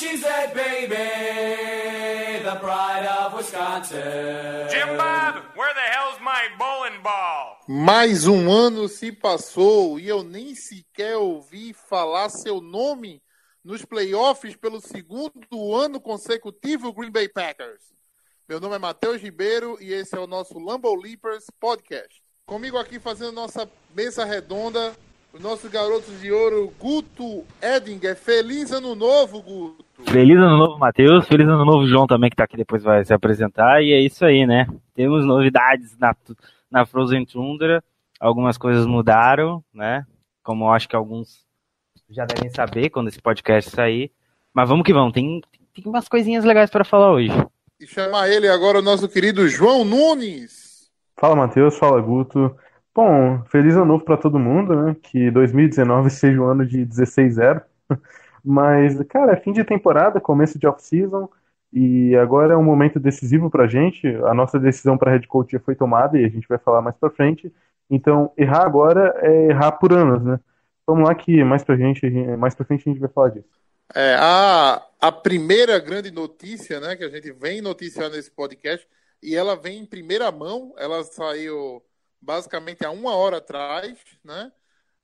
Cheesehead baby, the pride of Wisconsin. Jim Bob, where the hell's my bowling ball? Mais um ano se passou e eu nem sequer ouvi falar seu nome nos playoffs pelo segundo ano consecutivo Green Bay Packers. Meu nome é Matheus Ribeiro e esse é o nosso Lambo Leapers Podcast. Comigo aqui fazendo nossa mesa redonda, os nossos garotos de ouro, Guto Edinger. Feliz ano novo, Guto! Feliz ano novo, Matheus. Feliz ano novo, João também, que tá aqui depois vai se apresentar. E é isso aí, né? Temos novidades na, na Frozen Tundra. Algumas coisas mudaram, né? Como eu acho que alguns já devem saber quando esse podcast sair. Mas vamos que vamos. Tem, tem umas coisinhas legais para falar hoje. E chamar ele agora, o nosso querido João Nunes. Fala, Matheus. Fala, Guto. Bom, feliz ano novo para todo mundo, né? Que 2019 seja um ano de 16-0. Mas, cara, é fim de temporada, começo de off-season, e agora é um momento decisivo pra gente. A nossa decisão para head coach já foi tomada e a gente vai falar mais pra frente. Então, errar agora é errar por anos, né? Vamos lá que mais pra gente, mais pra frente a gente vai falar disso. É, a, a primeira grande notícia, né, que a gente vem noticiando nesse podcast, e ela vem em primeira mão, ela saiu basicamente há uma hora atrás, né?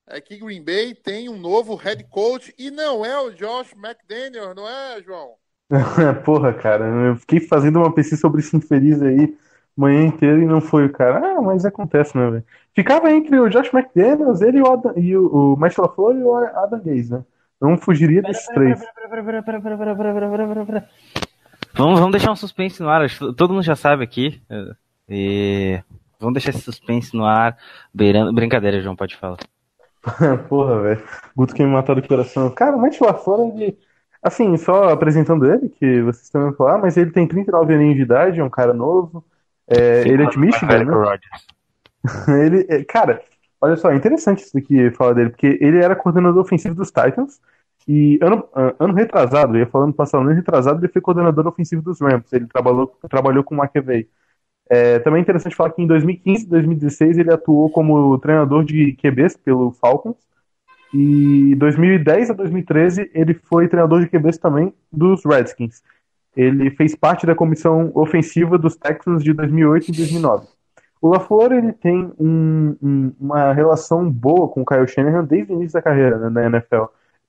É que Green Bay tem um novo head coach e não é o Josh McDaniel, não é, João? Porra, cara, eu fiquei fazendo uma pesquisa sobre esse infeliz aí manhã inteira e não foi o cara. Ah, mas acontece, né, velho? Ficava entre o Josh McDaniels, ele e o, Adam, e o, o Matt LaFleur e o Adam Gaze, né? Não fugiria desses três. Vamos, vamos deixar um suspense no ar. acho Todo mundo já sabe aqui. E vamos deixar esse suspense no ar. Beirando... Brincadeira, João, pode falar. Porra, velho. Guto que me matou do coração. Cara, o Matt LaFleur, ele. Assim, só apresentando ele, que vocês também vão falar, mas ele tem 39 aninhos de idade, é um cara novo. É, ele é de Michigan, né? ele, é, cara, olha só, é interessante isso daqui falar dele, porque ele era coordenador ofensivo dos Titans. E ano, ano retrasado, eu ia falando passado, ano retrasado, ele foi coordenador ofensivo dos Rams. Ele trabalhou, trabalhou com o McAvey. É, também é interessante falar que em 2015 e 2016 ele atuou como treinador de QBs pelo Falcons. E 2010 a 2013 ele foi treinador de QBs também dos Redskins. Ele fez parte da comissão ofensiva dos Texans de 2008 e 2009. O LaFleur ele tem um, um, uma relação boa com o Kyle Shanahan desde o início da carreira né, na NFL.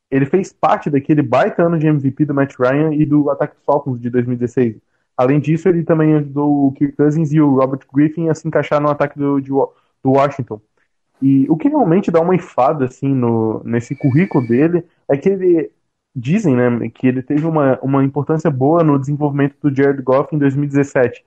Ele fez parte daquele baita ano de MVP do Matt Ryan e do ataque dos Falcons de 2016. Além disso, ele também ajudou o Kirk Cousins e o Robert Griffin a se encaixar no ataque do, de, do Washington. E o que realmente dá uma enfada assim no, nesse currículo dele é que ele dizem, né, que ele teve uma, uma importância boa no desenvolvimento do Jared Goff em 2017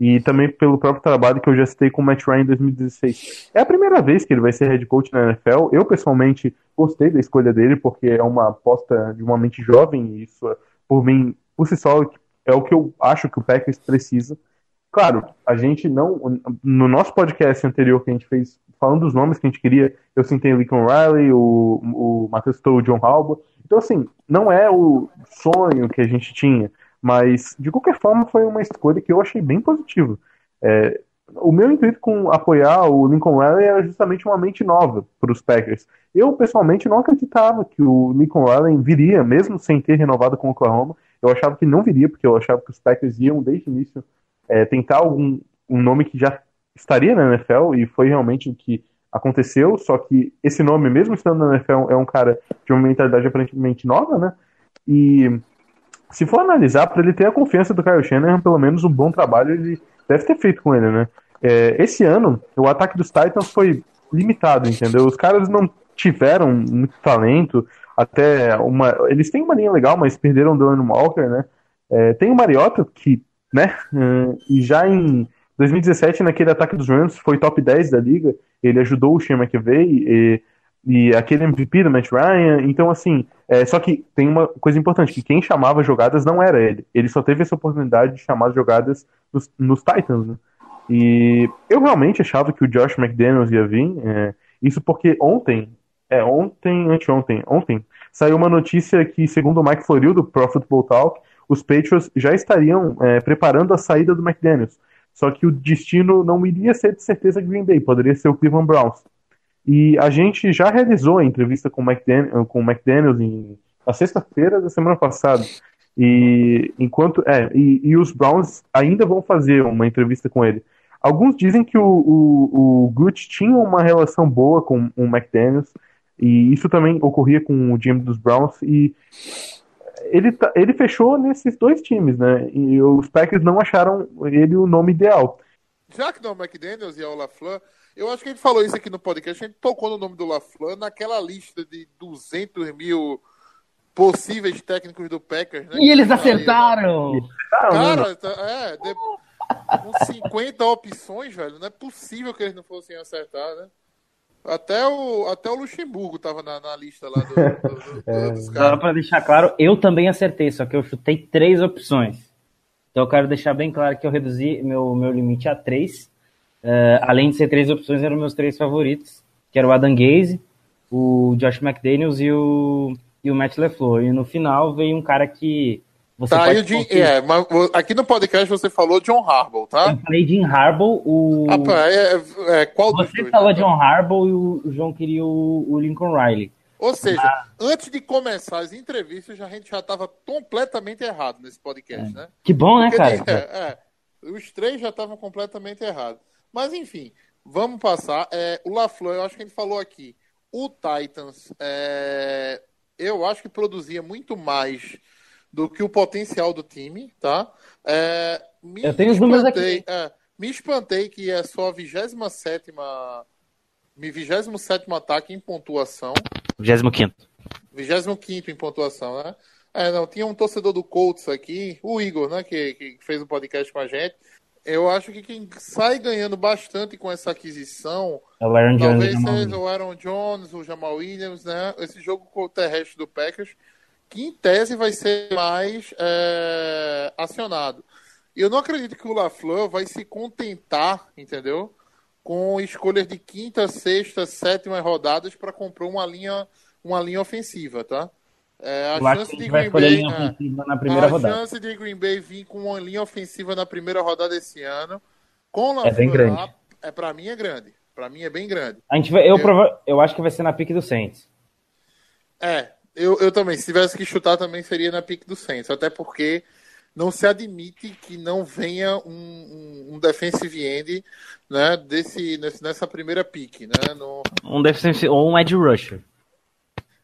e também pelo próprio trabalho que eu já citei com o Matt Ryan em 2016. É a primeira vez que ele vai ser head coach na NFL. Eu pessoalmente gostei da escolha dele porque é uma aposta de uma mente jovem e isso por mim por si só é o que eu acho que o Packers precisa. Claro, a gente não. No nosso podcast anterior que a gente fez, falando dos nomes que a gente queria, eu sentei o Lincoln Riley, o, o Matheus Stowe, o John Halba. Então, assim, não é o sonho que a gente tinha, mas de qualquer forma foi uma escolha que eu achei bem positiva. É, o meu intuito com apoiar o Lincoln Riley era justamente uma mente nova para os Packers. Eu, pessoalmente, não acreditava que o Lincoln Riley viria, mesmo sem ter renovado com o Oklahoma. Eu achava que não viria, porque eu achava que os Packers iam desde o início é, tentar algum um nome que já estaria na NFL e foi realmente o que aconteceu. Só que esse nome, mesmo estando na NFL, é um cara de uma mentalidade aparentemente nova, né? E se for analisar, para ele ter a confiança do Kyle Shanahan, pelo menos um bom trabalho ele deve ter feito com ele, né? É, esse ano, o ataque dos Titans foi limitado, entendeu? Os caras não tiveram muito talento, até uma. Eles têm uma linha legal, mas perderam o Dylan Walker, né? É, tem o Mariota, que, né? E já em 2017, naquele ataque dos Rams, foi top 10 da liga. Ele ajudou o Sean McVay e, e aquele MVP do Matt Ryan. Então, assim, é, só que tem uma coisa importante, que quem chamava jogadas não era ele. Ele só teve essa oportunidade de chamar jogadas nos, nos Titans, né? E eu realmente achava que o Josh McDaniels ia vir. é, isso porque ontem, é ontem, anteontem, ontem, saiu uma notícia que, segundo o Mike Florio do Pro Football Talk, os Patriots já estariam é, preparando a saída do McDaniels. Só que o destino não iria ser de certeza Green Bay, poderia ser o Cleveland Browns. E a gente já realizou a entrevista com o McDaniels, com o McDaniels em, na sexta-feira da semana passada. E enquanto é, e, e os Browns ainda vão fazer uma entrevista com ele. Alguns dizem que o, o, o Gucci tinha uma relação boa com o McDaniels, e isso também ocorria com o GM dos Browns, e ele, tá- ele fechou nesses dois times, né? E os Packers não acharam ele o nome ideal. Já que não é o McDaniels e é o LaFleur, eu acho que a gente falou isso aqui no podcast, a gente tocou no nome do LaFleur naquela lista de 200 mil possíveis técnicos do Packers, né? E eles acertaram! Cara, tá- é, de- com 50 opções, velho, não é possível que eles não fossem acertar, né? Até o, até o Luxemburgo tava na, na lista lá do, do- do- É. dos Só caras. pra deixar claro, eu também acertei, só que eu chutei três opções. Então eu quero deixar bem claro que eu reduzi meu, meu limite a três. Eh, além de ser três opções, eram meus três favoritos, que era o Adam Gaze, o Josh McDaniels e o, e o Matt LeFleur. E no final veio um cara que você Tá pode confiar. é, mas aqui no podcast você falou John Harbaugh, tá? Eu falei Jim Harbaugh, o... Rapaz, é, é, qual Você dois? falou John Harbaugh e o, João queria o, o Lincoln Riley. Ou seja, antes de começar as entrevistas, a gente já estava completamente errado nesse podcast, né? Que bom, né, Porque, cara? é, é, os três já estavam completamente errados. Mas enfim, vamos passar. É, o LaFleur, eu acho que a gente falou aqui. O Titans, é, eu acho que produzia muito mais do que o potencial do time, tá? É, me Eu tenho os números espantei- é, me espantei que é só a 27 27 ataque em pontuação. 25 25 em pontuação, né? É, não, tinha um torcedor do Colts aqui, o Igor, né, que, que fez um podcast com a gente. Eu acho que quem sai ganhando bastante com essa aquisição É o Aaron Jones. talvez o seja o Aaron Jones, o Jamal Williams, né? Esse jogo com o terrestre do Packers, que em tese vai ser mais é, acionado. E eu não acredito que o LaFleur vai se contentar, entendeu? Com escolhas de quinta, sexta, sétima rodadas para comprar uma linha, uma linha ofensiva, tá? É, a acho chance de Green Bay, linha é, na primeira a rodada. chance de Green Bay vir com uma linha ofensiva na primeira rodada esse ano, com o É bem LaFleur grande. lá, é para mim é grande. Para mim é bem grande. A gente vai, eu, Eu- eu acho que vai ser na pique do Saints. É, eu, eu também. Se tivesse que chutar, também seria na pique do Saints. Até porque não se admite que não venha um, um, um defensive end né, desse, nesse- nessa primeira pique. Né, no, Um defensive ou um edge rusher.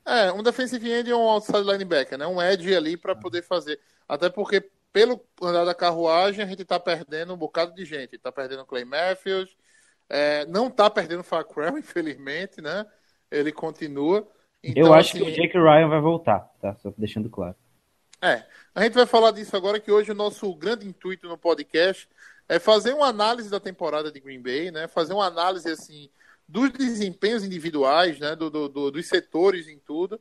é, um defensive end e um outside linebacker, né, um edge ali para poder fazer. Até porque, pelo andar da carruagem, a gente tá perdendo um bocado de gente. Tá perdendo o Clay Matthews, é, não tá perdendo o Facrell, infelizmente, né? Ele continua. Então, eu acho assim, que o Jake Ryan vai voltar, tá? Só deixando claro. É, a gente vai falar disso agora, que hoje o nosso grande intuito no podcast é fazer uma análise da temporada de Green Bay, né? Fazer uma análise, assim, dos desempenhos individuais, né? Do, do- do- dos setores em tudo.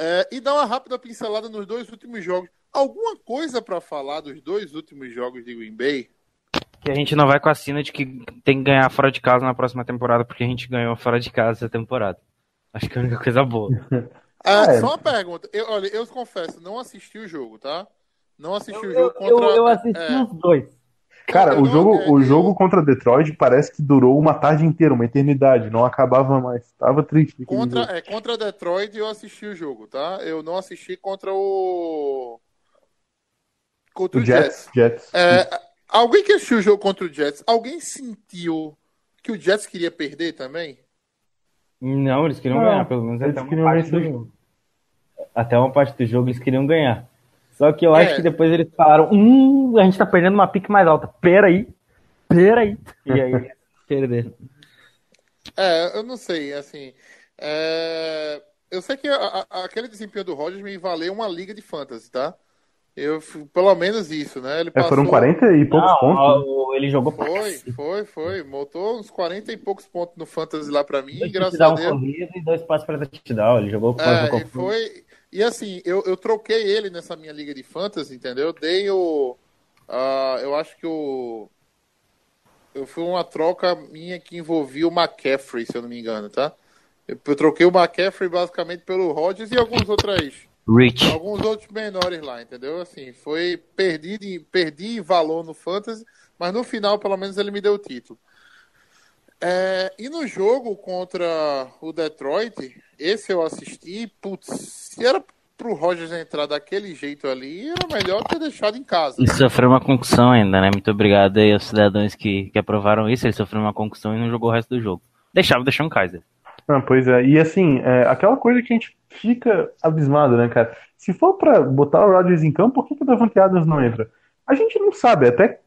é, e dar uma rápida pincelada nos dois últimos jogos. Alguma coisa para falar dos dois últimos jogos de Green Bay? Que a gente não vai com a sina de que tem que ganhar fora de casa na próxima temporada, porque a gente ganhou fora de casa essa temporada. Acho que é a única coisa boa. Ah, É. Só uma pergunta. Eu, olha, eu confesso, não assisti o jogo, tá? Não assisti o Eu, jogo eu, contra... eu assisti é, os dois. Cara, Eu o jogo, o eu- jogo contra Detroit parece que durou uma tarde inteira, uma eternidade, não acabava mais. Tava triste. Contra, jogo. é, contra Detroit eu assisti o jogo, tá? Eu não assisti contra o. Contra O o Jets. Jets, Jets. É, alguém que assistiu o jogo contra o Jets, alguém sentiu que o Jets queria perder também? Não, eles queriam Não, ganhar, pelo menos eles até uma queriam parte do jogo. Até uma parte do jogo eles queriam ganhar. Só que eu É. acho que depois eles falaram, hum, a gente tá perdendo uma pique mais alta. Peraí, peraí. E aí, perderam. É, eu não sei, assim. é, Eu sei que a- a- aquele desempenho do Rodgers me valeu uma liga de fantasy, tá? Eu, pelo menos isso, né? Ele É, foram passou- 40 e poucos Não, pontos. ó, né? ele jogou pra Foi, cacete. foi, foi. Botou uns 40 e poucos pontos no Fantasy lá pra mim, Dois graças a Deus. corrido e dois passos para touchdown. Ele jogou com É, e foi. E assim, eu, eu troquei ele nessa minha liga de fantasy, entendeu? Dei o. ah, eu acho que o. Eu fui uma troca minha que envolvia o McCaffrey, se eu não me engano, tá? Eu, eu troquei o McCaffrey basicamente pelo Rodgers e alguns outras. Rich. Alguns outros menores lá, entendeu? Assim, foi. Perdi, de- perdi valor no fantasy, mas no final, pelo menos, ele me deu o título. É, e no jogo contra o Detroit, esse eu assisti, putz, se era pro Rogers entrar daquele jeito ali, era melhor ter deixado em casa. Ele sofreu uma concussão ainda, né? Muito obrigado aí aos cidadãos que, que aprovaram isso. Ele sofreu uma concussão e não jogou o resto do jogo. Deixava deixar um Kaiser. Ah, pois é, e assim, é, aquela coisa que a gente fica abismado, né, cara? Se for pra botar o Rodgers em campo, por que, que o Davante Adams não entra? A gente não sabe até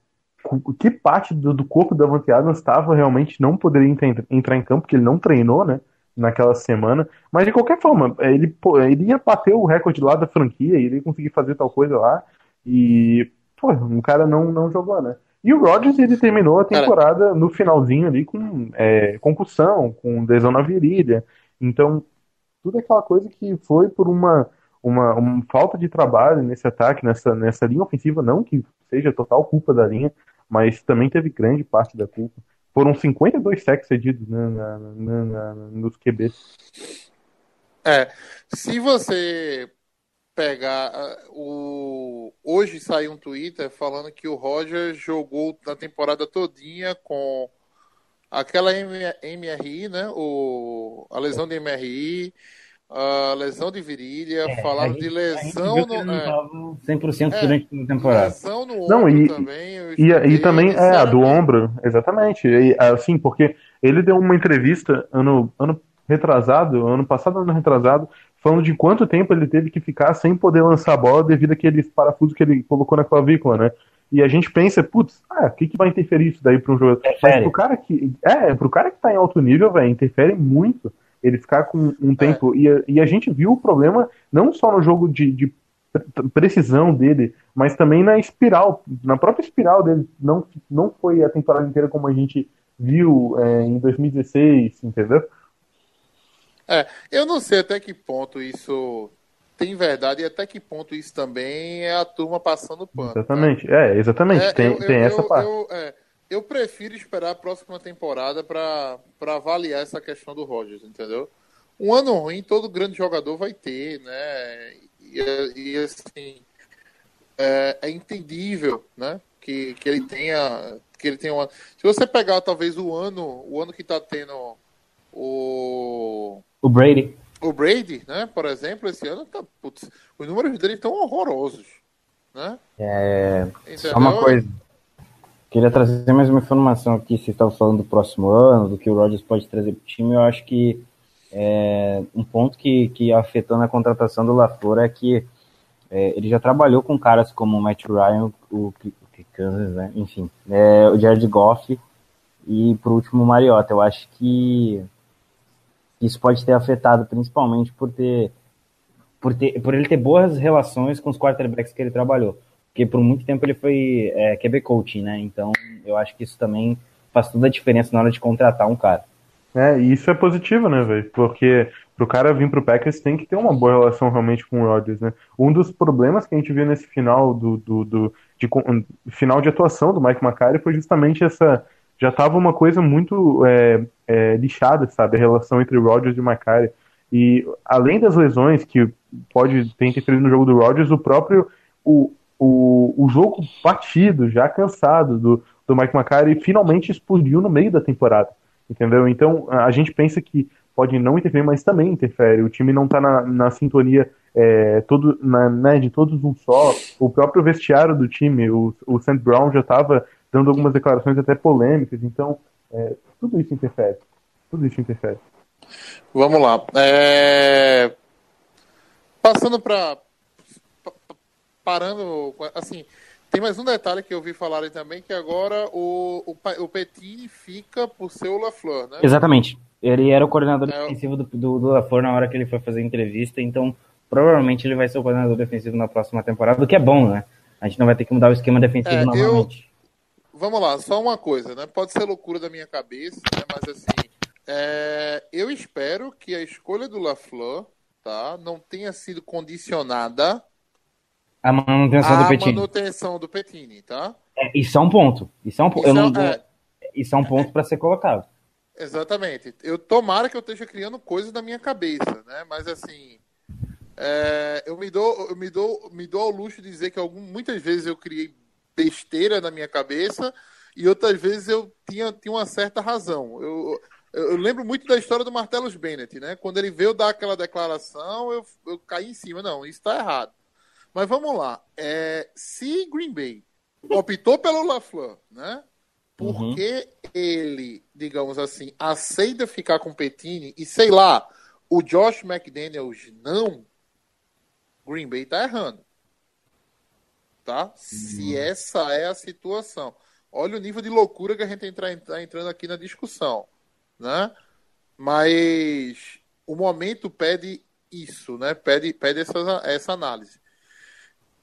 que parte do, do corpo do Davante Adams estava realmente não poderia entra- entrar em campo, porque ele não treinou, né, naquela semana. Mas de qualquer forma, é, ele, ele ia bater o recorde lá da franquia, ele ia conseguir fazer tal coisa lá, e, pô, o cara não, não jogou, né? E o Rodgers, ele terminou a Cara. temporada no finalzinho ali com é, concussão, com lesão na virilha. Então, tudo aquela coisa que foi por uma, uma, uma falta de trabalho nesse ataque, nessa, nessa linha ofensiva, não que seja total culpa da linha, mas também teve grande parte da culpa. Foram 52 sacks cedidos né, na, na- na- nos QBs. É, se você pegar ah, o hoje saiu um Twitter falando que o Roger jogou na temporada todinha com aquela MRI, né? O a lesão de MRI, a lesão de virilha, É, falaram gente- de lesão no não é, tava 100% É, durante a temporada. lesão no Não, ombro e- também. E, e também, é, a do ombro, exatamente. E, assim, porque ele deu uma entrevista ano, ano retrasado, ano passado, ano retrasado, falando de quanto tempo ele teve que ficar sem poder lançar a bola devido àqueles parafusos que ele colocou na clavícula, né? E a gente pensa, putz, ah, o que, que vai interferir isso daí para um jogador? Mas Interfere. pro cara que. É, pro cara que tá em alto nível, velho, interfere muito ele ficar com um tempo. E, a- e a gente viu o problema não só no jogo de, de pre- precisão dele, mas também na espiral. Na própria espiral dele. Não, não foi a temporada inteira como a gente viu é, em 2016, entendeu? É, eu não sei até que ponto isso tem verdade e até que ponto isso também é a turma passando pano. tá? Exatamente. É, exatamente. É, tem eu, tem eu- essa eu- parte. eu- é, eu prefiro esperar a próxima temporada para avaliar essa questão do Rogers, entendeu? Um ano ruim todo grande jogador vai ter, né? E, e, assim, é, é entendível, né? Que, que ele tenha que ele tenha uma. Se você pegar talvez o ano o ano que tá tendo o O Brady. O Brady, né? Por exemplo, esse ano tá putz, os números dele estão horrorosos, né? É, Entendeu? só uma coisa. Queria trazer mais uma informação aqui. Vocês estavam falando do próximo ano, do que o Rodgers pode trazer para o time. Eu acho que é, um ponto que, que afetou na contratação do LaFleur é que é, ele já trabalhou com caras como o Matt Ryan, o, Cousins, né? enfim, é, o Jared Goff e, por último, o Mariota. Eu acho que isso pode ter afetado principalmente por ter por, ter, por ele ter boas relações com os quarterbacks que ele trabalhou. Porque por muito tempo ele foi é, QB coaching, né? Então eu acho que isso também faz toda a diferença na hora de contratar um cara. É, e isso é positivo, né, velho? Porque pro cara vir pro Packers tem que ter uma boa relação realmente com o Rodgers, né? Um dos problemas que a gente viu nesse final do, do, do de, final de atuação do Mike McCarthy foi justamente essa já tava uma coisa muito é, é, lixada, sabe? A relação entre o Rodgers e o McCarthy. E além das lesões que pode ter interferido no jogo do Rodgers, o próprio o, o, o jogo partido, já cansado do, do Mike McCarthy, finalmente explodiu no meio da temporada. Entendeu? Então a a gente pensa que pode não interferir, mas também interfere. O time não está na, na sintonia é, todo, na, né, de todos um só. O próprio vestiário do time, o, o St. Brown já estava dando algumas declarações até polêmicas. Então é, tudo isso interfere. Tudo isso interfere. Vamos lá. É, Passando para. Parando. Assim, tem mais um detalhe que eu ouvi falarem também, que agora o, o, o Petini fica por ser o LaFleur, né? Exatamente. Ele era o coordenador É, defensivo do, do, do LaFleur na hora que ele foi fazer a entrevista, então provavelmente ele vai ser o coordenador defensivo na próxima temporada, o que é bom, né? A gente não vai ter que mudar o esquema defensivo É, eu- novamente. Vamos lá, só uma coisa, né? Pode ser loucura da minha cabeça, né? Mas assim, é, eu espero que a escolha do LaFleur, tá? Não tenha sido condicionada A manutenção do à Petini. manutenção do Petini, tá? É, isso é um ponto. Isso é um, po- eu Isso não, é- isso é um ponto para ser colocado. Exatamente. Eu tomara que eu esteja criando coisas na minha cabeça, né? Mas assim, é, eu me dou, eu me dou, me dou ao luxo de dizer que algum, muitas vezes eu criei besteira na minha cabeça e outras vezes eu tinha, tinha uma certa razão. Eu, eu, eu lembro muito da história do Martellus Bennett, né? Quando ele veio dar aquela declaração, eu, eu caí em cima. Não, isso está errado. Mas vamos lá. É, se Green Bay optou pelo LaFleur, né? Porque ele, digamos assim, aceita ficar com o Petini e sei lá, o Josh McDaniels não, Green Bay tá errando. Tá? Se essa é a situação. Olha o nível de loucura que a gente entra, tá entrando aqui na discussão, né? Mas o momento pede isso, né? Pede, pede essa, essa análise.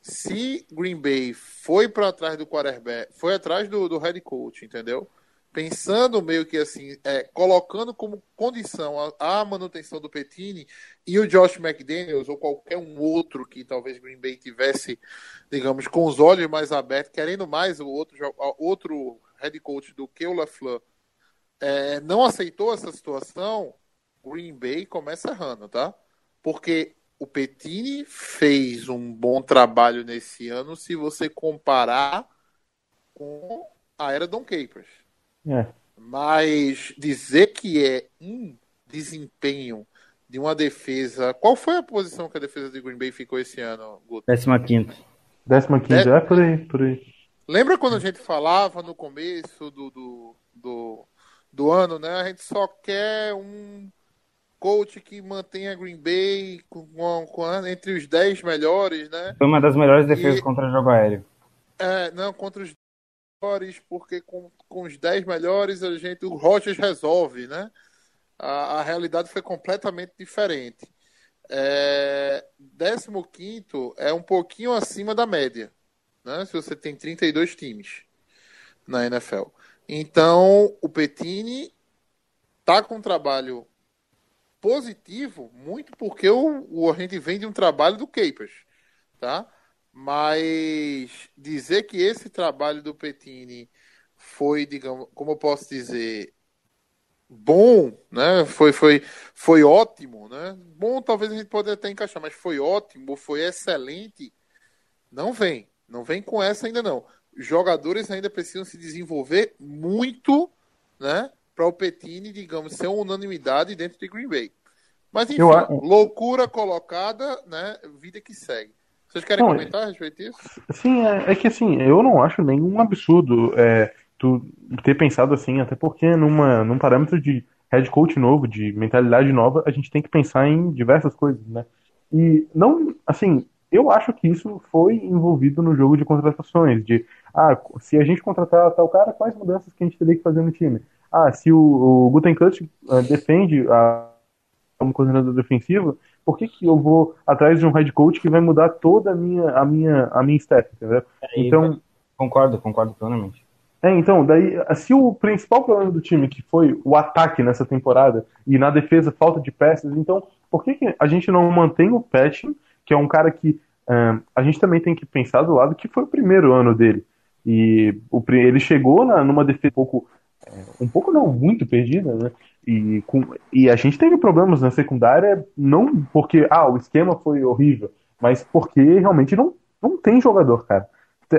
Se Green Bay foi para trás do quarterback, foi atrás do, do head coach, entendeu? Pensando meio que assim, é, colocando como condição a, a manutenção do Petini e o Josh McDaniels ou qualquer um outro que talvez Green Bay tivesse, digamos, com os olhos mais abertos, querendo mais o outro, outro head coach do que o LaFleur, é, não aceitou essa situação, Green Bay começa errando, tá? Porque o Petini fez um bom trabalho nesse ano se você comparar com a era Don Capers. É. Mas dizer que é um desempenho de uma defesa. Qual foi a posição que a defesa de Green Bay ficou esse ano, Guto? 15 Décima quinta, é por aí, por aí. Lembra quando a gente falava no começo do, do, do, do ano, né? A gente só quer um coach que mantenha Green Bay com, com- entre os 10 melhores, né? Foi uma das melhores defesas E- contra jogo aéreo. É, não, contra os melhores, porque com, com os 10 melhores a gente, o Rogers resolve, né? A, a realidade foi completamente diferente. É, 15 é um pouquinho acima da média, né? Se você tem 32 times na NFL. Então, o Petini tá com um trabalho positivo, muito porque o, o, a gente vem de um trabalho do Capers, tá? Mas dizer que esse trabalho do Petini foi, digamos, como eu posso dizer, bom, né? Foi, foi, foi ótimo, né? Bom, talvez a gente pode até encaixar, mas foi ótimo, foi excelente. Não vem, não vem com essa ainda não. Os jogadores ainda precisam se desenvolver muito, né? Para o Petini, digamos, ser uma unanimidade dentro de Green Bay. Mas enfim, Eu loucura colocada, né? Vida que segue. Vocês querem Não, comentar a respeito disso? Sim, é, é que assim, eu não acho nenhum absurdo é, tu ter pensado assim, até porque numa, num parâmetro de head coach novo, de mentalidade nova, a gente tem que pensar em diversas coisas, né? E não, assim, eu acho que isso foi envolvido no jogo de contratações, de, ah, se a gente contratar tal cara, quais mudanças que a gente teria que fazer no time? Ah, se o, o ah, defende a, como coordenador defensivo, por que que eu vou atrás de um head coach que vai mudar toda a minha a minha a minha staff, entendeu? Então, Concordo, concordo plenamente. é, então, daí, se o principal problema do time que foi o ataque nessa temporada e na defesa falta de peças, então por que, que a gente não mantém o Patchen, que é um cara que ah, a gente também tem que pensar do lado que foi o primeiro ano dele e o, ele chegou na, numa defesa um pouco é, um pouco não muito perdida, né? E, com, e a gente teve problemas na secundária não porque ah o esquema foi horrível, mas porque realmente não não tem jogador, cara.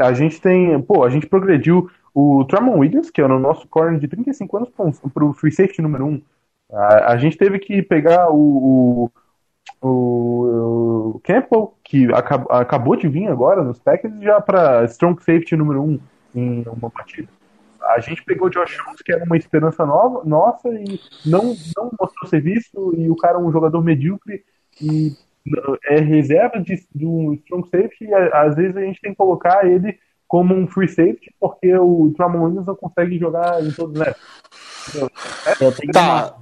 A gente tem, pô, a gente progrediu o Tramon Williams, que era o nosso corner de 35 anos, para o free safety número 1. A, a gente teve que pegar o, o, o Campbell, que acab, acabou de vir agora nos Packers, já para strong safety número 1 em uma partida. A gente pegou o Josh Jones, que era uma esperança nova, nossa, e não, não mostrou serviço, e o cara é um jogador medíocre, e é reserva de, do strong safety, e a- às vezes a gente tem que colocar ele como um free safety, porque o Tramon Williams não consegue jogar em todos os. Eu tenho Tá.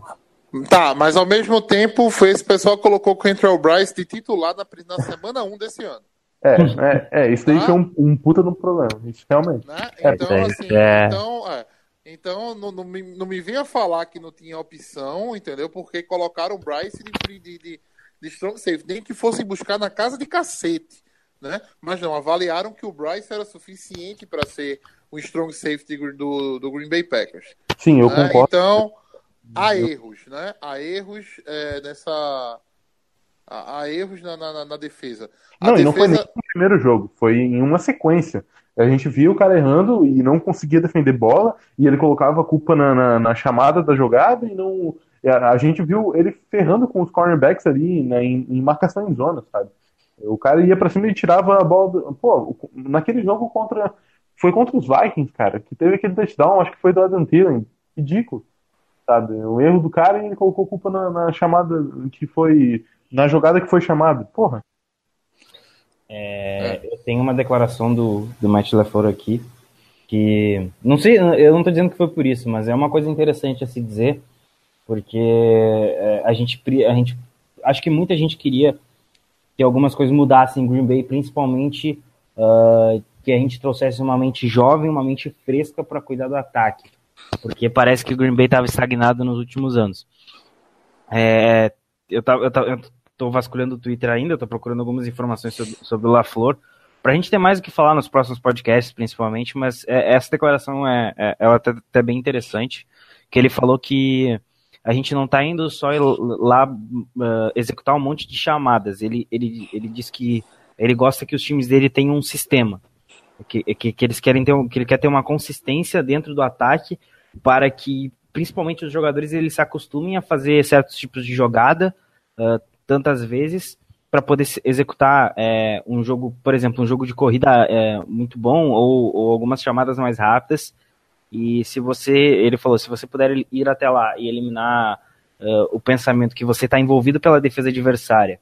Tá, mas ao mesmo tempo foi esse pessoal que colocou o Kentrell Bryce de titular na, na semana 1 desse ano. É, é, é, isso daí foi um, um puta de um problema. Isso realmente. né? É, Então, é, assim, é. então, é. Então, não, não me, não me venha falar que não tinha opção, entendeu? Porque colocaram o Bryce de, de, de, de strong safety, nem que fossem buscar na casa de cacete, né? Mas não, avaliaram que o Bryce era suficiente para ser o strong safety do, do Green Bay Packers. Sim, eu né? concordo. Então, há erros, né? Há erros é, nessa... Há, há erros na, na, na- defesa. A Não, e não foi nem defesa... no primeiro jogo, foi em uma sequência. A gente viu o cara errando e não conseguia defender bola, e ele colocava a culpa na, na, na chamada da jogada e não. A, a gente viu ele ferrando com os cornerbacks ali né, em, em marcação em zona, sabe? O cara ia pra cima e tirava a bola. Do... Pô, naquele jogo contra. Foi contra os Vikings, cara, que teve aquele touchdown, acho que foi do Adam Thielen. Ridículo, sabe? O erro do cara e ele colocou culpa na, na chamada que foi. Na jogada que foi chamada. Porra. É, Eu tenho uma declaração do, do Matt LaFleur aqui, que não sei, eu não estou dizendo que foi por isso, mas é uma coisa interessante a se dizer, porque é, a gente, a gente, acho que muita gente queria que algumas coisas mudassem em Green Bay, principalmente ah, que a gente trouxesse uma mente jovem, uma mente fresca para cuidar do ataque. Porque parece que o Green Bay estava estagnado nos últimos anos. É, eu, tava, eu, tava, eu tô vasculhando o Twitter ainda, tô procurando algumas informações sobre, sobre o LaFleur, pra gente ter mais o que falar nos próximos podcasts, principalmente, mas é, essa declaração é, é ela até bem interessante, que ele falou que a gente não tá indo só lá uh, executar um monte de chamadas, ele, ele, ele diz que ele gosta que os times dele tenham um sistema, que, que, que eles querem ter que ele quer ter uma consistência dentro do ataque para que principalmente os jogadores eles se acostumem a fazer certos tipos de jogada uh, tantas vezes para poder executar é, um jogo, por exemplo, um jogo de corrida é, muito bom ou, ou algumas chamadas mais rápidas. E se você, ele falou, se você puder ir até lá e eliminar uh, o pensamento que você está envolvido pela defesa adversária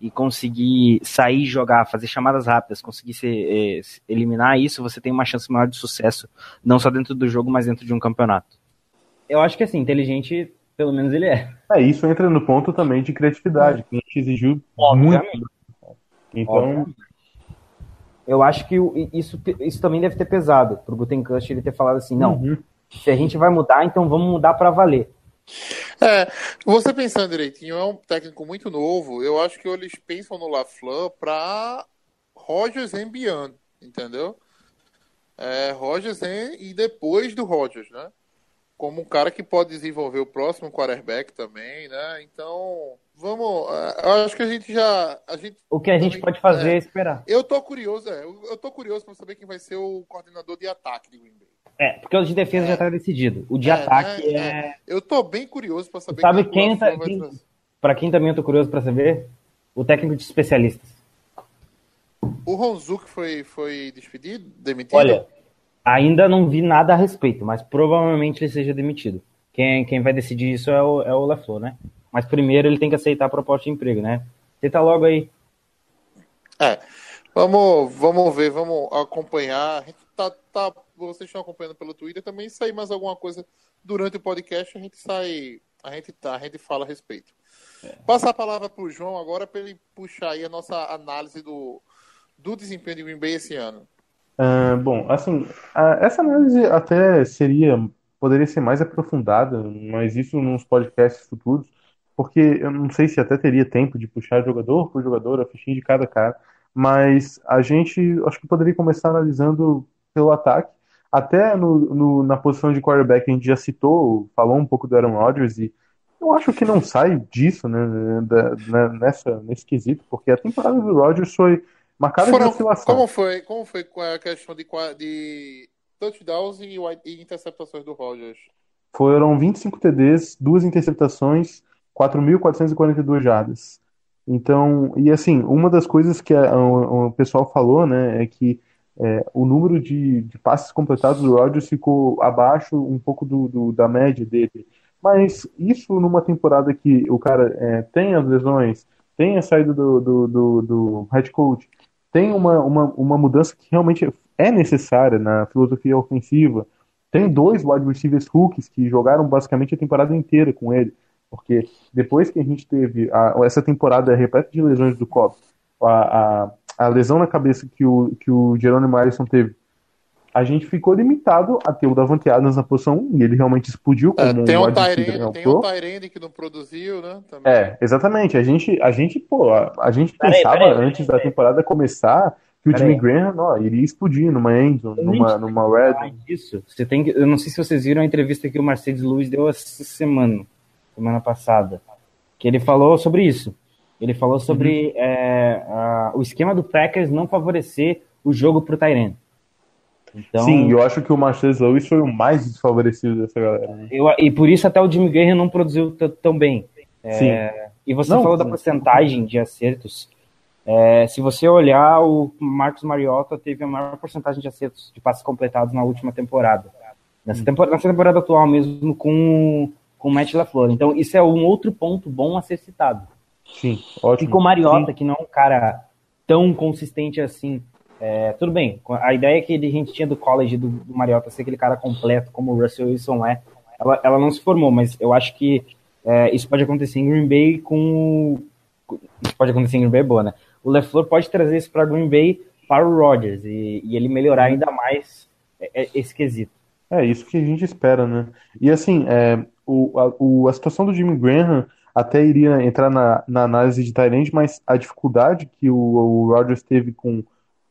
e conseguir sair jogar, fazer chamadas rápidas, conseguir se, eh, se- eliminar isso, você tem uma chance maior de sucesso, não só dentro do jogo, mas dentro de um campeonato. Eu acho que assim, inteligente, pelo menos ele é. É, isso entra no ponto também de criatividade, que a gente exigiu Obviamente. muito. Então, Obviamente. Eu acho que isso, isso também deve ter pesado pro Gutenkust ele ter falado assim, não, Uhum. se a gente vai mudar, então vamos mudar para valer. É, você pensando direitinho, é um técnico muito novo. Eu acho que eles pensam no LaFleur para Rodgers and Beyond, entendeu? É, Rodgers and, e depois do Rodgers, né? Como um cara que pode desenvolver o próximo quarterback também, né? Então, vamos. é, Eu acho que a gente já. A gente, O que a gente também- pode fazer é, é esperar. eu tô curioso, é, eu, tô curioso para saber quem vai ser o coordenador de ataque de Green Bay. É, porque o de defesa já tá decidido. O de É, ataque né? é. Eu tô bem curioso para saber Sabe que o quem tá. Quem, pra quem também eu tô curioso pra saber? O técnico de especialistas. O Ronzuk foi, foi despedido? Demitido? Olha, ainda não vi nada a respeito, mas provavelmente ele seja demitido. Quem, quem vai decidir isso é o, é o LaFleur, né? Mas primeiro ele tem que aceitar a proposta de emprego, né? Tenta logo aí. É. Vamos, vamos ver, vamos acompanhar. Tá, tá, vocês estão acompanhando pelo Twitter também. Se sair mais alguma coisa durante o podcast, a gente sai. A gente tá, a gente fala a respeito. Passar a palavra pro João agora para ele puxar aí a nossa análise do, do desempenho de Green Bay esse ano. Ah, bom, assim, ah, essa análise até seria, poderia ser mais aprofundada, mas isso nos podcasts futuros, porque eu não sei se até teria tempo de puxar jogador por jogador, a fichinha de cada cara, mas a gente acho que poderia começar analisando pelo ataque, até no, no- na posição de quarterback a gente já citou, falou um pouco do Aaron Rodgers e eu acho que não sai disso, né, da- na- nessa, nesse quesito, porque a temporada do Rodgers foi marcada de Foram, oscilação. como foi, como foi a questão de, de touchdowns e, e interceptações do Rodgers? Foram 25 TDs, duas interceptações, 4.442 jardas. Então, e assim, uma das coisas que a- o, o pessoal falou, né, é que é, o número de, de passes completados do Rodgers ficou abaixo um pouco do, do- da média dele. Mas isso numa temporada que o cara é, tem as lesões, tem a saída do, do, do, do head coach, tem uma, uma, uma mudança que realmente é necessária na filosofia ofensiva. Tem dois wide receivers rookies que jogaram basicamente a temporada inteira com ele, porque depois que a gente teve a- essa temporada repleta de lesões do Cobb, a, a, a lesão na cabeça que o, que o Jerônimo Alisson teve, a gente ficou limitado a ter o Davante Adams na posição 1, e ele realmente explodiu É, como tem um um Tyrene, não tem um Tyrene que não produziu, né? Também. É, exatamente. A gente, a gente, pô, a, a gente Peraí, pensava peraí, antes da peraí. temporada começar que o. Jimmy Graham, ó, iria explodir numa endzone, numa, numa red. disso, você tem que, eu não sei se vocês viram a entrevista que o Mercedes Lewis deu essa semana, semana passada, que ele falou sobre isso. Ele falou sobre é, a- o esquema do Packers não favorecer o jogo pro Tyrene. Então, Sim, eu acho que o Marcelo Lewis foi o mais desfavorecido dessa galera. né? eu- e por isso até o Jimmy Graham não produziu tão bem. Sim. E você Não, falou da sim. porcentagem de acertos. É, se você olhar, o Marcos Mariota teve a maior porcentagem de acertos de passes completados na última temporada. Nessa, temporada, nessa temporada atual mesmo, com, com o Matt LaFleur. Então, isso é um outro ponto bom a ser citado. Sim, E ótimo. com o Mariota, que não é um cara tão consistente assim. É, tudo bem, a ideia que a gente tinha do college do, do Mariota ser aquele cara completo, como o Russell Wilson é, ela, ela não se formou, mas eu acho que é, isso pode acontecer em Green Bay com. Isso pode acontecer em Green Bay, é boa, né? O LeFleur pode trazer isso para Green Bay para o Rodgers e, e ele melhorar ainda mais é, é, esse quesito. É isso que a gente espera, né? E assim, é, o, a, o- a situação do Jimmy Graham até iria entrar na, na análise de Tyrande, mas a dificuldade que o, o Rodgers teve com,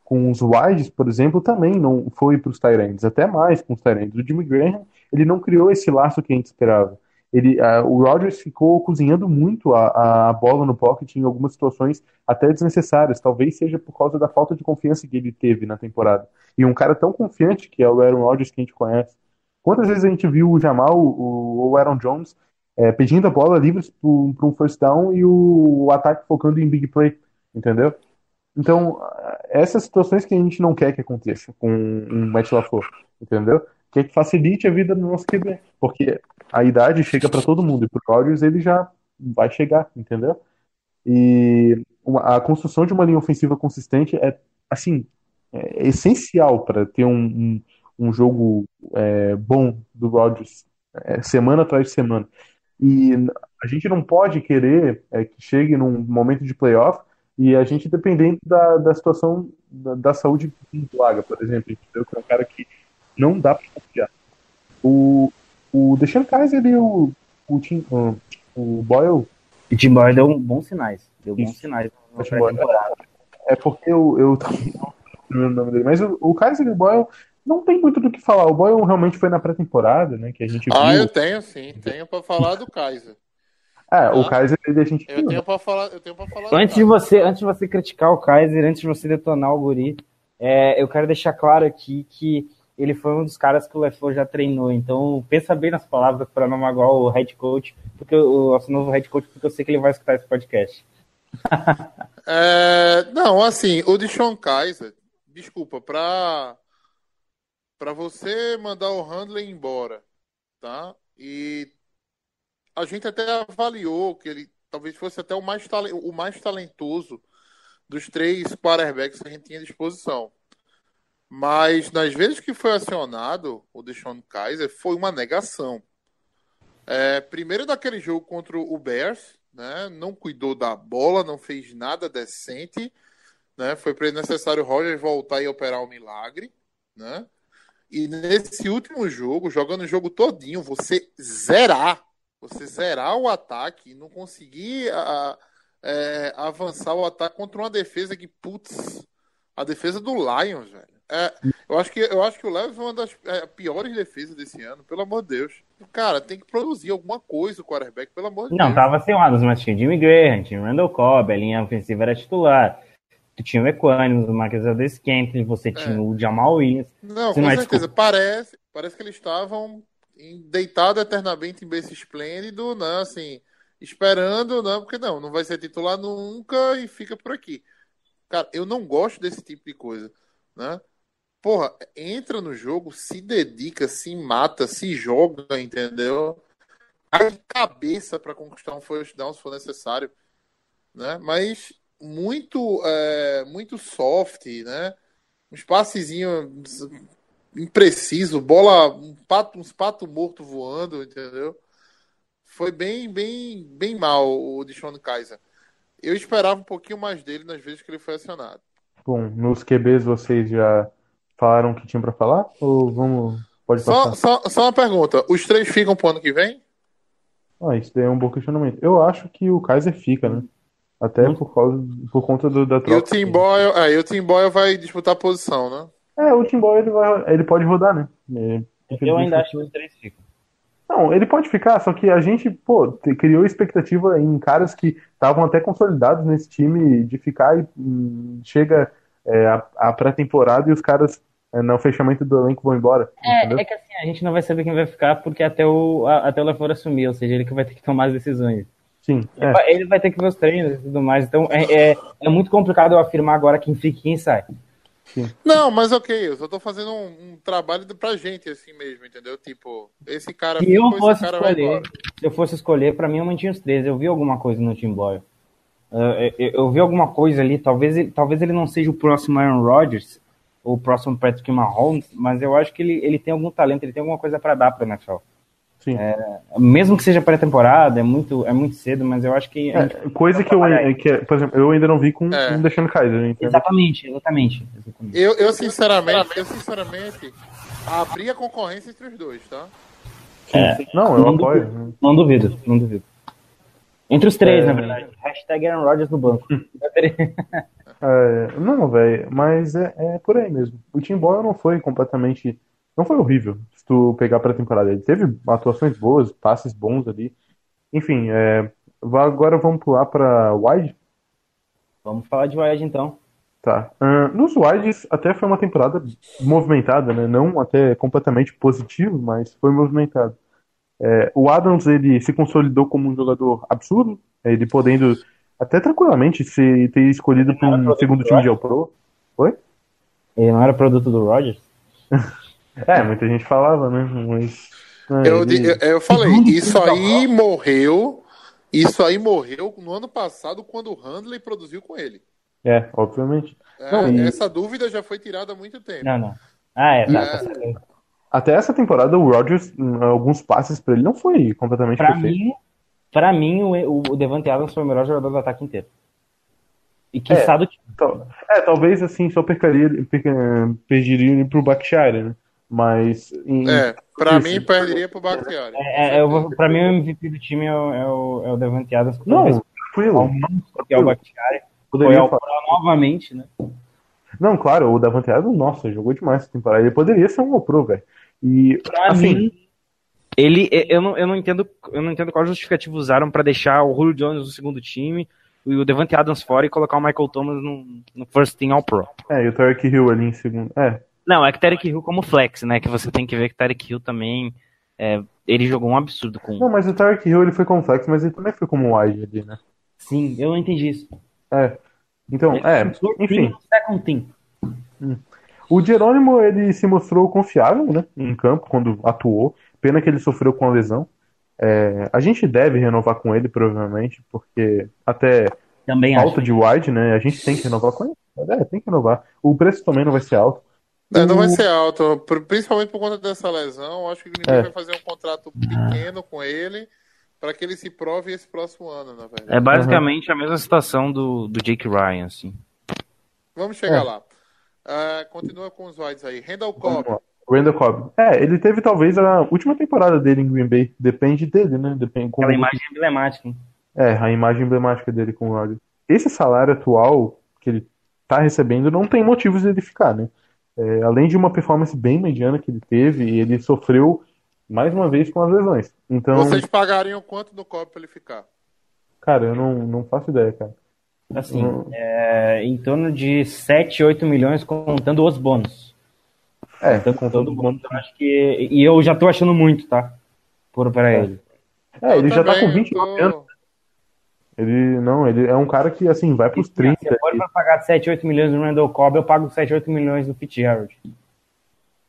com os wides, por exemplo, também não foi para os Tyrands, até mais com os Tyrands. O Jimmy Graham, ele não criou esse laço que a gente esperava. Ele, a- o Rodgers ficou cozinhando muito a, a bola no pocket em algumas situações até desnecessárias. Talvez seja por causa da falta de confiança que ele teve na temporada. E um cara tão confiante que é o Aaron Rodgers que a gente conhece. Quantas vezes a gente viu o Jamal ou o Aaron Jones é, pedindo a bola livres para um first down e o, o ataque focando em big play, entendeu? Então, essas situações que a gente não quer que aconteça com um Matt LaFleur, entendeu? Que, é que facilite a vida do nosso QB, porque a idade chega para todo mundo e pro Rodgers ele já vai chegar, entendeu? E uma- a construção de uma linha ofensiva consistente é, assim, é essencial para ter um, um, um jogo é, bom do Rodgers é, semana atrás de semana. E a gente não pode querer é, que chegue num momento de playoff e a gente dependendo da, da situação da, da saúde do Laga, por exemplo, entendeu? Que é um cara que não dá para confiar. O, o Deshaun Kaiser e o, o, Tim, o, o Boyle E Tim Boyle deu bons sinais. Deu bons Isso. sinais na Acho bom. pré-temporada. É porque eu, eu também não lembro o nome dele, mas o, o Kaiser e o Boyle não tem muito do que falar. O Boyle realmente foi na pré-temporada, né? Que a gente Ah, viu. eu tenho sim, tenho pra falar do Kaiser. É, o. Kaiser ele a gente Eu tenho pra falar, eu tenho pra falar Antes de você, antes de você criticar o Kaiser, antes de você detonar o Guri, é, eu quero deixar claro aqui que ele foi um dos caras que o LeFleur já treinou. Então, pensa bem nas palavras para não magoar o head coach, porque o nosso novo head coach, porque eu sei que ele vai escutar esse podcast. É, não, assim, o Deshaun Kaiser, desculpa, pra, pra você mandar o Handley embora, tá? E a gente até avaliou que ele talvez fosse até o mais, o mais talentoso dos três quarterbacks que a gente tinha à disposição. Mas nas vezes que foi acionado o Deshaun Kaiser, foi uma negação. É, primeiro daquele jogo contra o Bears, né? Não cuidou da bola, não fez nada decente, né? Foi necessário o Roger voltar e operar o milagre, né? E nesse último jogo, jogando o jogo todinho, você zerar, você zerar o ataque, e não conseguir a- é, avançar o ataque contra uma defesa que, putz, a defesa do Lions, velho. É, eu acho que eu acho que o Lions é uma das é, piores defesas desse ano, pelo amor de Deus. Cara, tem que produzir alguma coisa o quarterback, pelo amor de Não, Deus. tava sem lados, mas tinha Jimmy Graham, tinha Randall Cobb, a linha ofensiva era titular. Tu tinha o Equanimus, o Marcus Scantling, você tinha o Jamal Williams. Não, Você com não é certeza. Parece, parece que eles estavam deitados eternamente em berço esplêndido, né? Assim, esperando, né? Porque não, não vai ser titular nunca e fica por aqui. Cara, eu não gosto desse tipo de coisa, né? Porra, entra no jogo, se dedica, se mata, se joga, entendeu? De cabeça para conquistar um first down se for necessário, né? Mas muito, é, muito soft, né? Um passezinho impreciso, bola, um pato, uns pato morto voando, entendeu? Foi bem, bem, bem mal o Deshaun Kaiser. Eu esperava um pouquinho mais dele nas vezes que ele foi acionado. Bom, nos QBs vocês já falaram o que tinham pra falar? Ou vamos. Pode Só, passar? só, só uma pergunta: os três ficam pro ano que vem? Ah, isso daí é um bom questionamento. Eu acho que o Kaiser fica, né? Até por, causa, por conta do, da E o troca. Tim Boyle, aí o Tim Boyle vai disputar a posição, né? É, o Tim Boyle ele, vai, ele pode rodar, né? É, Eu ainda acho que os três ficam. Não, ele pode ficar, só que a gente, pô, criou expectativa em caras que estavam até consolidados nesse time de ficar e hum, chega é, a, a pré-temporada e os caras é, no fechamento do elenco vão embora. entendeu? É, é que assim, a gente não vai saber quem vai ficar porque até o, a- até o LaFleur assumir, ou seja, ele que vai ter que tomar as decisões. Sim, Ele é. vai- Ele vai ter que ver os treinos e tudo mais. Então é, é, é muito complicado eu afirmar agora quem fica e quem sai. Não, mas ok, eu só tô fazendo um, um trabalho pra gente assim mesmo, entendeu? Tipo, esse cara Se eu ficou, fosse esse cara vai escolher, se eu fosse escolher, pra mim eu mantinha os três. Eu vi alguma coisa no Tim Boyle. Uh, eu, eu vi alguma coisa ali, talvez ele, talvez ele não seja o próximo Aaron Rodgers, ou o próximo Patrick Mahomes, mas eu acho que ele, ele tem algum talento, ele tem alguma coisa pra dar pra NFL. Sim. Mesmo que seja pré-temporada, é muito, é muito cedo, mas eu acho que. É, coisa que eu, que, é- por exemplo, eu ainda não vi com, É. com deixando Kaiser, entendeu? Exatamente, exatamente. exatamente. Eu, eu sinceramente, eu sinceramente abri a concorrência entre os dois, tá? Não, eu Não apoio. Não duvido, não duvido. Entre os três, É. na verdade. Hashtag Aaron Rodgers no banco. É, não, velho, mas é, é por aí mesmo. O Tim Boyle não foi completamente. Não foi horrível, se tu pegar pra temporada. Ele teve atuações boas, passes bons ali. Enfim, é, agora vamos pular pra wide. Vamos falar de Wide então. Tá. Ahn, nos wides até foi uma temporada movimentada, né? Não até completamente positivo, mas foi movimentado. É, o Adams ele se consolidou como um jogador absurdo, ele podendo até tranquilamente se ter escolhido para um segundo time de All-Pro. Oi? Ele não era produto do Rodgers? É, muita gente falava, né? Mas. é, Eu, ele- eu, eu falei, isso aí morreu. Isso aí morreu no ano passado quando o Handley produziu com ele. É, obviamente. É, Não, e- Essa dúvida já foi tirada há muito tempo. Não, não. Ah, é, tá. É. tá certo. Até essa temporada, o Rodgers, alguns passes para ele não foi completamente Pra perfeito. mim, pra mim o, o Devante Adams foi o melhor jogador do ataque inteiro. E do time. Tal- É, talvez assim só perderia ele pro Bakhtiari, né? Mas. Em, É, pra Isso. mim perderia pro Bakhtiari. É, é, eu vou, pra mim, o MVP do time é o, é o, é o Devante Adams. com Não, tranquilo. é o Bakhtiari. Poderia falar. Novamente, né? Não, claro, o Davante Adams, nossa, jogou demais essa temporada. Ele poderia ser um All-Pro, velho. E, Pra assim, mim, Ele, eu não, eu não entendo, eu não entendo qual justificativa usaram pra deixar o Julio Jones no segundo time e o Devante Adams fora e colocar o Michael Thomas no, no first team All Pro. é, e o Tarek Hill ali em segundo. É, Não, é que Tarek Hill como flex, né? Que você tem que ver que Tarek Hill também, é, ele jogou um absurdo com. não, mas o Tarek Hill ele foi como flex, mas ele também foi como wide ali, né? sim, eu não entendi isso. É. Então, é, enfim. Second team. O Jerônimo, ele se mostrou confiável, né, em campo, quando atuou. Pena que ele sofreu com a lesão. É, a gente deve renovar com ele, provavelmente, porque até Também falta acho. de wide, né, a gente tem que renovar com ele. É, tem que renovar. O preço também não vai ser alto. É, não vai ser alto, pr- principalmente por conta dessa lesão. Acho que o Green Bay É. vai fazer um contrato pequeno com ele para que ele se prove esse próximo ano, na verdade. É basicamente a mesma situação do, do Jake Ryan, assim. Vamos chegar É. lá. Ah, continua com os wides aí. Randall Cobb. Randall Cobb. É, ele teve talvez a última temporada dele em Green Bay. Depende dele, né? Depende como... Aquela imagem emblemática. hein? É, a imagem emblemática dele com o Rodgers. Esse salário atual que ele tá recebendo não tem motivos de ele ficar, né? É, além de uma performance bem mediana que ele teve, ele sofreu mais uma vez com as lesões. Então, Vocês pagariam quanto no Cobb para ele ficar? cara, eu não, não faço ideia, cara. Assim, Hum. é, em torno de 7, 8 milhões contando os bônus. É, Contando com todo todo mundo, eu acho que. E eu já tô achando muito, tá? Por pra ele. É, ele Eu já tá com 29 tô- anos. Ele não, ele é um cara que assim vai pros 30. Se for pra pagar 7, 8 milhões no Randall Cobb, eu pago 7, 8 milhões no Fitzgerald.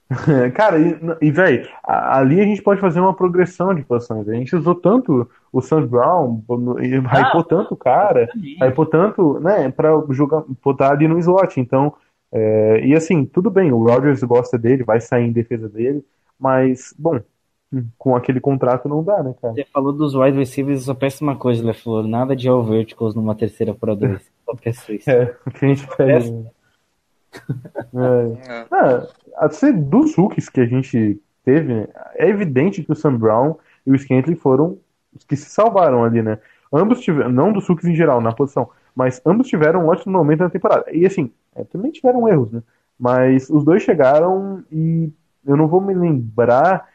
Cara, e, e velho, ali a gente pode fazer uma progressão de posições. A gente usou tanto o Sam Brown, e hypou tanto o cara, hypou tanto, né, pra jogar, botar ali no slot. Então, é, e assim, tudo bem, o Rodgers gosta dele, vai sair em defesa dele, mas, bom, com aquele contrato não dá, né, cara? Você falou dos wide receivers, eu só peço uma coisa, LeFleur. Nada de all verticals numa terceira para dois. Só peço isso. É, o que a gente pede. É. É. Ah, a ser dos rookies que a gente teve, né, é evidente que o Sam Brown e o Scantling foram os que se salvaram ali, né? Ambos tiveram, não dos rookies em geral, na posição, mas ambos tiveram um ótimo momento na temporada. E assim, é, também tiveram erros, né? Mas os dois chegaram e eu não vou me lembrar,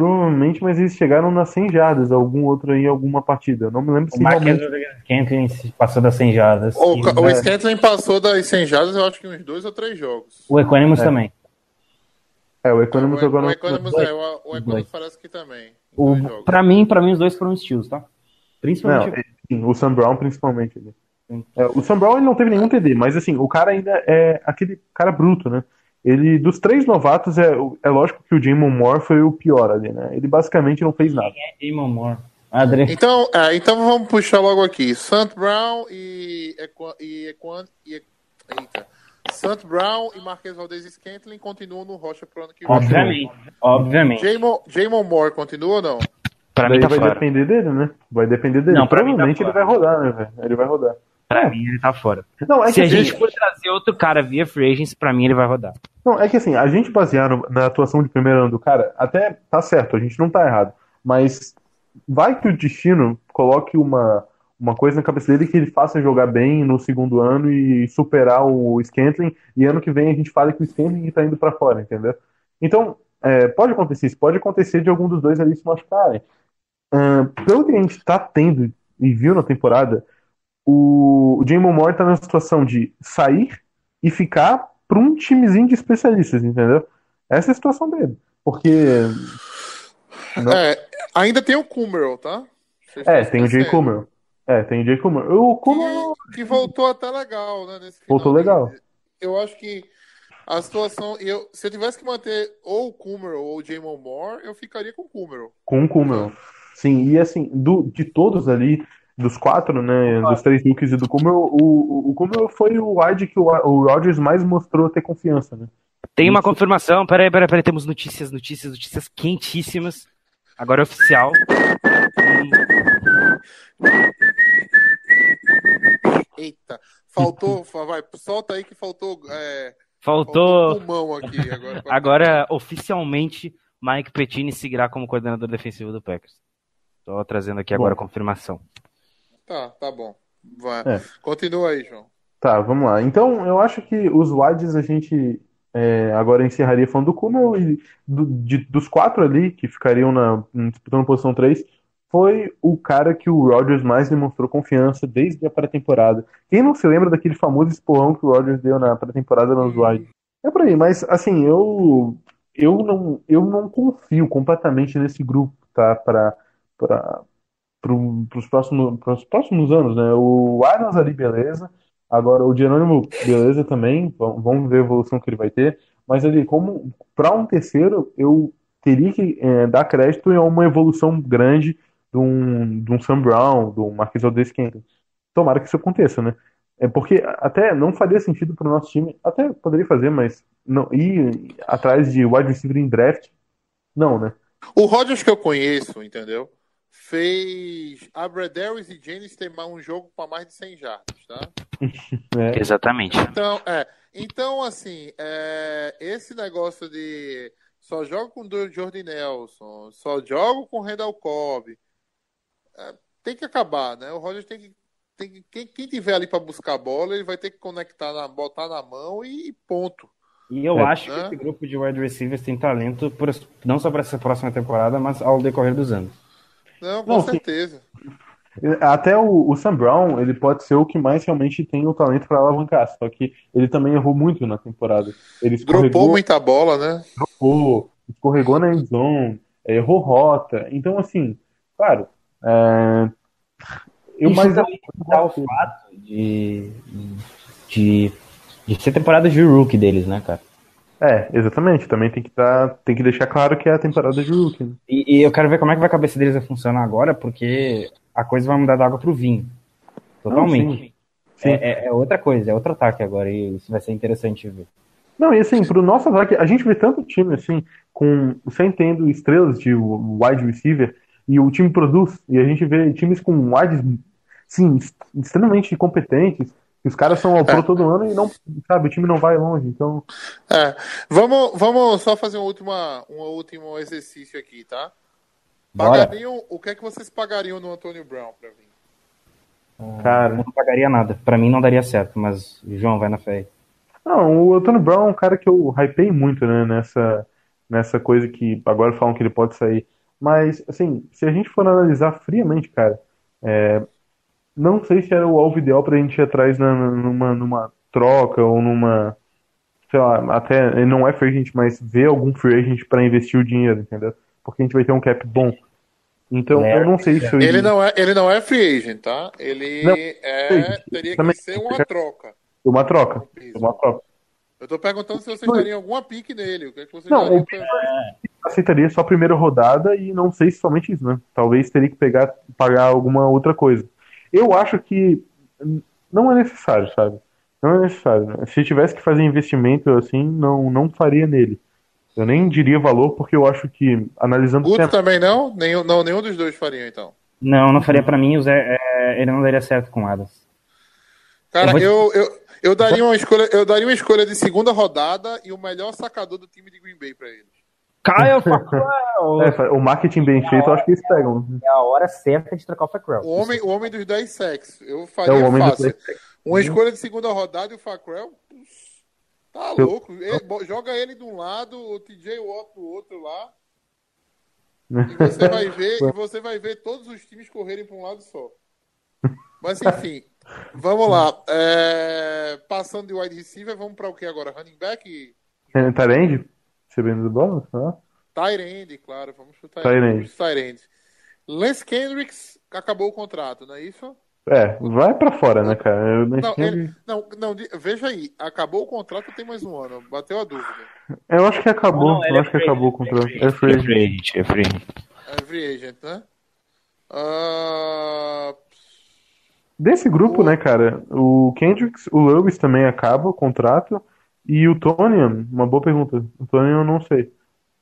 provavelmente, mas eles chegaram nas 100 jardas, algum outro aí, alguma partida. Eu não me lembro O se Marquez realmente. Kentlin se passou das 100 jardas. O, E o passou das 100 jardas, eu acho que uns dois ou três jogos. o Equanimus também. É, o O, Economy jogou o dois. é, o, o Dois. parece que também. O, pra, mim, pra mim, os dois foram steals, tá? Não, Principalmente é, sim, o Sam Brown principalmente. ali. Sim. É, o Sam Brown ele não teve nenhum TD, mas assim, o cara ainda é aquele cara bruto, né? Ele, dos três novatos, é, é lógico que o Jamon Moore foi o pior ali, né? Ele basicamente não fez nada. o Damon Moore. Adri... Então, é, então vamos puxar logo aqui. Sant Brown e e Equan, e, eita. Sant Brown e Marquês Valdez Scantling continuam no Rocha pro ano que vem. Obviamente. Obviamente. Jamon, Jamon Moore continua ou não? Pra Daí mim tá vai fora. depender dele, né? Vai depender dele. Não, pra mim tá Provavelmente ele fora. vai rodar, né, velho? Ele vai rodar. Pra mim ele tá fora. Não, é Se que a assim, gente for trazer outro cara via free agents, pra mim ele vai rodar. Não, é que assim, a gente basear no- na atuação de primeiro ano do cara, até tá certo, a gente não tá errado. Mas vai que o destino coloque uma, uma coisa na cabeça dele que ele faça jogar bem no segundo ano e superar o Scantling, e ano que vem a gente fala que o Scantling tá indo pra fora, entendeu? Então, é, pode acontecer isso, pode acontecer de algum dos dois ali se machucarem. Ahn, pelo que a gente tá tendo e viu na temporada, o, o Jamon Moore tá na situação de sair e ficar para um timezinho de especialistas, entendeu? Essa é a situação dele. Porque. Não. É, ainda tem o Kumerow, tá? Vocês É, estão tem o Jay esquecendo. Kummer. É, tem o Jay Kummer. O Kummer. Que, que voltou até legal, né? Nesse Voltou final. legal. Eu acho que a situação. Eu, se eu tivesse que manter ou o Kumerow ou o Jamon Moore, eu ficaria com o Kumerow. Com o Kummer. Sim, e assim, do, de todos ali, dos quatro, né? Dos três rookies e do Kummer, o, o, Kummer foi o wide que o, o Rodgers mais mostrou ter confiança, né? Tem uma confirmação, peraí, peraí, peraí, temos notícias, notícias, notícias quentíssimas. Agora é oficial. Eita, faltou. vai, solta aí que faltou. É, Faltou. pulmão aqui agora. Agora, oficialmente, Mike Pettine seguirá como coordenador defensivo do Packers. Tô trazendo aqui agora a Bom. confirmação. Tá, tá bom. Vai. É. Continua aí, João. Tá, vamos lá. Então, eu acho que os wides a gente é, agora encerraria falando do Kummer e do- de- dos quatro ali que ficariam na, disputando posição 3, foi o cara que o Rodgers mais demonstrou confiança desde a pré-temporada. Quem não se lembra daquele famoso esporrão que o Rodgers deu na pré-temporada nos wides? É por aí, mas assim, eu eu não eu não confio completamente nesse grupo, tá? Para para os próximos próximos anos, né? O Adams ali, beleza. Agora, o Jerônimo, beleza também. Vamos ver a evolução que ele vai ter. Mas ali, como para um terceiro, eu teria que é, dar crédito a uma evolução grande de um, de um Sam Brown, do Marquis Scantling. Tomara que isso aconteça, né? É porque até não faria sentido para o nosso time, até poderia fazer, mas não ir atrás de wide receiver em draft, não, né? O Rodgers que eu conheço, entendeu? Fez Abradaris e Jennings ter mais um jogo para mais de 100 jardas, tá? É, Exatamente. Então, é. Então, assim, é, esse negócio de só jogo com o Jordan Nelson, só jogo com o Randall Cobb, é, tem que acabar, né? O Rodgers tem que. Tem que quem, quem tiver ali para buscar a bola, ele vai ter que conectar, na, botar na mão e, ponto. E eu É. acho que Né? esse grupo de wide receivers tem talento, por- não só para essa próxima temporada, mas ao decorrer dos anos. Não, com Não, sim. certeza. Até o, o Sam Brown, ele pode ser o que mais realmente tem o talento para alavancar, só que ele também errou muito na temporada. Ele Dropou muita bola, né? errou, escorregou na endzone, errou rota. Então, assim, claro, é, eu Isso mais dá o fato de, de, de ser temporada de rookie deles, né, cara? É, exatamente. Também tem que dar, tem que deixar claro que é a temporada de rookie. né? E, e eu quero ver como é que vai a cabeça deles a funcionar agora, porque a coisa vai mudar da água pro vinho. Totalmente. Sim. É, é- é outra coisa, é outro ataque agora, e isso vai ser interessante ver. Não, e assim, pro nosso ataque, a gente vê tanto time assim, com sem tendo estrelas de wide receiver, e o time produz, e a gente vê times com wides, sim, extremamente competentes, Os caras são ao pro todo ano e não, sabe, o time não vai longe, então. É, vamos, vamos só fazer um último, um último exercício aqui, tá? Bora. Pagariam, o que é que vocês pagariam no Antônio Brown pra vir? Cara. Eu não pagaria nada. Pra mim não daria certo, mas João, vai na fé aí. Não, o Antônio Brown é um cara que eu hypei muito, né, nessa, nessa coisa que agora falam que ele pode sair. Mas, assim, se a gente for analisar friamente, cara, é, não sei se era o alvo ideal pra gente ir atrás na, numa, numa troca ou numa, sei lá, até, ele não é free agent, mas ver algum free agent pra investir o dinheiro, entendeu? Porque a gente vai ter um cap bom. Então, eu não sei se eu Ele não é, ele não é free agent, tá? Ele Não, é, teria que ser uma troca. Uma troca. Uma troca. Eu tô perguntando se vocês dariam alguma pique nele. O que, é que vocês Não, pra... aceitaria só a primeira rodada e não sei se somente isso, né? Talvez teria que pegar, pagar alguma outra coisa. Eu acho que não é necessário, sabe? Não é necessário. Se tivesse que fazer investimento assim, não, não faria nele. Eu nem diria valor, porque eu acho que, analisando Guto sempre- também não? Nenhum, não? Nenhum dos dois fariam, então. Não, não faria pra mim. o Zé- é, ele não daria certo com o Adams. Cara, Eu vou- eu, eu, eu, daria uma escolha, eu daria uma escolha de segunda rodada e o melhor sacador do time de Green Bay pra eles. Kyle Fackrell! É, o marketing bem feito, eu acho que eles pegam. É a hora certa de trocar o Fackrell. O homem, o homem dos 10 sacks. Eu É faria o homem fácil. Uma escolha de segunda rodada e o Fackrell. Tá Eu- louco. Ele- joga ele de um lado, o TJ Watt do outro lá. E você vai ver, e você vai ver todos os times correrem para um lado só. Mas enfim, vamos lá. É, passando de wide receiver, vamos para o que agora? Running back? É, Tyrande? Recebendo do bola? Tá? Tyrande, claro. Vamos pro Tyrande. Tyrande. Lance Kendricks acabou o contrato, não é isso? É, vai pra fora, né, cara? Não, ele, não, não, veja aí. Acabou o contrato, tem mais um ano. Bateu a dúvida. Eu acho que acabou. Não, eu é acho que free acabou o agent, contrato. é free É free É agent. free agent, é free agent. É free agent, né? Ah, Desse grupo, O- né, cara, o Kendricks, o Lewis também acaba o contrato. E o Tonian, uma boa pergunta. O Tonian eu não sei.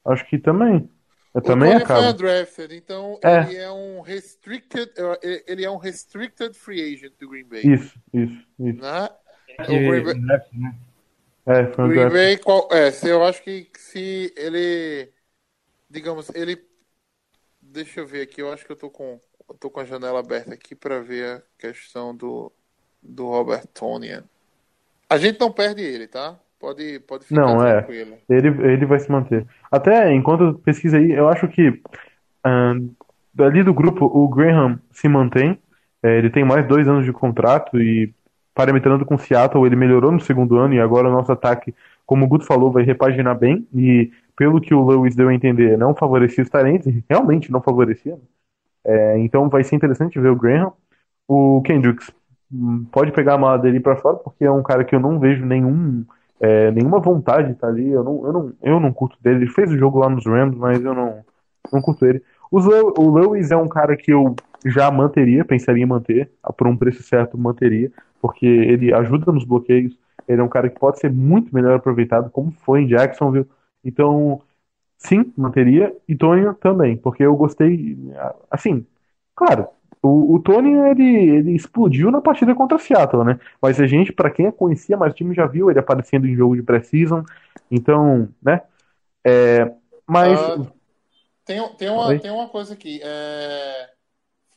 Acho que também. o Também Tony foi acaba. undrafted, então É. ele é um restricted, ele é um restricted free agent do Green Bay, Isso, isso, isso. né? O De Green Bay, draft, né? É, foi um Green. Bay qual, é, se eu acho que se ele, digamos, ele, deixa eu ver aqui, eu acho que eu tô com, eu tô com a janela aberta aqui para ver a questão do do Robert Tonian. A gente não perde ele, tá? Pode, pode ficar Não, é. tranquilo. Ele, ele vai se manter. Até enquanto eu pesquiso aí, eu acho que ahn, dali do grupo o Graham se mantém. É, ele tem mais dois anos de contrato e parametrando com o Seattle, ele melhorou no segundo ano e agora o nosso ataque, como o Guto falou, vai repaginar bem. E pelo que o Lewis deu a entender, não favorecia os talentos, realmente não favorecia. né? É, então vai ser interessante ver o Graham. O Kendricks hum, pode pegar a mala dele pra fora, porque é um cara que eu não vejo nenhum é, nenhuma vontade de estar ali. Eu não, eu, não, eu não curto dele. Ele fez o jogo lá nos Rams, mas eu não, não curto ele. O, Lew- o Lewis é um cara que eu já manteria, pensaria em manter, por um preço certo, manteria, porque ele ajuda nos bloqueios. Ele é um cara que pode ser muito melhor aproveitado, como foi em Jacksonville. Então, sim, manteria. E Tony também, porque eu gostei. Assim, claro, o, o Tony ele, ele explodiu na partida contra Seattle, né? Mas a gente, pra quem conhecia mais o time, já viu ele aparecendo em jogo de pré-season. Então, né? É, mas. Ah, Tem, tem, uma, Oi? tem uma coisa aqui. é,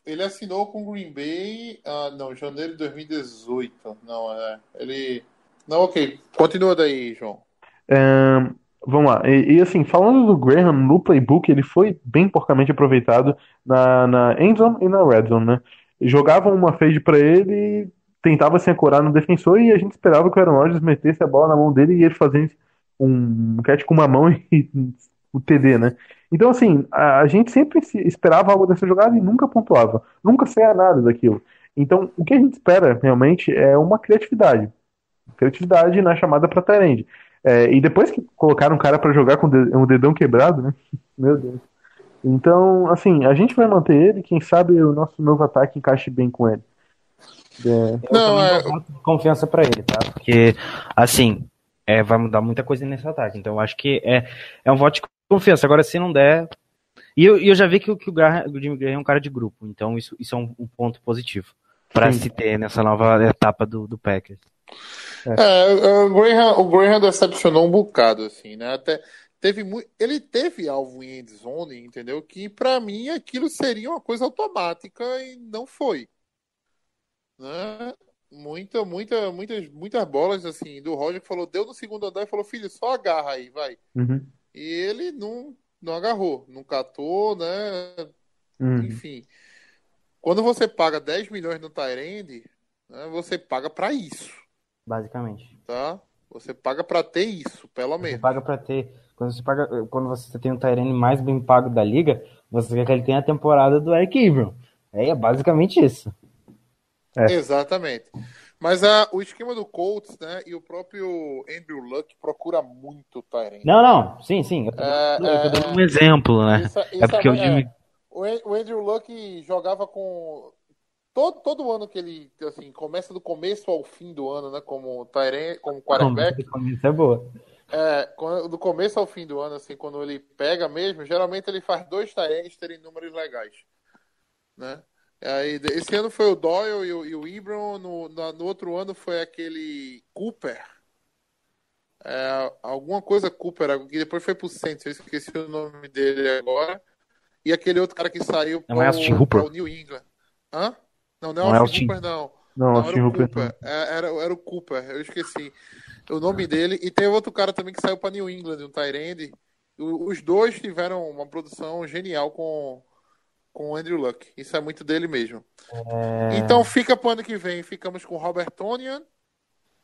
Ele assinou com o Green Bay, ah, não, janeiro de 2018. Não, é. Ele. Não, ok. Continua daí, João. Ahn, vamos lá. E, e, assim, falando do Graham no playbook, ele foi bem porcamente aproveitado na, na endzone e na red zone, né? Jogavam uma fade pra ele, tentava se ancorar no defensor e a gente esperava que o Aaron Rodgers metesse a bola na mão dele e ele fazesse um catch com uma mão e o TD, né? Então, assim, a, a gente sempre se- esperava algo dessa jogada e nunca pontuava. Nunca saía nada daquilo. Então, o que a gente espera realmente é uma criatividade. Criatividade na chamada pra Tyrande. É, e depois que colocaram um cara pra jogar com um dedão quebrado, né? Meu Deus. Então, assim, a gente vai manter ele, quem sabe o nosso novo ataque encaixe bem com ele. É, Não, é. confiança pra ele, tá? Porque, assim, é, vai mudar muita coisa nesse ataque. Então, eu acho que é, é um voto de confiança. Agora, se não der. E eu, eu já vi que, o- que o, Graham, o Jimmy Graham é um cara de grupo. Então, isso, isso é um, um ponto positivo. pra Sim. se ter nessa nova etapa do, do Packers. É, o Graham, o Graham decepcionou um bocado, assim, né? Até teve muito, ele teve alvo em end zone, entendeu? Que pra mim aquilo seria uma coisa automática e não foi, né? Muita, muita, muitas, muitas bolas assim do Roger que falou, deu no segundo andar e falou, filho, só agarra aí, vai. Uhum. E ele não, não agarrou, não catou, né? Uhum. Enfim, quando você paga 10 milhões no Tyrande, né, você paga pra isso, Basicamente. tá? Você paga pra ter isso, pelo Você menos. paga pra ter. Quando você, paga, quando você tem o Tyrene mais bem pago da liga, você quer que ele tenha a temporada do Eric Ebron. É, é basicamente isso. É. Exatamente. Mas a, o esquema do Colts, né, e o próprio Andrew Luck procura muito o Tyrande. Não, não. Sim, sim. Eu tô, É, eu tô dando- é, Um exemplo, né? Isso- É isso porque o é- o Andrew Luck jogava com todo, todo ano que ele assim começa do começo ao fim do ano, né, como Tyrande, como quarterback. Isso é boa. É, quando- do começo ao fim do ano, assim, quando ele pega mesmo, geralmente ele faz dois Tyrands terem números legais, né? Aí, esse ano foi o Doyle e o, e o Ibram, no, na- no outro ano foi aquele Cooper, é, alguma coisa Cooper, que depois foi pro Saints, eu esqueci o nome dele agora, e aquele outro cara que saiu é pro, Hooper? pro New England. Hã? Não, não é Não é Austin Austin. Hooper, não. Não, Não, Austin era o. Cooper. É, Era, era o Cooper, eu esqueci o nome dele. E tem outro cara também que saiu para New England, um Tyrande. Os dois tiveram uma produção genial com, com o Andrew Luck. Isso é muito dele mesmo. Então fica para ano que vem. Ficamos com Robert Tonian,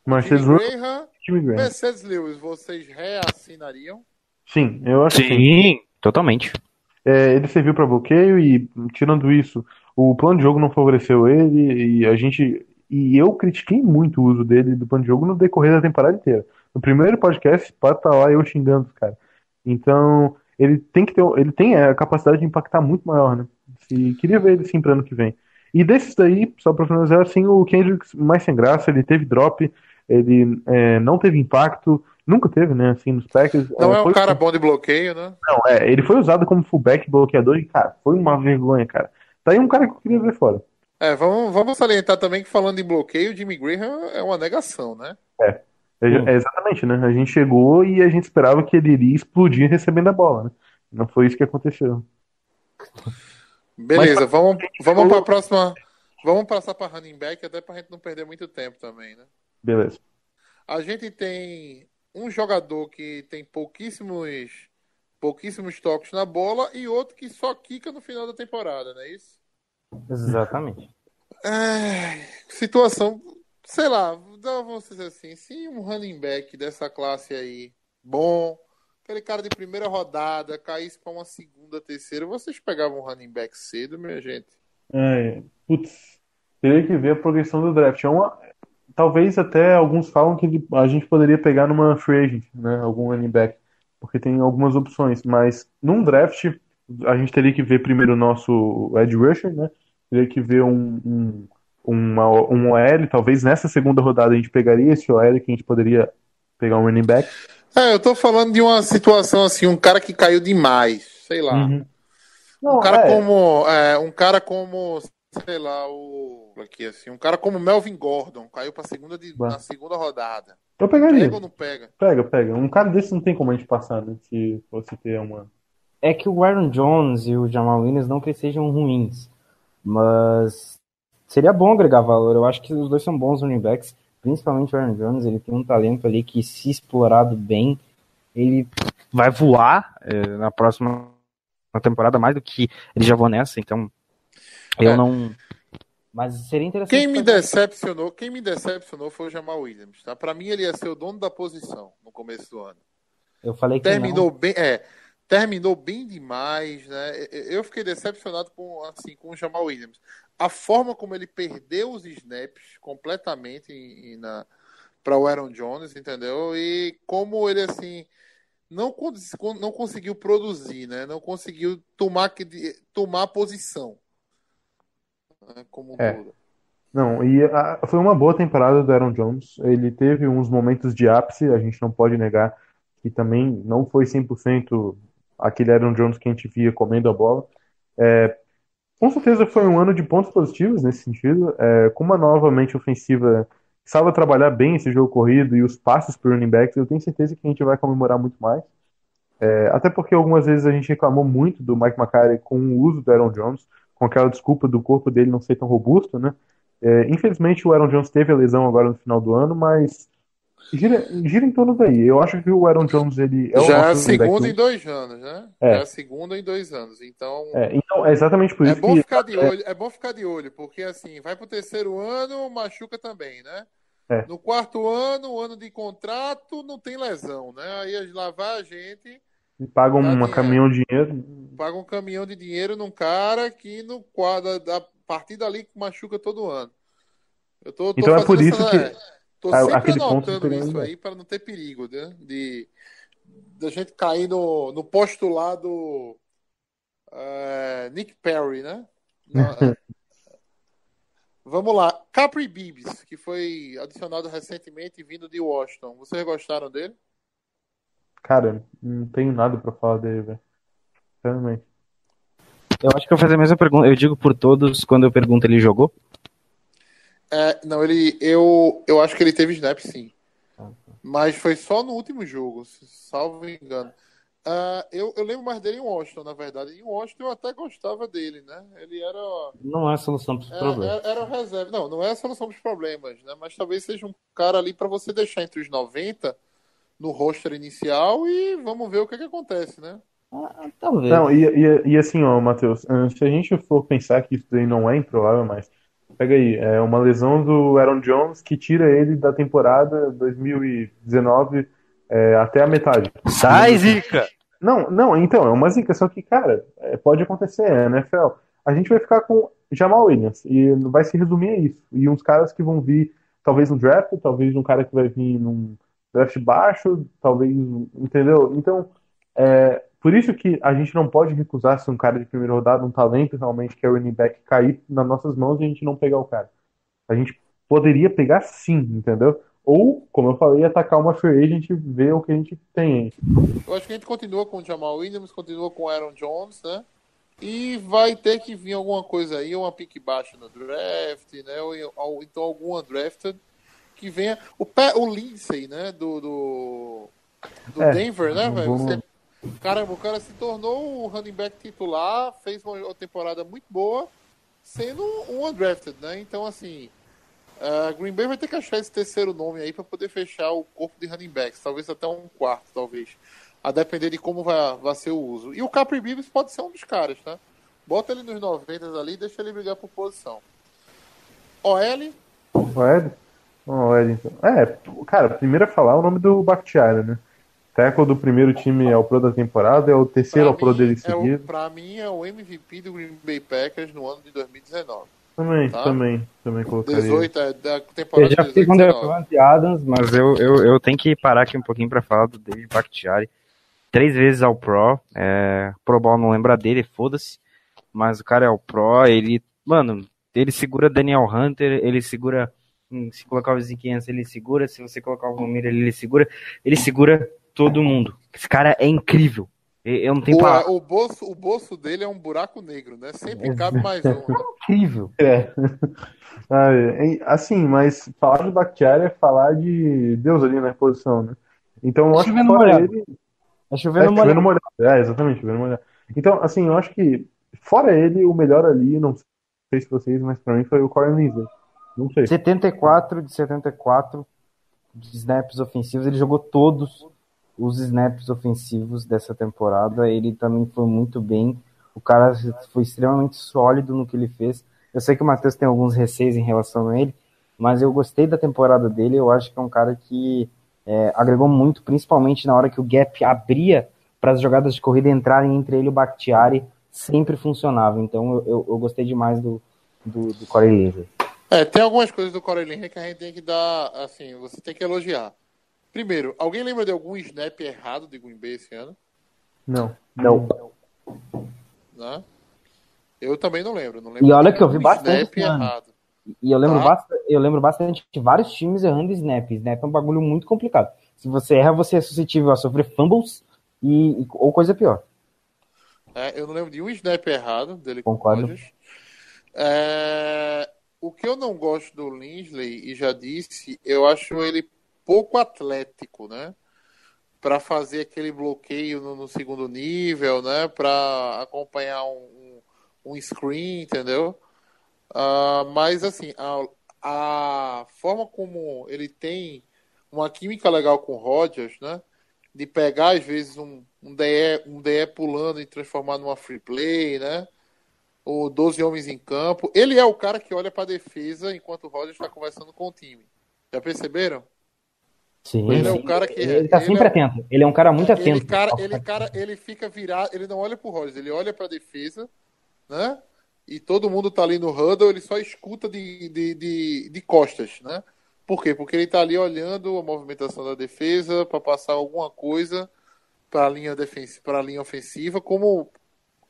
Mercedes Graham. Mercedes Lewis. Vocês reassinariam? Sim, eu acho que sim. Sim, totalmente. É, ele serviu para bloqueio e, tirando isso, o plano de jogo não favoreceu ele e a gente e eu critiquei muito o uso dele do plano de jogo no decorrer da temporada inteira. No primeiro podcast, pode estar lá eu xingando os caras. Então, ele tem que ter, ele tem a capacidade de impactar muito maior, né? E queria ver ele sim para ano que vem. E desses daí, só para finalizar, assim, o Kendrick mais sem graça, ele teve drop, ele é, não teve impacto, nunca teve, né? Assim, nos Packers. Não é um foi- cara bom de bloqueio, né? não, é, ele foi usado como fullback bloqueador e, cara, foi uma vergonha, cara. Tá aí um cara que eu queria ver fora. É, vamos, vamos salientar também que falando em bloqueio, o Jimmy Graham é uma negação, né? É, Sim. é exatamente, né? A gente chegou e a gente esperava que ele iria explodir recebendo a bola, né? Não foi isso que aconteceu. Beleza, Mas- vamos, vamos para a próxima. Vamos passar para running back, até para a gente não perder muito tempo também, né? Beleza. A gente tem um jogador que tem pouquíssimos pouquíssimos toques na bola e outro que só quica no final da temporada, não é isso? Exatamente. É, situação, sei lá, dá- vamos dizer assim, se um running back dessa classe aí, bom, aquele cara de primeira rodada, caísse para uma segunda, terceira, vocês pegavam um running back cedo, minha gente? É, putz, teria que ver a progressão do draft. É uma, talvez até alguns falam que a gente poderia pegar numa free agent, né? Algum running back, porque tem algumas opções. Mas num draft, a gente teria que ver primeiro o nosso edge rusher, né? Teria que ver um, um, uma, um OL. Talvez nessa segunda rodada a gente pegaria esse OL que a gente poderia pegar um running back. É, eu tô falando de uma situação assim, um cara que caiu demais, sei lá. Uhum. Não, Um cara é, como, é, um cara como, sei lá, o aqui assim, um cara como Melvin Gordon, caiu para segunda de, na segunda rodada. eu pegaria. Pega ou não pega? Pega, pega. Um cara desse não tem como a gente passar, né? Se fosse ter uma. É que o Aaron Jones e o Jamal Williams não que eles sejam ruins, mas seria bom agregar valor. Eu acho que os dois são bons running backs, principalmente o Aaron Jones. Ele tem um talento ali que, se explorado bem, ele Vai voar eh, na próxima temporada mais do que ele já voou nessa, então eu É. não. Mas seria interessante. Quem me decepcionou, quem me decepcionou foi o Jamal Williams, tá? Para mim ele ia ser o dono da posição no começo do ano. Eu falei que Terminou bem, é, terminou bem demais, né? Eu fiquei decepcionado com assim com o Jamal Williams. A forma como ele perdeu os snaps completamente em, em na para o Aaron Jones, entendeu? E como ele assim não, não conseguiu produzir, né? Não conseguiu tomar que tomar posição. né? Como É. Não, e a- foi uma boa temporada do Aaron Jones. Ele teve uns momentos de ápice, a gente não pode negar que também não foi 100% aquele Aaron Jones que a gente via comendo a bola. É, Com certeza foi um ano de pontos positivos nesse sentido, é, com uma nova mente ofensiva que sabe trabalhar bem esse jogo corrido e os passes para running backs, eu tenho certeza que a gente vai comemorar muito mais. É, até porque algumas vezes a gente reclamou muito do Mike McCarthy com o uso do Aaron Jones, com aquela desculpa do corpo dele não ser tão robusto, né? É, infelizmente o Aaron Jones teve a lesão agora no final do ano, mas gira, gira em torno daí. Eu acho que o Aaron Jones ele é o Já é a segunda um. em dois anos, né? É. Já é a segunda em dois anos. Então, É, então é exatamente por é isso bom que ficar de olho, é bom ficar de olho, porque assim, vai pro terceiro ano, machuca também, né? É. No quarto ano, ano de contrato, não tem lesão, né? Aí lá vai a gente, pagam Dá um dinheiro. caminhão de dinheiro. paga um caminhão de dinheiro num cara que no quadro, a partir dali machuca todo ano. Eu tô, tô Então é por isso essa- que tô sempre aquele anotando isso aí para não ter perigo, né? De da gente cair no, no postulado é, Nick Perry, né? Na- Vamos lá, Capri Bibbs, que foi adicionado recentemente vindo de Washington. Vocês gostaram dele? Cara, não tenho nada pra falar dele, velho. Realmente. Eu acho que eu vou fazer a mesma pergunta. Eu digo por todos, quando eu pergunto ele jogou. É, não, ele. Eu, eu acho que ele teve snap sim. Mas foi só no último jogo, se- salvo engano. Ah, eu, eu lembro mais dele em Washington, na verdade. Em Washington eu até gostava dele, né? Ele era. Não é a solução para os é, problemas. era, era reserva. Não, não é a solução dos problemas, né? Mas talvez seja um cara ali para você deixar entre os 90 no roster inicial e vamos ver o que, que acontece, né? Ah, talvez. Não, e, e, e assim, ó, Matheus, ah, se a gente for pensar que isso daí não é improvável, mas pega aí, é uma lesão do Aaron Jones que tira ele da temporada 2019 é, até a metade. Sai, Zica! Não, não, então, é uma zica, só que, cara, é, pode acontecer, é NFL. A gente vai ficar com Jamal Williams, e vai se resumir a isso. E uns caras que vão vir, talvez no draft, talvez um cara que vai vir num draft baixo, talvez, entendeu? Então, é, por isso que a gente não pode recusar se um cara de primeira rodada, um talento realmente, que é o running back, cair nas nossas mãos e a gente não pegar o cara. A gente poderia pegar sim, entendeu? Ou, como eu falei, atacar uma free agent e ver o que a gente tem aí. Eu acho que a gente continua com o Jamal Williams, continua com o Aaron Jones, né? E vai ter que vir alguma coisa aí, uma pique baixa no draft, né? Ou, ou então alguma drafted que venha. O, Pe- o Lindsay, né? Do, do, do É, Denver, né, velho? vamos- Você- Caramba, o cara se tornou o running back titular, fez uma temporada muito boa, sendo um undrafted, né? Então, assim, a Green Bay vai ter que achar esse terceiro nome aí para poder fechar o corpo de running backs, talvez até um quarto, talvez. A depender de como vai, vai ser o uso. E o Capri Bibbs pode ser um dos caras, tá? Bota ele nos 90 ali e deixa ele brigar por posição. OL, O Ed? Não, o Ed, então. É, cara, primeiro a falar é o nome do Bakhtiari, né? Tackle do primeiro time é o pro da temporada, é o terceiro ao pro mim, dele é o, seguido. pra mim é o MVP do Green Bay Packers no ano de 2019. Também, tá. também, também colocaria. 18 é da Eu temporada já fiquei 18 com o 19. Devante Adams, mas Mas eu, eu, eu tenho que parar aqui um pouquinho pra falar do David Bakhtiari. Três vezes ao Pro. É, Pro Bowl não lembra dele, foda-se. Mas o cara é o Pro, ele. Mano, ele segura Daniel Hunter, ele segura. hum, Se colocar o Ansah, ele segura. Se você colocar o Romero, ele segura. Ele segura todo mundo. Esse cara é incrível. Eu não tenho O, o, bolso, o bolso dele é um buraco negro, né? Sempre cabe mais um. né? incrível. É. Ah, é, é, Assim, mas falar de Bakhtiari é falar de Deus ali na posição, né? Então eu acho que fora ele. É É, chovendo molhado. chovendo molhado. É, exatamente, chovendo molhado. Então, assim, eu acho que fora ele, o melhor ali, não sei se vocês, mas pra mim foi o Corey Linsley. Não sei. 74 de 74 de snaps ofensivos. Ele jogou todos os snaps ofensivos dessa temporada. Ele também foi muito bem. O cara foi extremamente sólido no que ele fez. Eu sei que o Matheus tem alguns receios em relação a ele, mas eu gostei da temporada dele. Eu acho que é um cara que é, agregou muito, principalmente na hora que o gap abria para as jogadas de corrida entrarem entre ele e o Bakhtiari. Sempre funcionava. Então eu, eu, eu gostei demais do, do, do Corey. É, tem algumas coisas do Corey que a gente tem que dar, assim, você tem que elogiar. Primeiro, alguém lembra de algum snap errado de Green Bay esse ano? Não. Não. Né? Eu também não lembro. Não lembro E olha que eu vi bastante. E eu lembro, Tá. bastante, eu lembro bastante de vários times errando snap. Snap é um bagulho muito complicado. Se você erra, você é suscetível a sofrer fumbles e, e- ou coisa pior. É, eu não lembro de um snap errado dele com o Concordo. É, o que eu não gosto do Linsley, e já disse, eu acho ele pouco atlético, né? Para fazer aquele bloqueio no, no segundo nível, né? Para acompanhar um, um, screen, entendeu? Ah, mas assim, a, a forma como ele tem uma química legal com o Rodgers, né? De pegar às vezes um, um DE, um DE pulando e transformar numa free play, né? Ou 12 homens em campo. Ele é o cara que olha para a defesa enquanto o Rodgers está conversando com o time. Já perceberam? Sim, Ele é sim. o cara que- Ele tá ele sempre é- atento. Ele é um cara muito Ele, atento. cara, ele, cara, ele fica virado, ele não olha pro Rodgers, ele olha pra defesa, né? E todo mundo tá ali no huddle, ele só escuta de, de, de, de costas, né? Por quê? Porque ele tá ali olhando a movimentação da defesa para passar alguma coisa para a linha defensiva, para linha ofensiva, como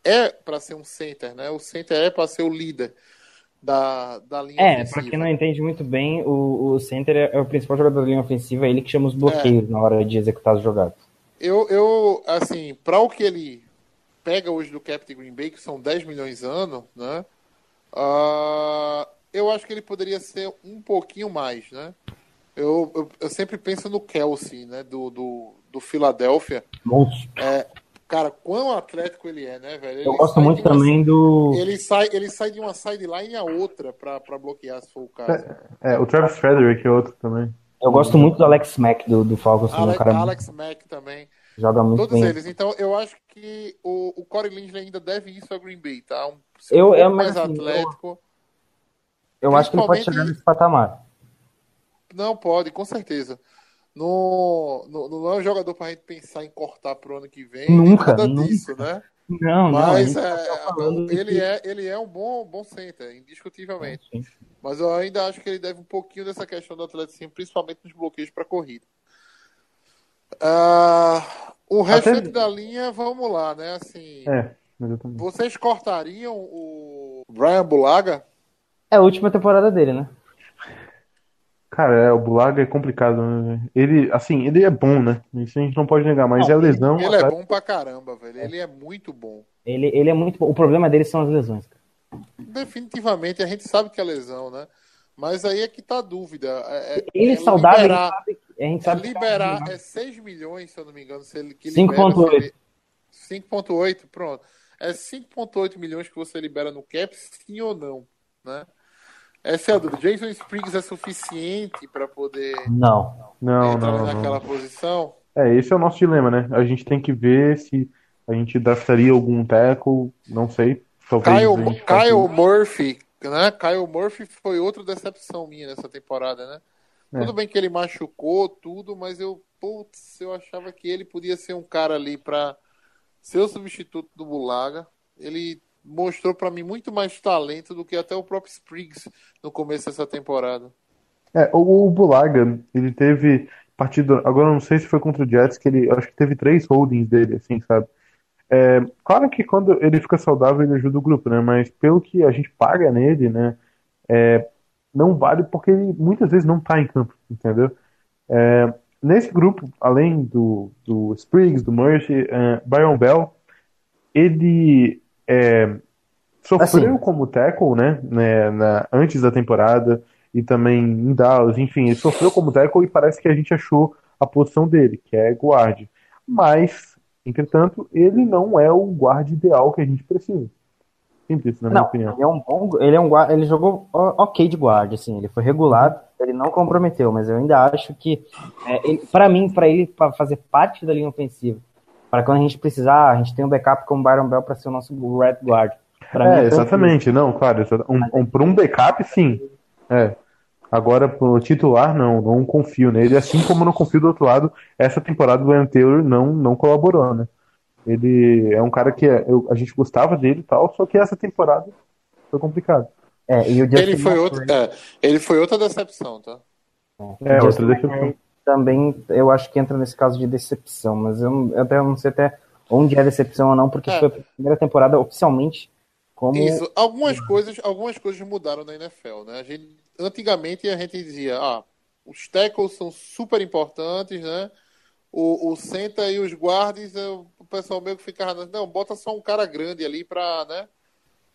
é para ser um center, né? O center é para ser o líder da, da linha É, ofensiva. pra quem não entende muito bem, o, o center é, é o principal jogador da linha ofensiva, é ele que chama os bloqueios na hora de executar as jogadas. Eu, eu assim, para o que ele pega hoje do cap de Green Bay, que são 10 milhões ano, né? ah, eu acho que ele poderia ser um pouquinho mais, né? Eu, eu, eu sempre penso no Kelsey, né? Do, do, do Philadelphia. Monstro. É, cara, quão atlético ele é, né, velho? Eu Ele gosto sai muito uma- também do. Ele sai, ele sai de uma sideline a outra pra, pra bloquear, se for o caso. É, o Travis Frederick é outro também. Eu gosto muito do Alex Mack do, do Falcons, Alex, cara Alex Mack também. joga muito Todos bem. eles. Então, eu acho que o, o Corey Linsley ainda deve isso a Green Bay, tá? Um, Eu- um eu- mas mais assim, atlético. Eu acho que ele pode chegar nesse patamar. Não, pode, com certeza. No, no, não é um jogador pra gente pensar em cortar pro ano que vem. Nunca, Nada nunca. disso, né? Não, não. a Mas gente é, tá ele, que- é, ele é um bom, bom center, indiscutivelmente. Sim. Mas eu ainda acho que ele deve um pouquinho dessa questão do atleticismo, principalmente nos bloqueios para corrida. Ah, o restante da linha, vamos lá, né? Assim, É, exatamente. vocês cortariam o Brian Bulaga? É a última temporada dele, né? Cara, é, o Bulaga é complicado, né? Ele, assim, ele é bom, né? Isso a gente não pode negar, mas Não, é lesão. Ele é cara. bom pra caramba, velho. Ele é muito bom. Ele, ele é muito bom. O problema dele são as lesões. cara. Definitivamente, a gente sabe que é lesão, né? Mas aí é que tá a dúvida. É, é- Ele é saudável, liberar, a gente sabe, a gente é sabe que liberar é 6 milhões, se eu não me engano, se ele que 5,8. libera, se ele- 5.8, pronto. É 5.8 milhões que você libera no cap, sim ou não, né? Essa é a dúvida. Jason Spriggs é suficiente para poder Não. Não, entrar não, não. naquela posição? É, esse é o nosso dilema, né? A gente tem que ver se a gente draftaria algum tackle, não sei. Talvez Kyle, faça Kyle isso. Murphy, né? Kyle Murphy foi outra decepção minha nessa temporada, né? É. Tudo bem que ele machucou tudo, mas eu, putz, eu achava que ele podia ser um cara ali para ser o substituto do Bulaga. Ele mostrou para mim muito mais talento do que até o próprio Spriggs no começo dessa temporada. É, o, o Bulaga, ele teve partido, agora não sei se foi contra o Jets, que ele, acho que teve três holdings dele, assim, sabe? É, claro que quando ele fica saudável, ele ajuda o grupo, né? Mas pelo que a gente paga nele, né? é, não vale porque ele muitas vezes não tá em campo, entendeu? É, nesse grupo, além do, do Spriggs, do Murphy, é, Byron Bell, ele é, sofreu Assim. como tackle, né, né, na- antes da temporada e também em Dallas, enfim, ele sofreu como tackle e parece que a gente achou a posição dele, que é guard. Mas, entretanto, ele não é o guard ideal que a gente precisa. Simples, na minha Não, opinião. ele é um bom, ele é um guarda, ele jogou ok de guarda, assim, ele foi regular, ele não comprometeu, mas eu ainda acho que é, para mim, para ele pra fazer parte da linha ofensiva, para quando a gente precisar, a gente tem um backup como o Byron Bell para ser o nosso red guard. Pra É, exatamente, não, claro, um, um, para um backup, sim. É. Agora, pro titular, não, não confio nele, assim como não confio do outro lado, essa temporada do Ian Taylor não, não colaborou, né? Ele é um cara que é- eu- a gente gostava dele e tal, só que essa temporada foi complicado. É, e Ele foi, outro, é, ele foi outra decepção, tá? É, o outra decepção. Também eu acho que entra nesse caso de decepção, mas eu, não- eu até não sei até onde é decepção ou não, porque É. foi a primeira temporada oficialmente como Isso. Algumas coisas, algumas coisas mudaram na NFL, né? A gente, antigamente a gente dizia, ah, os tackles são super importantes, né? O, o center e os guardas, eu- o pessoal meio que ficava, não, bota só um cara grande ali pra, né?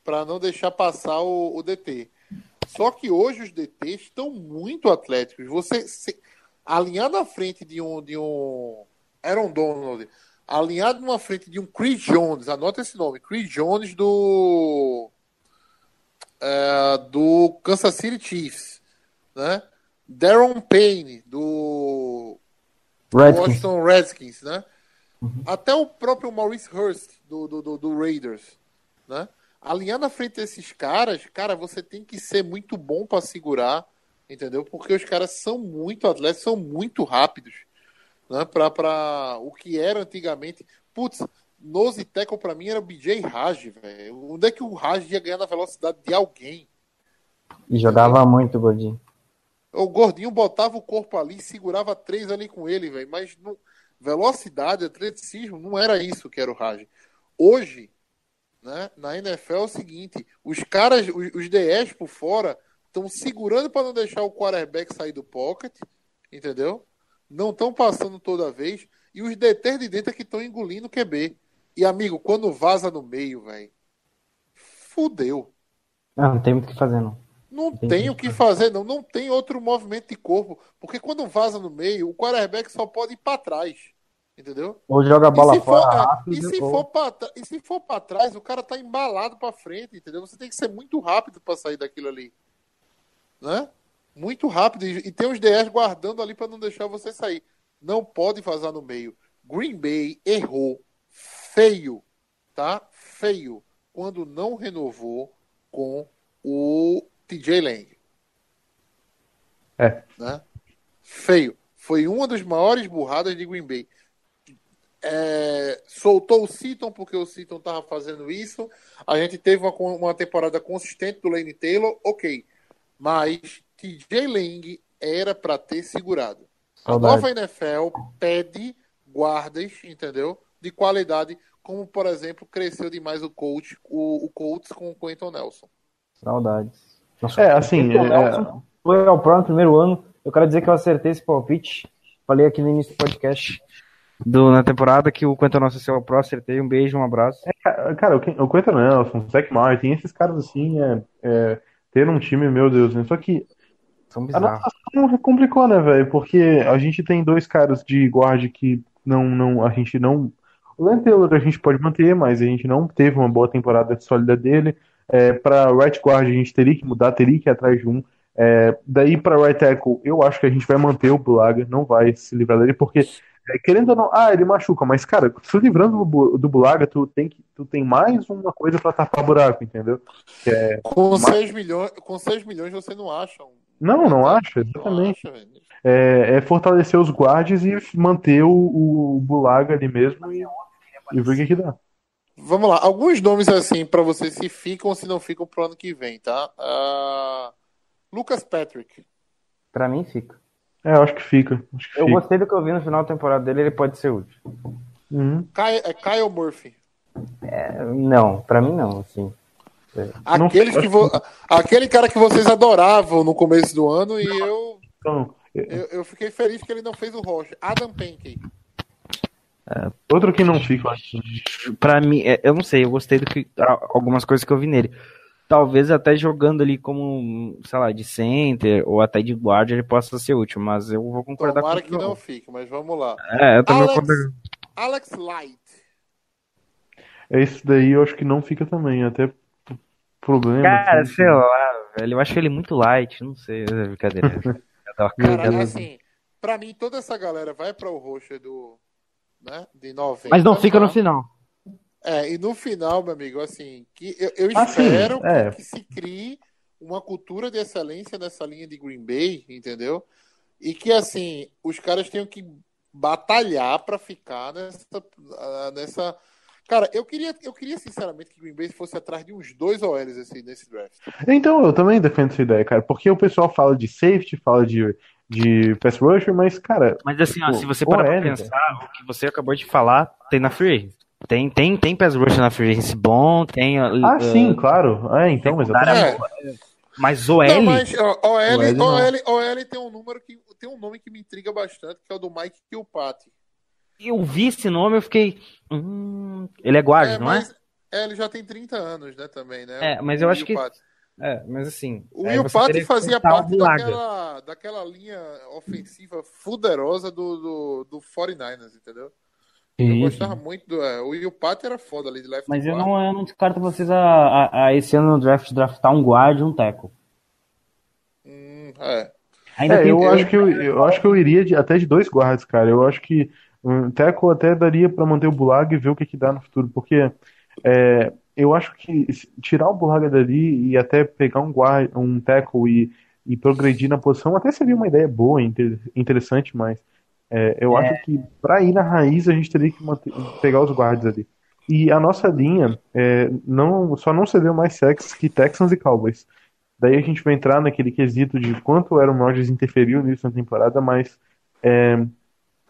para não deixar passar o, o DT. Só que hoje os DTs estão muito atléticos. Você se, alinhar na frente de um de um Aaron Donald, alinhado numa frente de um Chris Jones, anota esse nome, Chris Jones do é, do Kansas City Chiefs, né? Darren Payne do Redskins. Washington Redskins, né? Até o próprio Maurice Hurst do, do, do, do Raiders, né? Alinhar na frente desses caras, cara, você tem que ser muito bom para segurar, entendeu? Porque os caras são muito atletas, são muito rápidos, né? Pra, pra o que era antigamente. Putz, nose tackle pra mim era o BJ Raj, velho. Onde é que o Raj ia ganhar na velocidade de alguém? E jogava muito, Gordinho. O gordinho botava o corpo ali, segurava três ali com ele, velho. Mas não- velocidade, atleticismo, não era isso que era o Raj. Hoje, né, na NFL é o seguinte: os caras, os, os DS por fora, estão segurando para não deixar o quarterback sair do pocket, entendeu? Não estão passando toda vez. E os DTs de dentro é que estão engolindo o QB. E, amigo, quando vaza no meio, velho, fudeu. Não, não tem muito o que fazer, não. Não tem o que fazer, não. Não tem outro movimento de corpo. Porque quando vaza no meio, o quarterback só pode ir para trás. Entendeu? Ou joga a bola fora é, rápido, e, se ou- for pra, e se for pra trás, o cara tá embalado pra frente, entendeu? Você tem que ser muito rápido pra sair daquilo ali. Né? Muito rápido. E, e tem os DS guardando ali pra não deixar você sair. Não pode vazar no meio. Green Bay errou feio, tá? Feio. Quando não renovou com o TJ Lang. É. Né? Feio. Foi uma das maiores burradas de Green Bay. É, soltou o Seaton porque o Seaton estava fazendo isso. A gente teve uma, uma temporada consistente do Lane Taylor, ok. Mas TJ Lang era para ter segurado. A Saudade. nova NFL pede guardas, entendeu? De qualidade, como por exemplo cresceu demais o coach, o, o Colts com o Quentin Nelson. Saudades. Nossa, É, assim, o é- Nelson Foi ao Pro no primeiro ano. Eu quero dizer que eu acertei esse palpite. Falei aqui no início do podcast. Do, na temporada que o Quentin Nossa seu Pro, acertei. Um beijo, um abraço. Cara, Cara, o o Quentin Nelson, o Zach Martin, esses caras assim, é, é, ter um time, meu Deus, né? Só que São a nossa complicou, né, velho? Porque a gente tem dois caras de guarda que não, não, a gente não. O Len Taylor a gente pode manter, mas a gente não teve uma boa temporada sólida dele. É, para right guard a gente teria que mudar, teria que ir atrás de um. É, daí para right tackle, eu acho que a gente vai manter o Bulaga, não vai se livrar dele, porque querendo ou não, ah, ele machuca, mas cara, se livrando do, do Bulaga, tu tem que, tu tem mais uma coisa pra tapar buraco, entendeu? Que é- Com Mas- 6 milhões, com 6 milhões você não acha. um- Não, não acho, Não exatamente. acha, velho. É, é fortalecer os guards e manter o, o Bulaga ali mesmo e, e ver o que que dá. Vamos lá, alguns nomes assim pra você se ficam ou se não ficam pro ano que vem, tá? Ah, Lucas Patrick. Pra mim, fica. É, eu acho que fica. Acho que Eu fica. gostei do que eu vi no final da temporada dele. Ele pode ser útil. Uhum. Kyle, é Kyle Murphy. É, não, pra mim não, assim. Aqueles que vo... Aquele cara que vocês adoravam no começo do ano e eu, Então, é, eu, eu fiquei feliz que ele não fez o Rocha. Adam Pankey. outro que não fica, eu acho. Pra mim, é, eu não sei, eu gostei do que algumas coisas que eu vi nele. Talvez até jogando ali como, sei lá, de center ou até de guarda ele possa ser útil, mas eu vou concordar Tomara com que não fique, mas vamos lá. É, eu também Alex, concordo. Alex Light. Esse daí eu acho que não fica também, até p- problema. Cara, assim. sei lá, velho, eu acho ele muito light, não sei, é brincadeira. Eu tava Cara, assim, pra mim toda essa galera vai para o Rocha do, né, de 90. Mas não fica tá? no final. É, e no final, meu amigo, assim, que eu, eu Ah, espero que- é. que, se crie uma cultura de excelência nessa linha de Green Bay, entendeu? E que, assim, os caras tenham que batalhar pra ficar nessa, nessa. Cara, eu queria, eu queria sinceramente que Green Bay fosse atrás de uns dois OLs assim, nesse draft. Então, eu também defendo essa ideia, cara, porque o pessoal fala de safety, fala de, de pass rusher, mas, cara, Mas assim, ó, Pô, se você parar pra pensar, o que você acabou de falar, tem na Free Agency. Tem, tem, tem pass rush na Free Agency bom, tem... ah, uh, sim, claro, é, então, exatamente. É, Mas não, mas ó, OL, O L não. OL, OL tem um número que tem um nome que me intriga bastante, que é o do Mike Kilpatrick. Eu vi esse nome, eu fiquei... Hum, ele é guarda, É, não é? mas, É, ele já tem 30 anos, né, também, né? É, mas O eu acho que-. É, mas assim. O que fazia parte daquela, daquela linha ofensiva fuderosa do, do, do 49ers, entendeu? Eu gostava muito do. é, o Will Pat era foda ali de left Mas eu não, eu não descarto vocês a, a, a esse ano no draft draftar um guard e um tackle. Hum, é. Ainda É, tem- eu acho que eu, eu acho que eu iria de- até de dois guardas, cara. Eu acho que um tackle até daria pra manter o Bulaga e ver o que que dá no futuro, porque é, eu acho que tirar o Bulaga dali e até pegar um guard, um tackle e, e progredir na posição até seria uma ideia boa, inter- interessante, mas é, eu acho que pra ir na raiz a gente teria que manter- pegar os guards ali. E a nossa linha é, não, só não cedeu mais sacks que Texans e Cowboys. Daí a gente vai entrar naquele quesito de quanto o Aaron Rodgers interferiu nisso na temporada, mas é,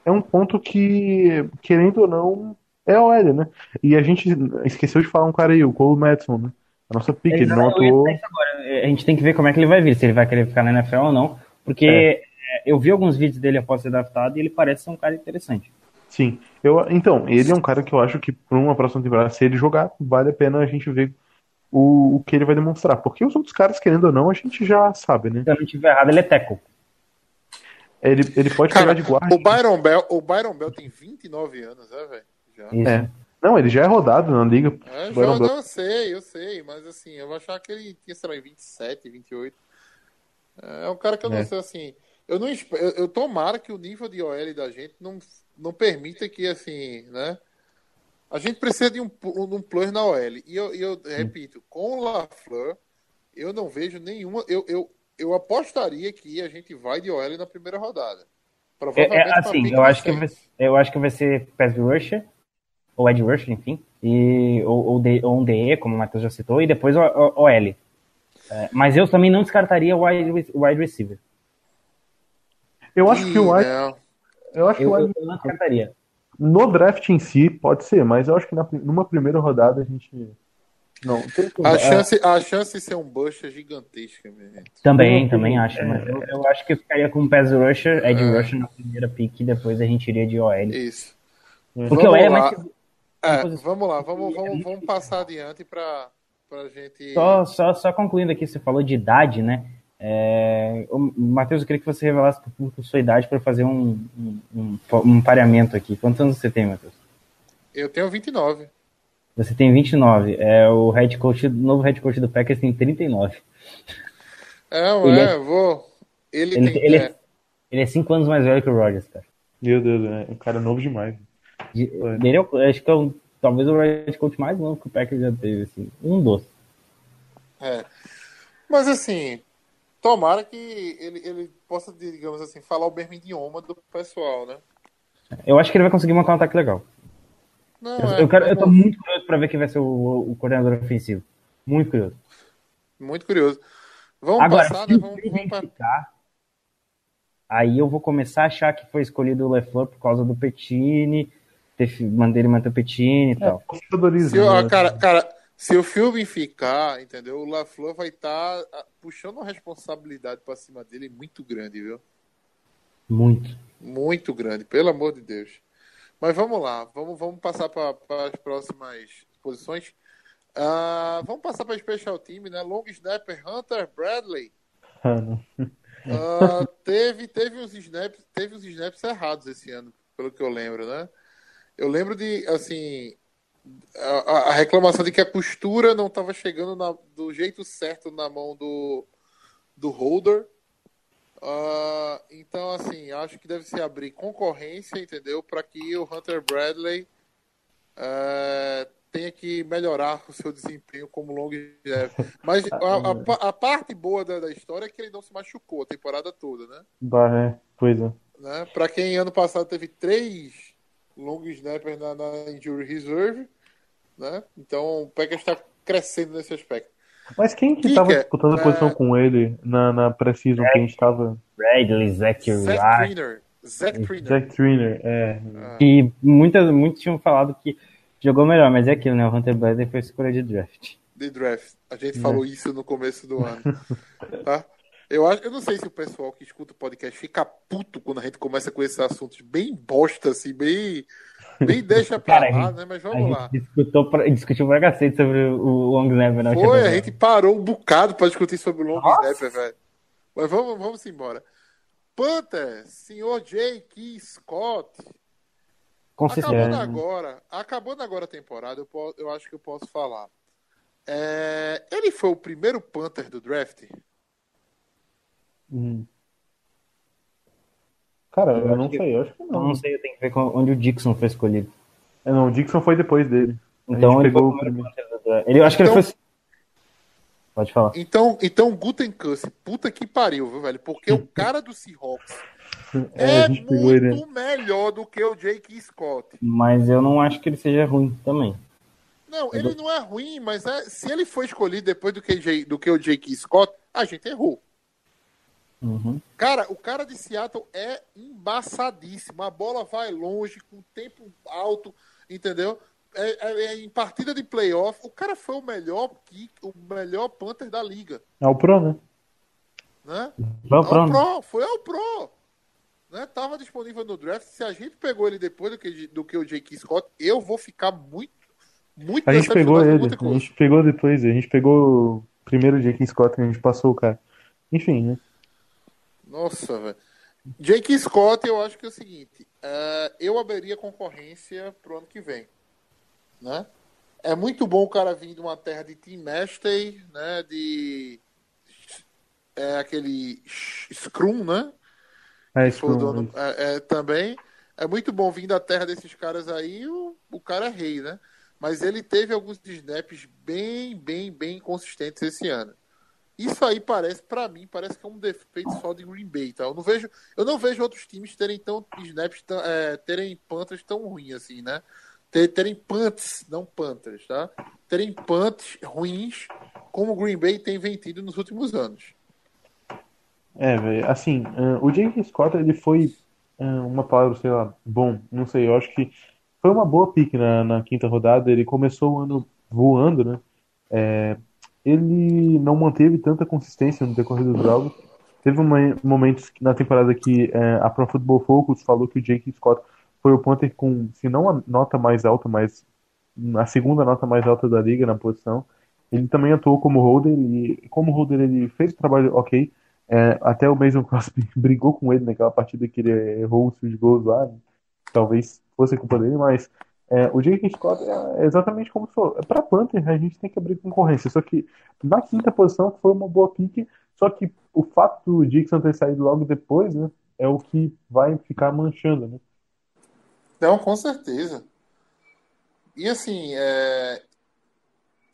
é um ponto que, querendo ou não, é OL, né? E a gente esqueceu de falar um cara aí, o Cole Madison, né? A nossa pick, ele não atuou. A gente tem que ver como é que ele vai vir, se ele vai querer ficar na NFL ou não. Porque é, eu vi alguns vídeos dele após ser draftado e ele parece ser um cara interessante. Sim. Eu, então, ele é um cara que eu acho que para uma próxima temporada, se ele jogar, vale a pena a gente ver o, o que ele vai demonstrar. Porque os outros caras, querendo ou não, a gente já sabe, né? Se eu não estiver errado, ele é tackle. Ele, ele pode Cara, pegar de guarda. o Byron Bell, o Byron Bell tem 29 anos, é, velho? É. Não, ele já é rodado na liga. É, já, Byron Bell. não, eu sei, eu sei, mas assim, eu achava que ele tinha, sei lá, em 27, 28. É um cara que eu não É. sei, assim, eu não eu, eu tomara que o nível de OL da gente não, não permita que, assim, né, a gente precisa de um, de um plus na OL, e eu, eu repito, com o LaFleur, eu não vejo nenhuma, eu, eu, eu apostaria que a gente vai de OL na primeira rodada. É, Provavelmente é, assim, eu acho, que vai, eu acho que vai ser pass rusher, ou edge rusher, enfim, e, ou, ou, D- ou um DE, como o Matheus já citou, e depois o, o, OL. É, mas eu também não descartaria o wide, wide receiver. Eu acho que o não. eu acho que o eu não descartaria. no draft em si pode ser, mas eu acho que na, numa primeira rodada a gente não tem como- A é, chance, a chance de ser um bush é gigantesca, minha gente. Também, Eu- também acho, mas eu, eu acho que eu ficaria com pass rusher, edge É. rusher na primeira pick, e depois a gente iria de OL. Isso. Porque o OL é Vamos mais lá. seguro. É, vamos lá, vamos, vamos, vamos passar adiante para a gente. Só, só, só concluindo aqui, você falou de idade, né? É, o Matheus, eu queria que você revelasse para o público sua idade para fazer um, um, um, um pareamento aqui. Quantos anos você tem, Matheus? Eu tenho 29. Você tem 29. É, o head coach, o novo head coach do Packers tem 39. É, Ele é, vou. Ele, Ele, tem. ele, é, é, ele é 5 anos mais velho que o Rodgers, cara. Meu Deus, é um cara novo demais. De- Ele é, o- acho que é o, talvez o head coach mais novo que o Packers já teve, assim. Um dos. é. Mas assim, tomara que ele, ele possa, digamos assim, falar o mesmo idioma do pessoal, né? Eu acho que ele vai conseguir montar um ataque legal. Não, Eu, é, eu, quero, eu tô muito curioso para ver quem vai ser o, o coordenador ofensivo. Muito curioso. muito curioso. Vamos Agora, passar, se né? Vamos, vamos pra- aí eu vou começar a achar que foi escolhido o LeFleur por causa do Petini, ter, mandei ele manter o Petini e tal. Conservadorismo, Se o, ah, né? cara, cara, se o filme ficar, entendeu? O LaFleur vai estar puxando uma responsabilidade pra cima dele muito grande, viu? Muito. Muito grande, pelo amor de Deus. Mas vamos lá, vamos, vamos passar para as próximas posições. Ah, vamos passar para Special Team, né? Long Snapper Hunter Bradley. Ah. Ah, teve, teve, uns snaps, teve uns snaps errados esse ano, pelo que eu lembro, né? Eu lembro de, assim, a, a- reclamação de que a costura não estava chegando na- do jeito certo na mão do, do holder. Ah, então, assim, acho que deve se abrir concorrência, entendeu? Para que o Hunter Bradley eh, tenha que melhorar o seu desempenho como long snapper. Mas a, a pa- a parte boa da, da história é que ele não se machucou a temporada toda, né? Bah, é, pois é. né? Para quem ano passado teve três long snappers na, na injury reserve, né? Então o Packers está crescendo nesse aspecto. Mas quem que Kicker, tava disputando a posição é- com ele na, na pré-season que a gente tava? Bradley, Zach Zach. Triner. Zach Triner. É. E muitas, muitos tinham falado que jogou melhor, mas é aquilo, né? O Hunter Bradley foi escolha de draft. de draft. A gente falou isso no começo do ano. Tá? Eu, acho, eu não sei se o pessoal que escuta o podcast fica puto quando a gente começa com esses assuntos bem bosta, assim, bem. Nem deixa pra Cara, lá, gente- né? Mas vamos lá. discutiu pra, discutiu pra cacete sobre o, Long Snapper. na Foi, a gente parou um bocado pra discutir sobre o long Nossa. snapper, velho. Mas vamos, vamos embora. Panther, senhor J.K. Scott. Acabando agora, acabando agora a temporada, eu, po- eu acho que eu posso falar. É, ele foi o primeiro Panther do draft? Hum. Cara, eu, Eu não que- sei, eu acho que Eu não. não sei, eu tenho que ver com- onde o Dixon foi escolhido. É, não, o Dixon foi depois dele. Então ele foi pegou o o primeiro. Ele, eu acho que Então- ele foi. Pode falar. Então, então Gutenkuss, puta que pariu, viu, velho? Porque o cara do Seahawks É, é, pegou ele. muito melhor do que o J.K. Scott. Mas eu não acho que ele seja ruim também. Não, ele não é ruim, mas é- se ele foi escolhido depois do que, do que o J.K. Scott, a gente errou. Uhum. Cara, o cara de Seattle é embaçadíssimo. A bola vai longe, com tempo alto, entendeu? É, é- é em partida de playoff, o cara foi o melhor kick, o melhor Panther da liga, É o Pro, né? né? Vamos Ao pra onde? Pro, foi ao Pro. Né? Tava disponível no draft. Se a gente pegou ele depois do que, do que o J.K. Scott, eu vou ficar muito, muito A gente pegou o ele. A gente pegou depois. A gente pegou o primeiro J.K. Scott que a gente passou o cara. Enfim, né? Nossa, velho. Jake Scott, eu acho que é o seguinte: é, eu abriria concorrência pro ano que vem. Né? É muito bom o cara vir de uma terra de Team Mastey, né? De. É aquele Scrum, né? É, Scrum, dono- é, é, também. É muito bom vir da terra desses caras aí, o, o cara é rei, né? Mas ele teve alguns snaps bem, bem, bem consistentes esse ano. Isso aí parece, pra mim, parece que é um defeito só de Green Bay, tá? Eu não vejo, eu não vejo outros times terem tão snaps, tão- é, terem panthers tão ruins assim, né? Ter- Terem punts, não panthers, tá? Terem punts ruins, como o Green Bay tem vendido nos últimos anos. É, velho, assim, ah, o J.K. Scott, ele foi ah, uma palavra, sei lá, bom, não sei, eu acho que foi uma boa pick na, na quinta rodada, ele começou o ano voando, né? É, ele não manteve tanta consistência no decorrer dos jogos, teve uma- momentos na temporada que eh, a Pro Football Focus falou que o J.K. Scott foi o punter com, se não a nota mais alta, mas a segunda nota mais alta da liga na posição. Ele também atuou como holder e como holder ele fez o trabalho ok. É, até o Mason Crosby brigou com ele naquela partida que ele errou os goals lá. Talvez fosse culpa dele, mas é, o J.K. Scott é exatamente como falou. Para Panther a gente tem que abrir concorrência. Só que na quinta posição foi uma boa pique. Só que o fato do Dixon ter saído logo depois, né, é o que vai ficar manchando, né? Não, com certeza. E assim, é,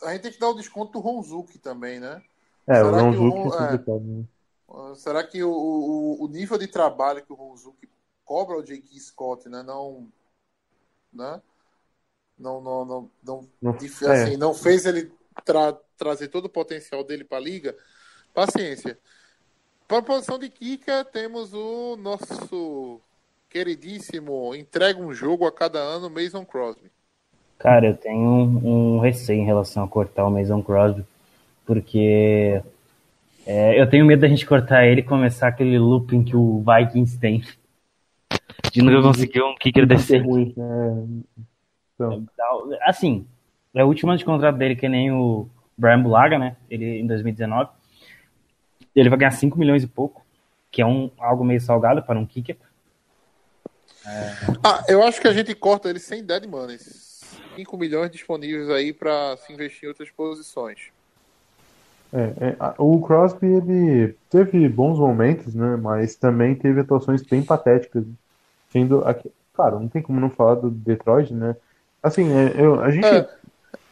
a gente tem que dar o desconto do Ronzuki também, né? É, o Será que o Ronzuki Ron- é é. complicado, né? Será que o, o, o nível de trabalho que o Ronzuki cobra ao J.K. Scott, né? Não, né? Não, não, não, não, Não- dif- é. assim, não fez ele tra- trazer todo o potencial dele para a liga? Paciência. Para a posição de Kika, temos o nosso queridíssimo entrega um jogo a cada ano, Mason Crosby. Cara, eu tenho um, um receio em relação a cortar o Mason Crosby, porque é, eu tenho medo da gente cortar ele e começar aquele looping que o Vikings tem. De nunca conseguiu um kicker decente. ruim, né? Então, Assim, é o último ano de contrato dele, que nem o Brian Bulaga, né? Ele em 2019. Ele vai ganhar 5 milhões e pouco, que é um, algo meio salgado para um kicker. Ah, eu acho que a gente corta ele sem dead money. 5 milhões disponíveis aí para se investir em outras posições. É, é, a- o Crosby ele teve bons momentos, né? Mas também teve atuações bem patéticas. Sendo aqui, claro, não tem como não falar do Detroit, né? Assim, é, eu, a gente É,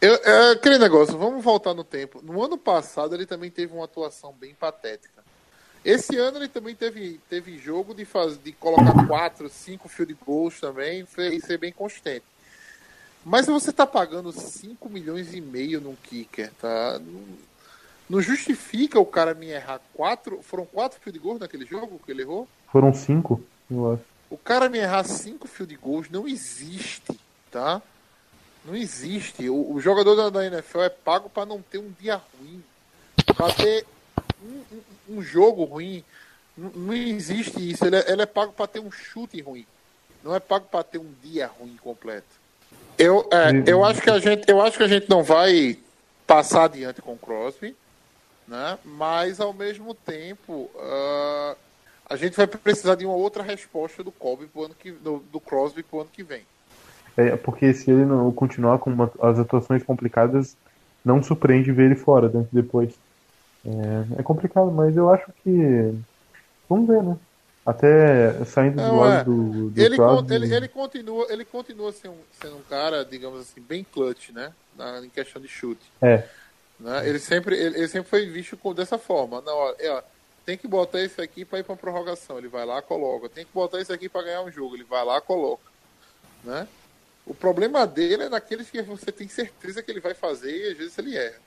eu, é aquele negócio, vamos voltar no tempo. No ano passado ele também teve uma atuação bem patética. Esse ano ele também teve, teve jogo de, faz, de colocar 4, 5 field goals também e ser bem consistente. Mas você tá pagando 5 milhões e meio num kicker, tá? Não, não justifica o cara me errar quatro. Foram quatro field goals naquele jogo que ele errou? foram cinco, eu acho. O cara me errar cinco field goals não existe, tá? Não existe. O, o jogador da, da NFL é pago para não ter um dia ruim, para ter um, um- um jogo ruim. Não, não existe isso. Ele é, ele é pago para ter um chute ruim, não é pago para ter um dia ruim completo. Eu, é, eu acho que a gente, eu acho que a gente não vai passar adiante com o Crosby, né? Mas ao mesmo tempo, ah, a gente vai precisar de uma outra resposta do Kobe pro ano que, do, do Crosby pro ano que vem. É, porque se ele não continuar com uma- as atuações complicadas, não surpreende ver ele fora né, depois. É, é complicado, mas eu acho que. Vamos ver, né? Até saindo do Não, lado é. do, do Ele, Crosby, ele, ele continua, ele continua sendo, sendo um cara, digamos assim, bem clutch, né? Na, em questão de chute. É, né? Ele, sempre, ele, ele sempre foi visto com- dessa forma. Não, ó, é, ó, tem que botar esse aqui para ir para prorrogação. Ele vai lá, coloca. Tem que botar esse aqui para ganhar um jogo. Ele vai lá, coloca. Né? O problema dele é naqueles que você tem certeza que ele vai fazer e às vezes ele erra.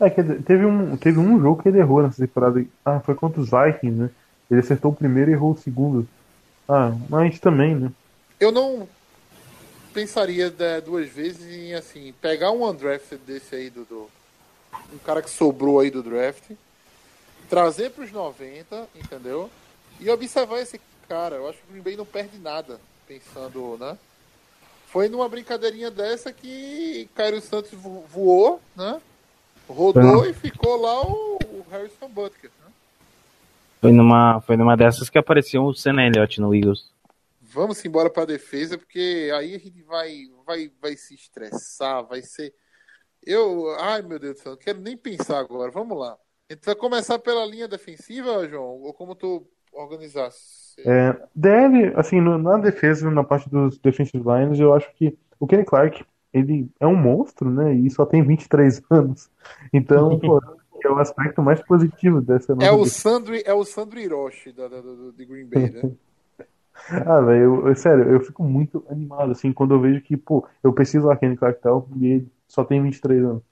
É, dizer, teve um, teve um jogo que ele errou nessa temporada. Ah, foi contra os Vikings, né? Ele acertou o primeiro e errou o segundo. Ah, mas também, né? Eu não pensaria né, duas vezes em assim pegar um undrafted desse aí do, do- um cara que sobrou aí do draft, trazer para os 90, entendeu? E observar esse cara. Eu acho que o Green Bay não perde nada pensando, né? Foi numa brincadeirinha dessa que Cairo Santos vo- voou, né? Rodou e ficou lá o, o Harrison Butker. Né? Foi numa, foi numa dessas que apareceu o Sam Elliott no Eagles. Vamos embora para a defesa, porque aí a gente vai, vai, vai se estressar, vai ser. Eu, ai meu Deus do céu, não quero nem pensar agora. Vamos lá. A gente vai começar pela linha defensiva, João, ou como tu organizasse? É, deve, assim, no- na defesa, na parte dos defensive lines, eu acho que o Kenny Clark, ele é um monstro, né? E só tem 23 anos. Então, pô, é o aspecto mais positivo dessa É o. Sandro, é o Sandro Hiroshi da, da, do, de Green Bay, né? Ah, velho, sério, eu fico muito animado, assim, quando eu vejo que, pô, eu preciso lá Kenny Clark tal, e ele só tem 23 anos.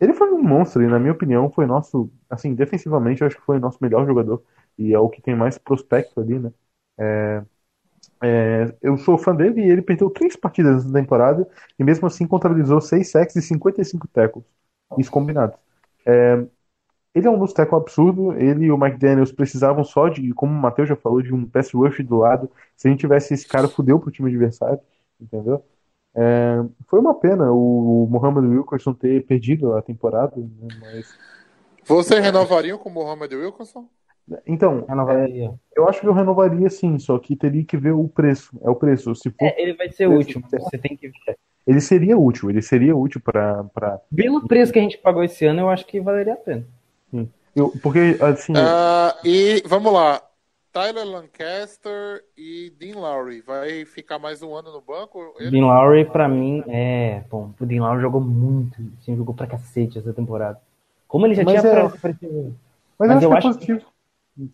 Ele foi um monstro, e na minha opinião, foi nosso, assim, defensivamente, eu acho que foi o nosso melhor jogador, e é o que tem mais prospecto ali, né? É, é, eu sou fã dele e ele perdeu três partidas nessa temporada, e mesmo assim contabilizou 6 sacks e 55 tackles, isso combinados. É, ele é um nosso tackle absurdo. Ele e o Mike Daniels precisavam só de, como o Matheus já falou, de um pass rush do lado. Se a gente tivesse esse cara, fudeu pro time adversário, entendeu? É, foi uma pena o Muhammad Wilkerson ter perdido a temporada, né? Mas, Vocês renovariam com o Mohamed Wilkinson? Então, Renovaria. eu acho que eu renovaria sim, só que teria que ver o preço. É o preço. Se for, É, ele vai ser útil, mas você tem que ver. ele seria útil. Ele seria útil para para Pelo preço que a gente pagou esse ano, eu acho que valeria a pena. eu, porque assim, Ah, e vamos lá. Tyler Lancaster e Dean Lowry. Vai ficar mais um ano no banco? Ele- Dean Lowry, pra mim, é. Bom, o Dean Lowry jogou muito. Assim, jogou pra cacete essa temporada. Como ele já Mas tinha é- aparecido. mas, mas eu eu acho que é acho positivo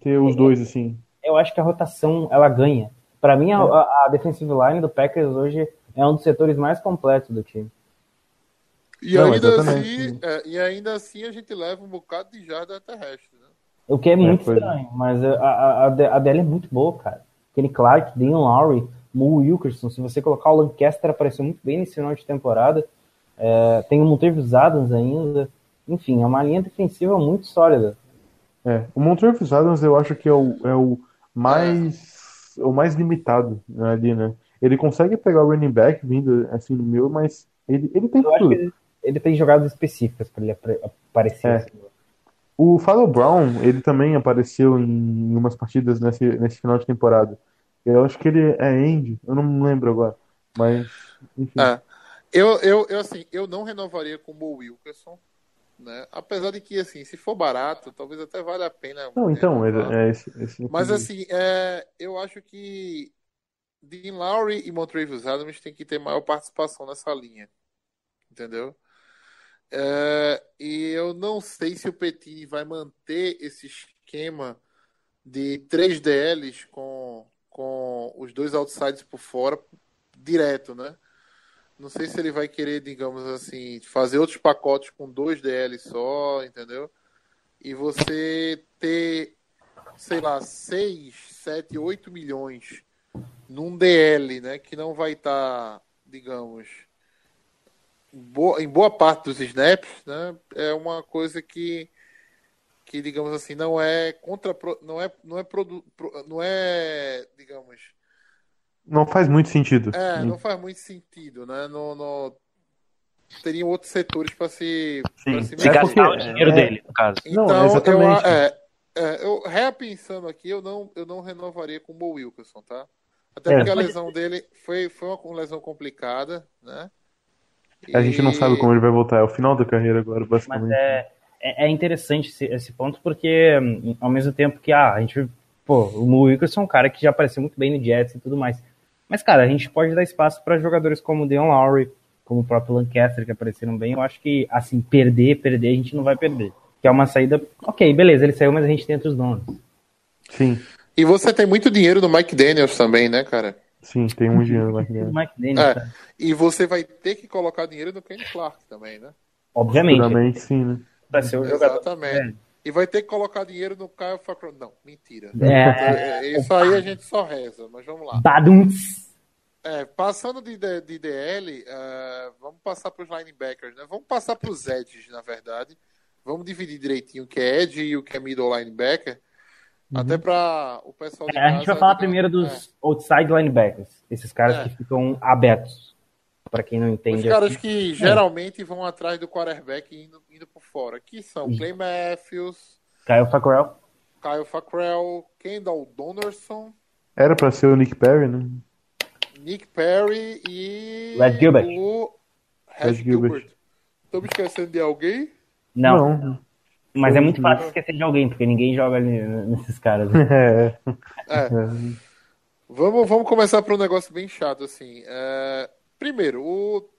ter os dois assim. Eu acho que a rotação ela ganha. Pra mim, a, a, a defensive line do Packers hoje é um dos setores mais completos do time. E, Não, ainda assim, é, e ainda assim a gente leva um bocado de jarda terrestre. Né? O que é muito pois é. estranho, mas a, a, a, de- a dela é muito boa, cara. Kenny Clark, Dean Lowry, Mo Wilkerson, se você colocar o Lancaster, apareceu muito bem nesse final de temporada. É, tem o Montevious Adams ainda. Enfim, é uma linha defensiva muito sólida. É, o Montrevis Adams eu acho que é o, é o mais o mais limitado né, ali, né? Ele consegue pegar o running back vindo assim no meu, mas ele, ele tem Eu acho tudo. que ele, ele tem jogadas específicas para ele aparecer. É. assim. O Fallow Brown, ele também apareceu em umas partidas nesse, nesse final de temporada. Eu acho que ele é end, eu não lembro agora, mas enfim. É. Eu, eu, eu, assim, eu não renovaria com o Mo Wilkerson. Né? Apesar de que, assim, se for barato, talvez até valha a pena. Não, então, é, é esse, esse Mas assim, é, eu acho que Dean Lowry e Montrevious Adams têm que ter maior participação nessa linha. Entendeu? É, e eu não sei se o Petit vai manter esse esquema de três DLs com, com os dois outsides por fora direto, né? Não sei se ele vai querer, digamos assim, fazer outros pacotes com dois DLs só, entendeu? E você ter sei lá, 6, 7, 8 milhões num DL, né, que não vai estar, digamos, em boa, em boa parte dos snaps, né, é uma coisa que, que digamos assim, não é contra, não é, não é, produ, pro- não é, digamos, Não faz muito sentido. É, não faz muito sentido, né? No, no... Teriam outros setores para se, Sim. pra se Se É gastar o dinheiro é- dele, no caso. Então, Não, exatamente. Eu, é, é, eu repensando aqui, eu não, eu não renovaria com o Mo Wilkerson, tá? Até É. porque a lesão dele foi, foi uma lesão complicada, né? A gente não E- sabe como ele vai voltar. É o final da carreira agora, Mas basicamente. é, é, é interessante esse, esse ponto, porque hum, ao mesmo tempo que ah, a gente. Pô, o Mo Wilkerson é um cara que já apareceu muito bem no Jets e tudo mais. Mas, cara, a gente pode dar espaço para jogadores como o Deon Lowry, como o próprio Lancaster, que apareceram bem. Eu acho que, assim, perder, perder, a gente não vai perder. Que é uma saída. Ok, beleza, ele saiu, mas a gente tem outros donos. Sim, E você tem muito dinheiro no Mike Daniels também, né, cara? sim, tem um dinheiro lá. O Mike Daniels, É. E você vai ter que colocar dinheiro no Kenny Clark também, né? Obviamente, Futuramente, sim, né? vai ser o jogador. E vai ter que colocar dinheiro no Kyle Facron. Não, mentira. É, É, Isso aí a gente só reza, mas vamos lá. Badums. É, passando de, de, de DL, é, vamos passar para os linebackers, né? Vamos passar para os edges, na verdade. Vamos dividir direitinho o que é edge e o que é middle linebacker. Até para o pessoal de É, a gente vai falar primeiro é. dos outside linebackers. Esses caras É. que ficam abertos. Pra quem não Os entende. caras assim. que geralmente vão atrás do quarterback indo, indo por fora, que são Clay Matthews, Kyle Fackrell. Kyle Fackrell, Kendall Donaldson, Era pra ser o Nick Perry, né? Nick Perry e Red Gilbert. o Red Gilbert. Gilbert. Tô me esquecendo de alguém? Não, mas é muito fácil esquecer de alguém, porque ninguém joga ali nesses caras. né? É, É. Vamos, vamos começar por um negócio bem chato, assim. É, primeiro, o,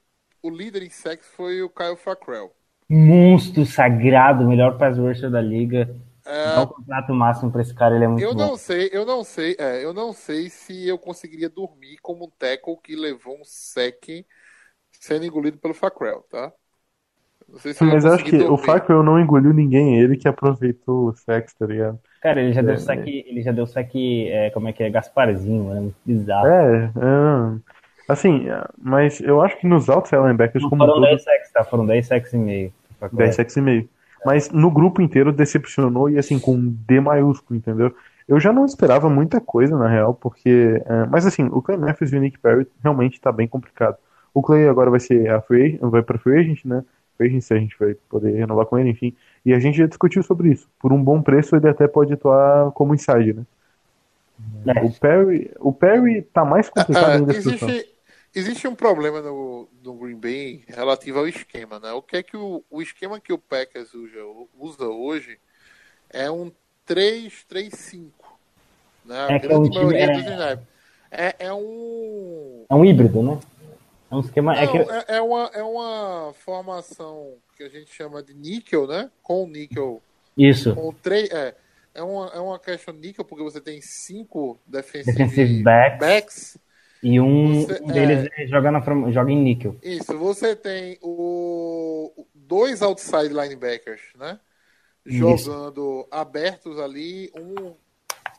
o líder em sacks foi o Kyle Fackrell. Monstro sagrado, melhor pass rusher da liga. É, Dá o contrato máximo pra esse cara, ele é muito eu bom. não sei, eu não sei, é, eu não sei se eu conseguiria dormir como um tackle que levou um sec sendo engolido pelo Fackrell, tá? Não sei se mas acho que conseguir o dormir. Fackrell não engoliu ninguém, ele que aproveitou o sex, tá ligado? Cara, ele já deu É, saque, ele já deu saque, é, como é que é, Gasparzinho, mano, muito bizarro. É, é, assim, é, mas eu acho que nos outside linebackers Não como foram todo, 10 sacks, tá? Foram 10 sacks e meio. 10 sacks e meio. Mas no grupo inteiro decepcionou e assim, com um D maiúsculo, entendeu? Eu já não esperava muita coisa, na real, porque. é, mas assim, o Clay Matthews e o Nick Perry realmente tá bem complicado. O Clay agora vai ser a free, agent- vai pra free agent, né? Free agent, se a gente vai poder renovar com ele, enfim. E a gente já discutiu sobre isso. Por um bom preço, ele até pode atuar como inside, né? É. O Perry, o Perry tá mais complicado É, ainda existe, existe um problema no, no Green Bay relativo ao esquema, né? O que é que o, o esquema que o Packers usa, usa hoje é um 3-3-5. Né? É é um time- é-. É, é um. É um híbrido, né? É um esquema. é Não, que, é, é uma, é uma formação que a gente chama de níquel, né? Com níquel. Isso. Com três. É, é, uma, é uma questão níquel, porque você tem cinco defensive, Defensive backs. backs. E um, Você- um deles joga, na, joga em níquel. Isso, você tem o dois outside linebackers, né? Isso. Jogando abertos ali, um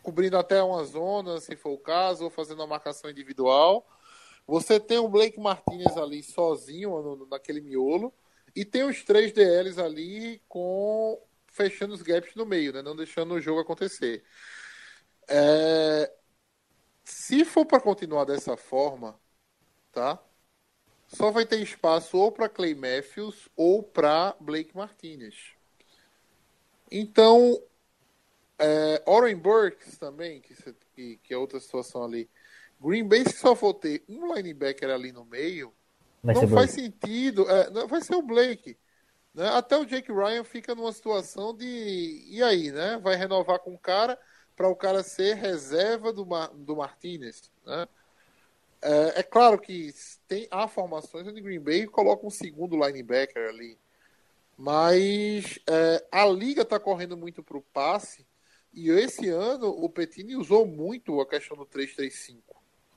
cobrindo até uma zona, se for o caso, ou fazendo uma marcação individual. Você tem o Blake Martinez ali sozinho no- naquele miolo. E tem os três DLs ali com fechando os gaps no meio, né? Não deixando o jogo acontecer. É, Se for para continuar dessa forma, tá? Só vai ter espaço ou para Clay Matthews ou para Blake Martinez. Então, é, Oren Burks também, que, que, que é outra situação ali. Green Bay, se só for ter um linebacker ali no meio, Vai não faz bom. sentido. é, não, vai ser o Blake. né? Até o Jake Ryan fica numa situação de. E aí, né? Vai renovar com o cara para o cara ser reserva do, Mar, do Martinez. Né? É, é claro que tem, há formações onde Green Bay coloca um segundo linebacker ali. Mas é, a liga está correndo muito para o passe. E esse ano o Petini usou muito a questão do 3-3-5.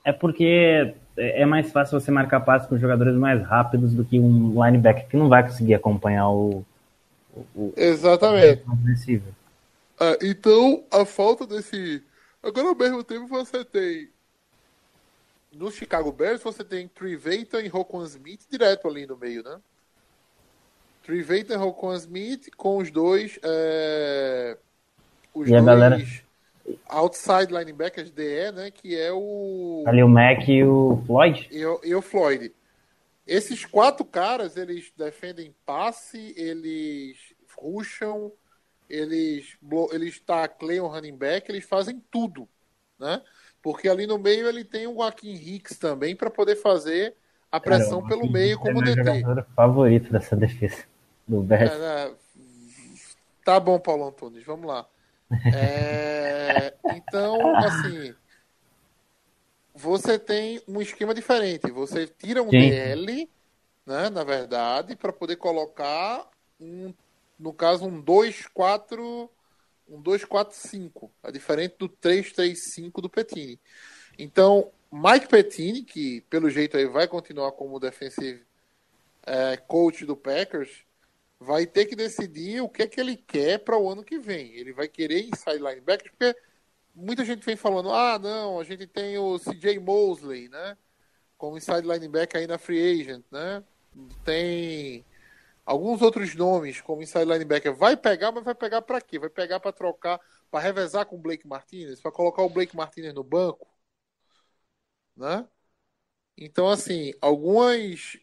É porque é mais fácil você marcar passes com jogadores mais rápidos do que um linebacker que não vai conseguir acompanhar o, o, o Exatamente. receiver. Ah, então, a falta desse. Agora, ao mesmo tempo, você tem. No Chicago Bears, você tem Triveitan e Rocon Smith direto ali no meio, né? Triveitan e Rocon Smith com os dois. é, Os E a dois galera- outside linebackers DE, né? Que é o. Ali o Mac e o Floyd. e o, e o Floyd. Esses quatro caras, eles defendem passe, eles rusham, eles, eles tacleiam o running back, eles fazem tudo, né? Porque ali no meio ele tem o Joaquim Hicks também para poder fazer a pressão Cara, pelo meio é como meu DT. jogador favorito dessa defesa do Bears. É, né? Tá bom, Paulo Antunes, vamos lá. É, então, assim, você tem um esquema diferente. Você tira um Sim. DL, né, na verdade, para poder colocar um, no caso, um 2-4, um 2-4-5. É diferente do 3-3-5 do Petini. Então, Mike Petini, que pelo jeito aí vai continuar como defensive é, coach do Packers, vai ter que decidir o que é que ele quer para o ano que vem. Ele vai querer inside linebacker, porque muita gente vem falando, ah, não, a gente tem o CJ Mosley, né? Como inside linebacker aí na free agent, né? Tem alguns outros nomes como inside linebacker. Vai pegar, mas vai pegar para quê? Vai pegar para trocar, para revezar com o Blake Martinez, para colocar o Blake Martinez no banco, né? Então, assim, algumas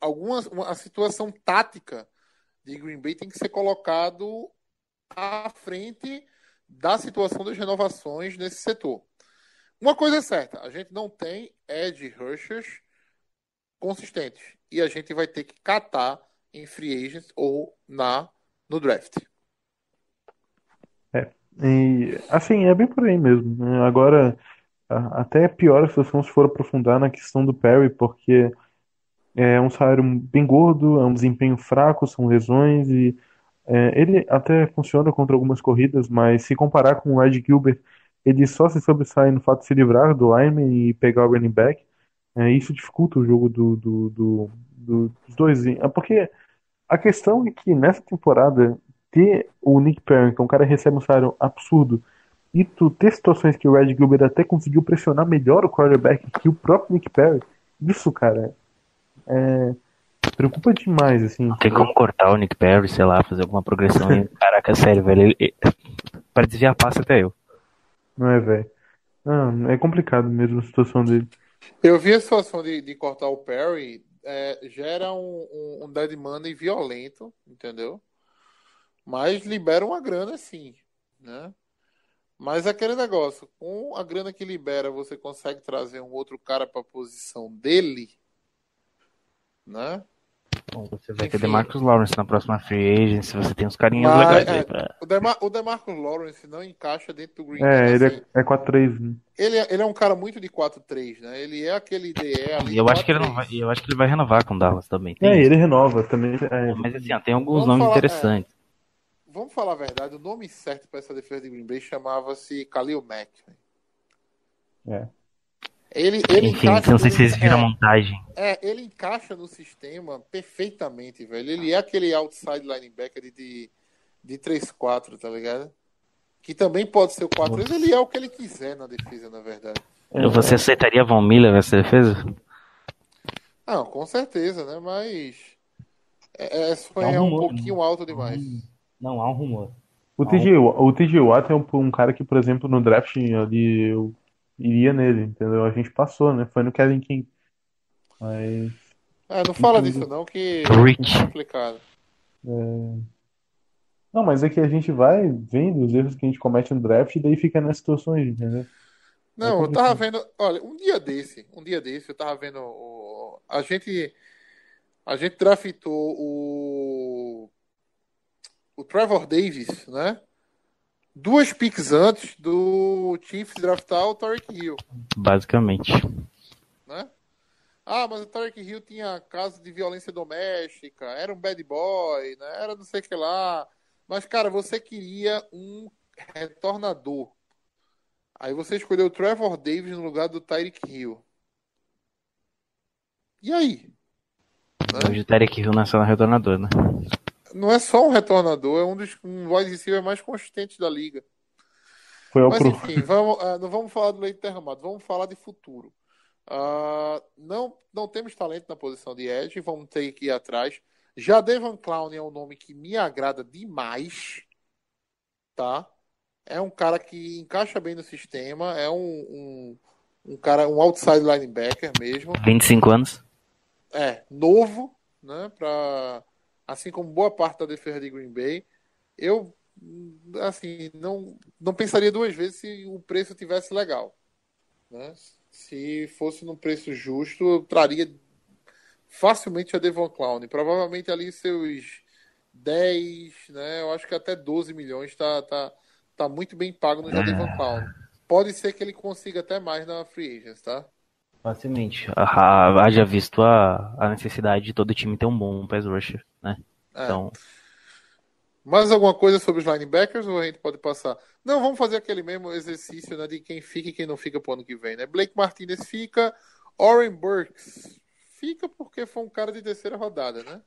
algumas uma, a situação tática de Green Bay tem que ser colocado à frente da situação das renovações nesse setor. Uma coisa é certa, a gente não tem edge rushers consistentes e a gente vai ter que catar em free agents ou na no draft. E, assim, é bem por aí mesmo. né? Agora, até é pior a situação se for aprofundar na questão do Perry, porque é um salário bem gordo, é um desempenho fraco, são lesões, e é, ele até funciona contra algumas corridas, mas se comparar com o Ed Gilbert, ele só se sobressai no fato de se livrar do lineman e pegar o running back. É, isso dificulta o jogo do, do, do- do- dos dois. É porque a questão é que nessa temporada, ter o Nick Perry, que é um cara que recebe um salário absurdo, e tu ter situações que o Red Gilbert até conseguiu pressionar melhor o quarterback que o próprio Nick Perry, isso, cara, é, preocupa demais, assim. Tem como cortar o Nick Perry, sei lá, fazer alguma progressão. Caraca, sério, velho. ele- Pra desviar passe até eu. Não é, velho? Ah, é complicado mesmo a situação dele. Eu vi a situação de, de cortar o Perry, é, gera um, um, um dead money violento, entendeu? Mas libera uma grana sim, né? Mas aquele negócio, com a grana que libera, você consegue trazer um outro cara para a posição dele, né? Bom, você vai ter Enfim. DeMarcus Lawrence na próxima free agency, você tem uns carinhas Mas, legais aí é, pra... o, Demar o Demarcus Lawrence não encaixa dentro do Green É, ele assim. é, é 4-3, né? ele, é, ele é um cara muito de 4-3, né? Ele é aquele DE ali. E eu acho que ele não 4-3. vai, eu acho que ele vai renovar com o Dallas também. Tem É, isso. ele renova também. é. Mas assim, ó, tem alguns Vamos nomes falar- interessantes. Vamos falar a verdade, o nome certo para essa defesa de Green Bay chamava-se Khalil Mack. velho. É. Ele, ele Enfim, encaixa não sei no- se vocês viram a é, montagem. é, ele encaixa no sistema perfeitamente, velho. Ele é aquele outside linebacker de, de, de 3-4, tá ligado? Que também pode ser o 4 ele é o que ele quiser na defesa, na verdade. Você aceitaria Von Miller nessa defesa? Não, com certeza, né? Mas é, é, É um é um rumor, pouquinho alto demais. Não, há um rumor. O TJ, o TJ Watt é um, um cara que, por exemplo, no draft ali eu iria nele, entendeu? A gente passou, né? Foi no Kevin King. Mas. É, não fala disso não, que Rich. é complicado. Não, mas é que a gente vai vendo os erros que a gente comete no draft e daí fica nas situações, entendeu? Não, É eu tava vendo, olha, um dia desse, um dia desse, eu tava vendo o, a gente a gente draftou o o Trevor Davis, né? Duas picks antes do Chiefs draftar o Tarek Hill, Basicamente. né? Ah, mas o Tarek Hill tinha caso de violência doméstica, era um bad boy, né? Era não sei o que lá. Mas, cara, você queria um retornador. Aí você escolheu o Trevor Davis no lugar do Tyreek Hill. E aí? Né? Hoje o Tarek Hill nasceu no retornador, né? Não é só um retornador, é um dos um wide receiver mais consistentes da liga. Foi ao Mas pro. enfim, vamos, ah, não vamos falar do leite derramado, vamos falar de futuro. Ah, não, não temos talento na posição de edge, vamos ter que ir atrás. Já Devon Clown é um nome que me agrada demais, tá? É um cara que encaixa bem no sistema, é um, um, um cara, um outside linebacker mesmo. 25 anos. É, novo, né? Pra, assim como boa parte da defesa de Green Bay. Eu, assim, não, não pensaria duas vezes se o preço tivesse legal. Né? Se fosse num preço justo, eu traria facilmente a Devon Clown. Provavelmente ali seus 10, né? Eu acho que até 12 milhões tá, tá, tá muito bem pago no Devon Clown. Pode ser que ele consiga até mais na Free Agents, tá? Facilmente. Ah, Haja visto a, a necessidade de todo time ter um bom pass rusher, né? É. Então, Mais alguma coisa sobre os linebackers ou a gente pode passar? Não, vamos fazer aquele mesmo exercício né, de quem fica e quem não fica pro ano que vem, né? Blake Martinez fica, Oren Burks fica porque foi um cara de terceira rodada, né?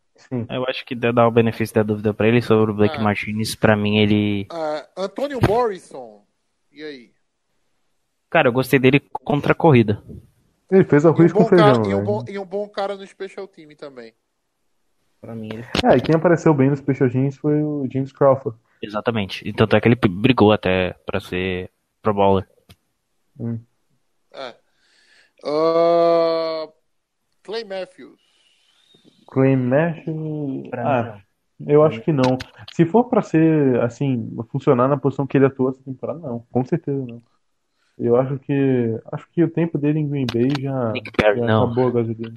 eu acho que deu dar o benefício da dúvida pra ele sobre o Blake Ah. Martinez. Pra mim, ele. Ah, Antônio Morrison, e aí? Cara, eu gostei dele contra a corrida. Ele fez E um, com cara, feijão, e, um bom, e um bom cara no special team também. Pra mim, ele É, e quem apareceu bem nos Special Teams foi o James Crawford. Exatamente. E tanto é que ele brigou até pra ser Pro Bowler. É. Ah, Clay Matthews. Clay Matthews. Pra Ah, mim, eu acho que não. Se for pra ser, assim, funcionar na posição que ele atuou essa temporada, não. Com certeza não. Eu acho que. Acho que o tempo dele em Green Bay já, Nick Perry, já não. acabou a gasolina.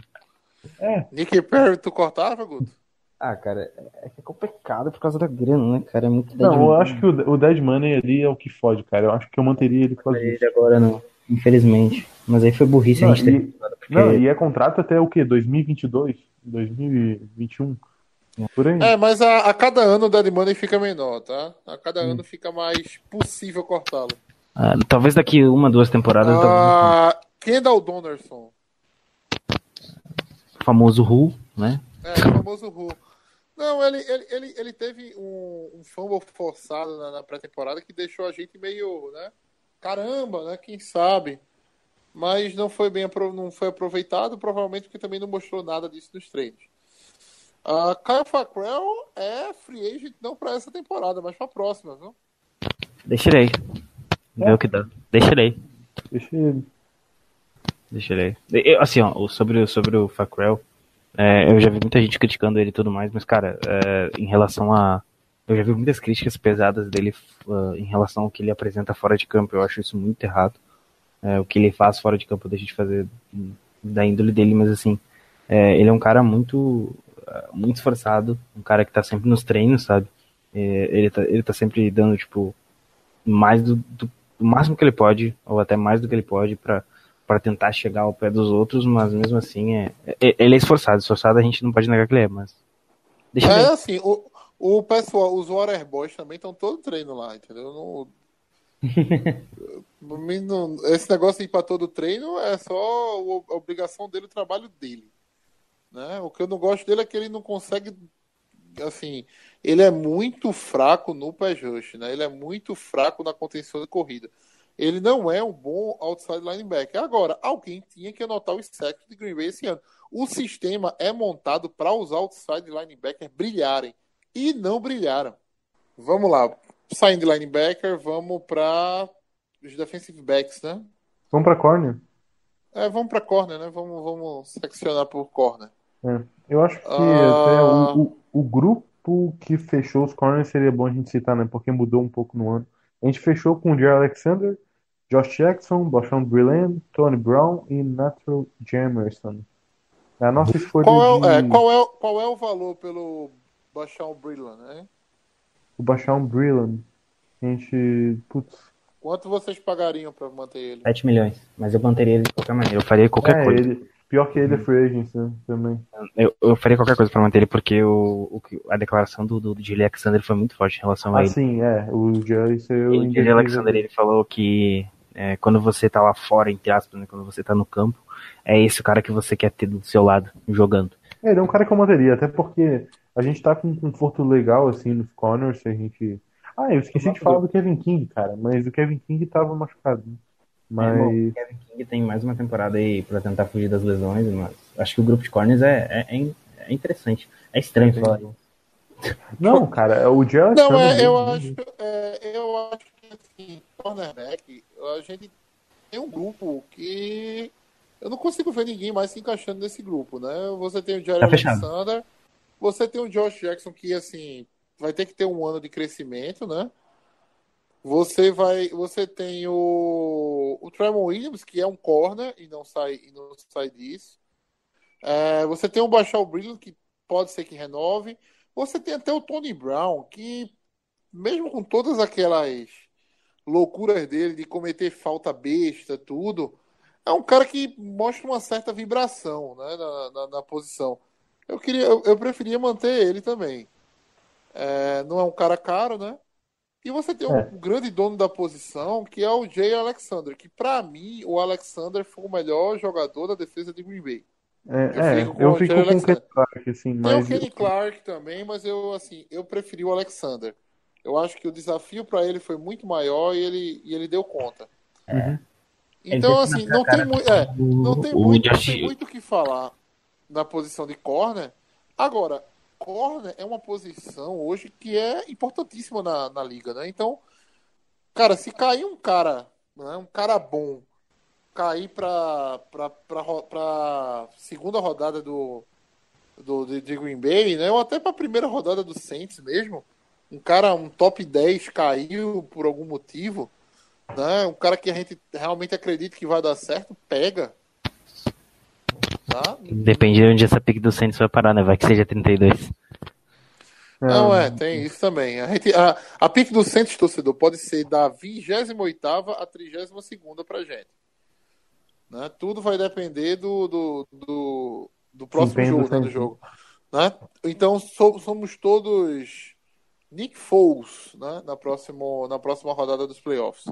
É, Nick Perry, tu cortava, Guto? Ah, cara, é que é complicado por causa da grana, né, cara? É muito não, eu acho que o, o Dead Money ali é o que fode, cara. Eu acho que eu manteria ele por causa disso. Ele agora não, infelizmente. Mas aí foi burrice Não, a gente ter. e, não, e é contrato até o quê? 2022? 2021? Por aí. É, mas a, a cada ano o Dead Money fica menor, tá? A cada ano fica mais possível cortá-lo. Ah, talvez daqui uma, duas temporadas, talvez Ah, Kendall Donnerson. Famoso Who, né? É, o famoso Ru. Não, ele, ele, ele, ele teve um, um fumble forçado na, na pré-temporada que deixou a gente meio, né? Caramba, né? Quem sabe? Mas não foi bem não foi aproveitado, provavelmente porque também não mostrou nada disso nos treinos. Uh, Kyle Fackrell é free agent não para essa temporada, mas para a próxima, viu? Deixarei. Vê o que dá. Deixarei. Deixa ele. Deixarei. Eu, assim, ó, sobre, sobre o Fackrell, é, eu já vi muita gente criticando ele e tudo mais, mas, cara, é, em relação a. Eu já vi muitas críticas pesadas dele ah, em relação ao que ele apresenta fora de campo. Eu acho isso muito errado. É, o que ele faz fora de campo deixa de fazer da índole dele, mas assim, é, ele é um cara muito, ah, muito esforçado, um cara que tá sempre nos treinos, sabe? É, ele, tá, ele tá sempre dando, tipo, mais do, do, do máximo que ele pode, ou até mais do que ele pode, pra para tentar chegar ao pé dos outros, mas mesmo assim é, é- ele é esforçado, esforçado a gente não pode negar que ele é, mas deixa É assim, o, o pessoal, os Water Boys também estão todo treino lá, entendeu? Não, esse negócio de ir pra todo treino é só a obrigação dele, o trabalho dele. Né? O que eu não gosto dele é que ele não consegue. Assim, ele é muito fraco no rush, né? Ele é muito fraco na contenção de corrida. Ele não é um bom outside linebacker. Agora, alguém tinha que anotar os sacks de Green Bay esse ano. O sistema é montado para os outside linebackers brilharem. E não brilharam. Vamos lá. Saindo de linebacker, vamos para os defensive backs, né? Vamos pra corner? É, vamos para corner, né? Vamos, vamos seccionar por corner. É. Eu acho que Ah. até o, o, o grupo que fechou os corners seria bom a gente citar, né? Porque mudou um pouco no ano. A gente fechou com o Jerry Alexander, Josh Jackson, Boshan Brilland, Tony Brown e Natural Jamerson. É a nossa escolha Qual é, o- de é, qual, é, qual é o valor pelo baixar o Brillant, né? o Boshan Brilland. A gente. Putz. Quanto vocês pagariam para manter ele? 7 milhões. Mas eu manteria ele de qualquer maneira. Eu faria qualquer É, coisa. ele. Pior que ele é free agent, né? Também. Eu, eu faria qualquer coisa pra manter ele, porque o, o a declaração do, do Alexander foi muito forte em relação a Ah, ele. sim, é. O eu O Alexander ele falou que é, quando você tá lá fora, entre aspas, né, quando você tá no campo, é esse o cara que você quer ter do seu lado, jogando. É, ele é um cara que eu manteria, até porque a gente tá com um conforto legal, assim, nos corners, se a gente... Ah, eu esqueci de falar do Kevin King, cara, mas o Kevin King tava machucado, né? É, bom, Mas... o Kevin King tem mais uma temporada aí pra tentar fugir das lesões, mas acho que o grupo de corners é, é, é- é interessante. É estranho falar isso. Não, cara, o Jerry Não, é, eu acho, é, eu acho que assim, cornerback, a gente tem um grupo que eu não consigo ver ninguém mais se encaixando nesse grupo, né? Você tem o Jerry Tá. Alexander, você tem o Josh Jackson que assim vai ter que ter um ano de crescimento, né? Você vai, você tem o, o Tremon Williams que é um corner e não sai e não sai disso. É, você tem o Bachal Brilliant que pode ser que renove. Você tem até o Tony Brown que mesmo com todas aquelas loucuras dele de cometer falta besta, tudo, é um cara que mostra uma certa vibração né, na, na, na posição. Eu, queria, eu, eu preferia manter ele também. É, não é um cara caro, né? E você tem um É. grande dono da posição, que é o Jay Alexander, que pra mim o Alexander foi o melhor jogador da defesa de Green Bay. É, Eu é, fico com eu o fico com o. Kenny Clark, assim, Tem mas o Kenny Clark também, mas eu assim, eu preferi o Alexander. Eu acho que o desafio pra ele foi muito maior e ele, e ele deu conta. Uhum. Então, assim, não tem, muito, é, não tem o muito, não tem muito o que falar na posição de corner. Agora, corner é uma posição hoje que é importantíssima na, na liga, né? Então, cara, se cair um cara, né, um cara bom, cair ro- pra segunda rodada do, do de, de Green Bay, né? Ou até pra primeira rodada do Saints mesmo, um cara, um top 10 caiu por algum motivo, né? Um cara que a gente realmente acredita que vai dar certo, pega. Tá? Depende de onde essa pick do Saints vai parar, né? Vai que seja 32. Não, é, tem isso também. A, gente, a, a pique do Santos, torcedor, pode ser da 28 a 32 pra gente. Né? Tudo vai depender do, do, do, do próximo jogo, né, do jogo. Né? Então so- somos todos Nick Foles né? na, próximo, na próxima rodada dos playoffs.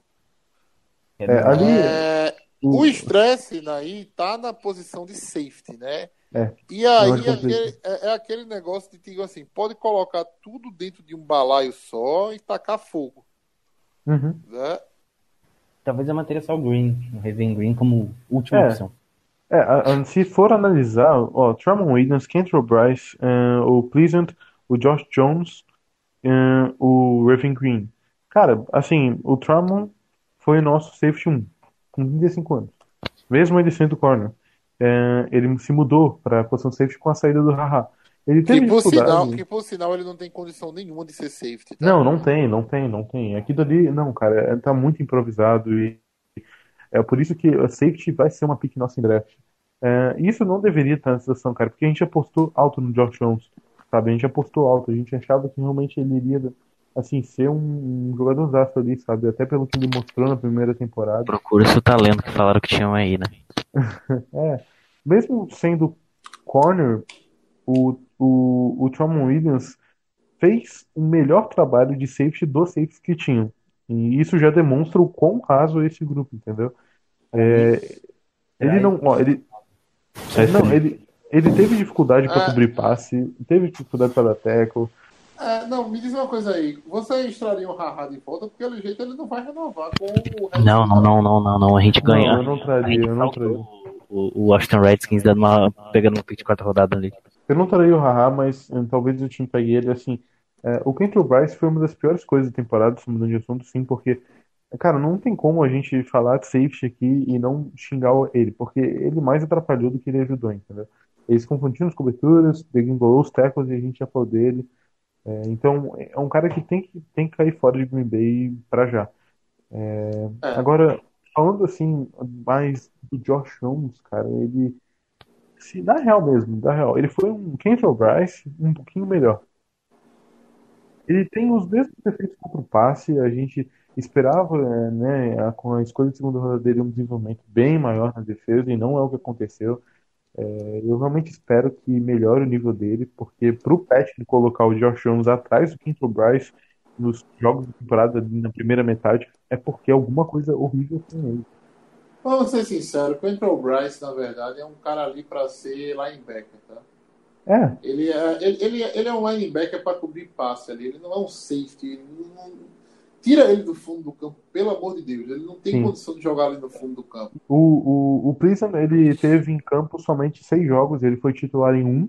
É, ali, É, o- o estresse aí tá na posição de safety, né? É. E aí é aquele- é, é aquele negócio de digo assim, pode colocar tudo dentro de um balaio só e tacar fogo, Uhum. né? Talvez eu manteria só o Green, o Raven Green como última É. opção. É, a- a- se for analisar, ó, Tramon Williams, Kentrell Bryce, eh, o Pleasant, o Josh Jones, eh, o Raven Green. Cara, assim, o Tramon foi nosso safety 1, com 35 anos. Mesmo ele sendo corner. Eh, ele se mudou para a posição de safety com a saída do Haha. Ele teve Que por, sinal, que por sinal ele não tem condição nenhuma de ser safety. tá? Não, não tem, não tem, não tem. Aquilo ali, não, cara, é- tá muito improvisado e é por isso que a safety vai ser uma pick nossa em draft. É, isso não deveria estar na situação, cara, porque a gente apostou alto no Josh Jones, sabe? A gente apostou alto, a gente achava que realmente ele iria, assim, ser um, um jogadorzaço ali, sabe? Até pelo que ele mostrou na primeira temporada. Procura seu talento que falaram que tinham aí, né? É, mesmo sendo corner, o, o, o Tramon Williams fez o melhor trabalho de safety dos safeties que tinham. E isso já demonstra o quão raso é esse grupo, entendeu? É, ele não, ó, ele, não, ele, ele teve dificuldade para Ah. cobrir passe, teve dificuldade para dar tackle. É, não, me diz uma coisa aí. Você extraria o Haha de volta, porque pelo jeito ele não vai renovar com o Não, não, não, não, não, não. A gente ganha. Não, eu não traria, eu não traria. o, o Washington Redskins dando uma, pegando um pick de quarta rodada ali. Eu não traria o Haha, mas eh, talvez o time pegue ele assim. eh, o Kentrell Bryce foi uma das piores coisas da temporada, se mudando de assunto, sim, porque, cara, não tem como a gente falar de safety aqui e não xingar ele, porque ele mais atrapalhou do que ele ajudou, entendeu? Eles confundiram as coberturas, degringolou os tackles e a gente já falou dele. Eh, então, é um cara que tem que, tem que cair fora de Green Bay pra já. Eh, É. Agora, falando assim, mais do Josh Jones, cara, ele. Se, na real mesmo, na real, ele foi um Kentrell Bryce um pouquinho melhor. Ele tem os mesmos defeitos contra o passe, a gente esperava, eh, né, a- com a escolha de segunda rodada dele um desenvolvimento bem maior na defesa e não é o que aconteceu. Eh, eu realmente espero que melhore o nível dele, porque pro Patrick colocar o Josh Jones atrás do Kentrell Bryce nos jogos da temporada na primeira metade é porque alguma coisa horrível tem nele. Vamos ser sinceros, o Quentin Bryce, na verdade, é um cara ali pra ser linebacker, tá? É, Ele é, ele, ele, é- ele é um linebacker pra cobrir passe ali, ele não é um safety. Ele não- tira ele do fundo do campo, pelo amor de Deus. Ele não tem Sim. condição de jogar ali no fundo do campo. O, o, o Prison, ele teve em campo somente seis jogos, ele foi titular em um.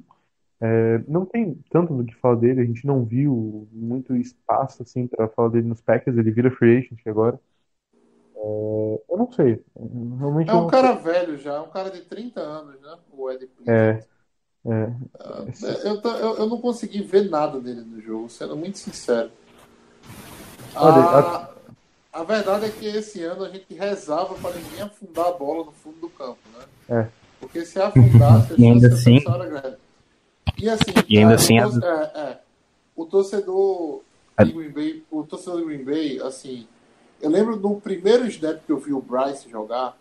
É, não tem tanto do que falar dele, a gente não viu muito espaço assim para falar dele nos Packers, ele vira free agent agora. Eu não sei. Realmente É eu um cara velho já, é um cara de 30 anos, né? O Ed É, Pritchard. é. Eu, tô- eu, eu não consegui ver nada dele no jogo, sendo muito sincero. Olha, A, a verdade é que esse ano a gente rezava para ninguém afundar a bola no fundo do campo, né? É. Porque se afundasse, a E ainda assim- era grande. E assim, E ainda cara, assim, o, tor- é, é, o torcedor A- de Green Bay, o torcedor de Green Bay, assim, eu lembro do primeiro snap que eu vi o Bryce jogar,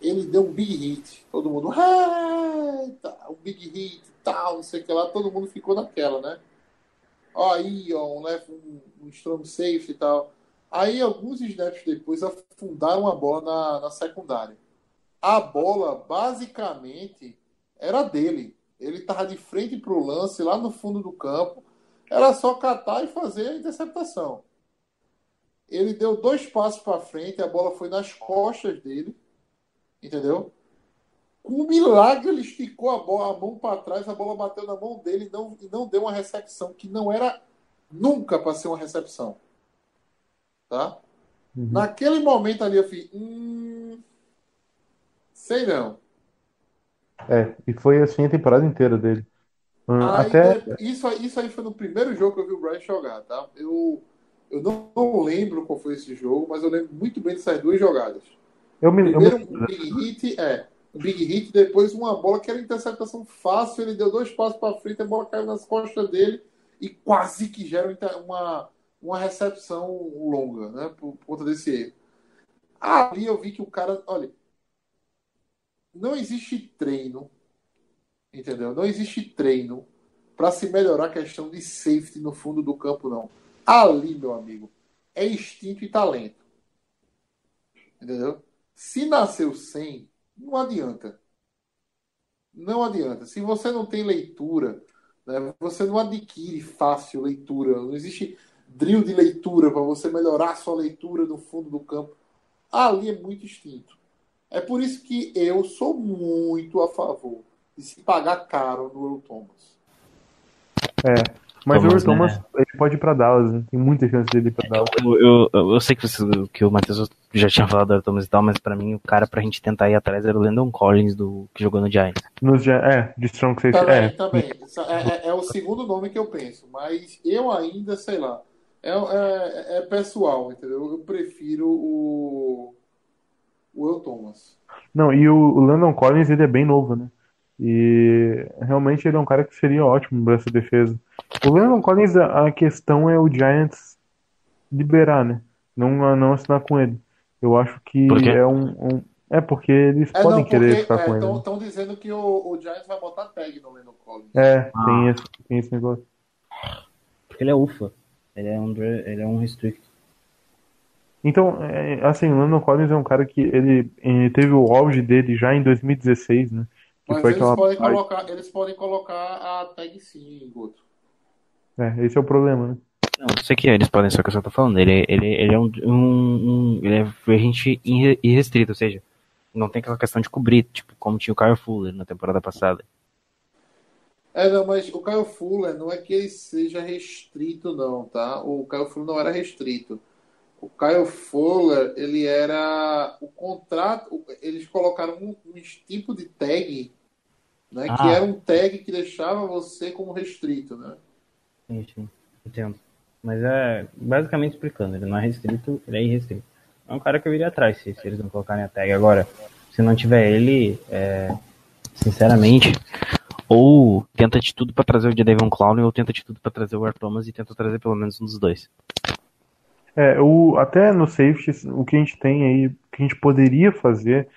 ele deu um big hit. Todo mundo, "Eita, um big hit, tal, não sei o que lá, todo mundo ficou naquela, né? Ó, aí, ó, um, left, um, um strong safety e tal. Aí, alguns snaps depois, afundaram a bola na, na secundária. A bola, basicamente, era dele. Ele tava de frente pro lance, lá no fundo do campo. Era só catar e fazer a interceptação. Ele deu dois passos para frente, a bola foi nas costas dele, entendeu? Com um milagre, ele esticou a, bola, a mão para trás, a bola bateu na mão dele e não, e não deu uma recepção, que não era nunca para ser uma recepção. Tá? Uhum. Naquele momento ali, eu fiz. Hum, sei não. É, e foi assim a temporada inteira dele. Hum, Aí, Até. de- isso, aí- isso aí foi no primeiro jogo que eu vi o Bryce jogar, tá? Eu, eu não, não lembro qual foi esse jogo, mas eu lembro muito bem dessas duas jogadas. Eu me, eu me Primeiro um big hit, é. Um big hit, depois uma bola que era interceptação fácil, ele deu dois passos para frente, a bola caiu nas costas dele e quase que gera uma, uma recepção longa, né? Por, por conta desse erro. Ali eu vi que o cara, olha, não existe treino, entendeu? Não existe treino para se melhorar a questão de safety no fundo do campo, não. Ali, meu amigo, é instinto e talento. Entendeu? Se nasceu sem, não adianta. Não adianta. Se você não tem leitura, né, você não adquire fácil leitura. Não existe drill de leitura para você melhorar sua leitura no fundo do campo. Ali é muito instinto. É por isso que eu sou muito a favor de se pagar caro no Earl Thomas. É. Mas Thomas, o Thomas, né? ele pode ir pra Dallas, né? Tem muita chance dele ir pra Dallas. Eu, eu, eu- eu sei que, você, que o Matheus já tinha falado do Thomas e tal, mas pra mim o cara pra gente tentar ir atrás era o Landon Collins, do, que jogou no Giants. Nos, Gi- é, de Strong Safety. Também, É, também. É, é- é o segundo nome que eu penso, mas eu ainda, sei lá, é, é- é pessoal, entendeu? Eu prefiro o, o El Thomas. Não, e o, o Landon Collins, ele é bem novo, né? E realmente ele é um cara que seria ótimo pra essa defesa. O Landon Collins, a, questão é o Giants liberar, né? Não, não assinar com ele. Eu acho que é um, um- É porque eles É, podem não, querer porque ficar com ele. né? estão dizendo que o, o Giants vai botar tag no Landon Collins. É, tem esse, tem esse negócio. Porque ele é UFA. Ele é um, ele é um restrict. Então, é, assim, o Landon Collins é um cara que ele, eh, teve o auge dele já em 2016, né? Mas foi eles podem, parte- colocar, eles podem colocar a tag sim, Guto. É, esse é o problema, né? Não, eu sei que eles podem, só que eu só tô falando, ele, ele, ele é um, um, um- ele é irre- irrestrito, ou seja, não tem aquela questão de cobrir, tipo, como tinha o Kyle Fuller na temporada passada. É, não, mas o Kyle Fuller não é que ele seja restrito, não, tá? O Kyle Fuller não era restrito. O Kyle Fuller, ele era o contrato, eles colocaram um, um tipo de tag, né? Que Ah. era um tag que deixava você como restrito, né? Sim, sim. Entendo. Mas é basicamente explicando, ele não é restrito, ele é irrestrito. É um cara que eu iria atrás se, se eles não colocarem a tag. Agora, se não tiver ele, é, sinceramente, Ou tenta de tudo pra trazer o Devon Clowney, ou tenta de tudo pra trazer o Earl Thomas e tenta trazer pelo menos um dos dois. É, o, até no safety, o que a gente tem aí, o que a gente poderia fazer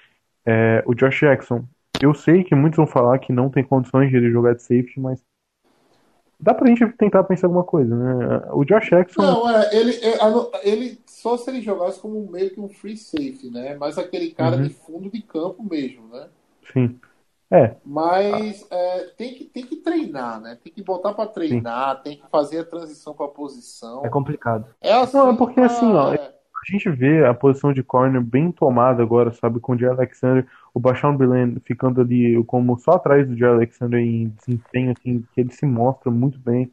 é o Josh Jackson. Eu sei que muitos vão falar que não tem condições de ele jogar de safety, mas dá pra gente tentar pensar alguma coisa, né? O Josh Jackson, Não, é, ele, é, a ele só se ele jogasse como meio que um free safety, né? Mas aquele cara Uhum. de fundo de campo mesmo, né? sim. É, Mas é, tem, que, tem que treinar, né? Tem que botar pra treinar, tem que fazer a transição pra posição. é complicado. É assim, Não, é porque pra- assim, ó, a gente vê a posição de corner bem tomada agora, sabe? Com o Jay Alexander, o Bashawn Brilland ficando ali como só atrás do Jay Alexander em desempenho, assim, que ele se mostra muito bem.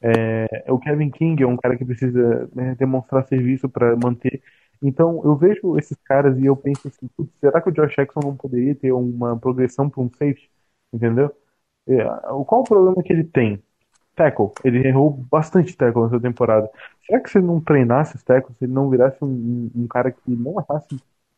É, o Kevin King é um cara que precisa né, demonstrar serviço para manter Então, eu vejo esses caras e eu penso assim, "Putz, será que o Josh Jackson não poderia ter uma progressão para um safety? Entendeu? É, qual o problema que ele tem? Tackle. Ele errou bastante tackle nessa temporada. Será que se ele não treinasse os tackles, se ele não virasse um, um- cara que não errasse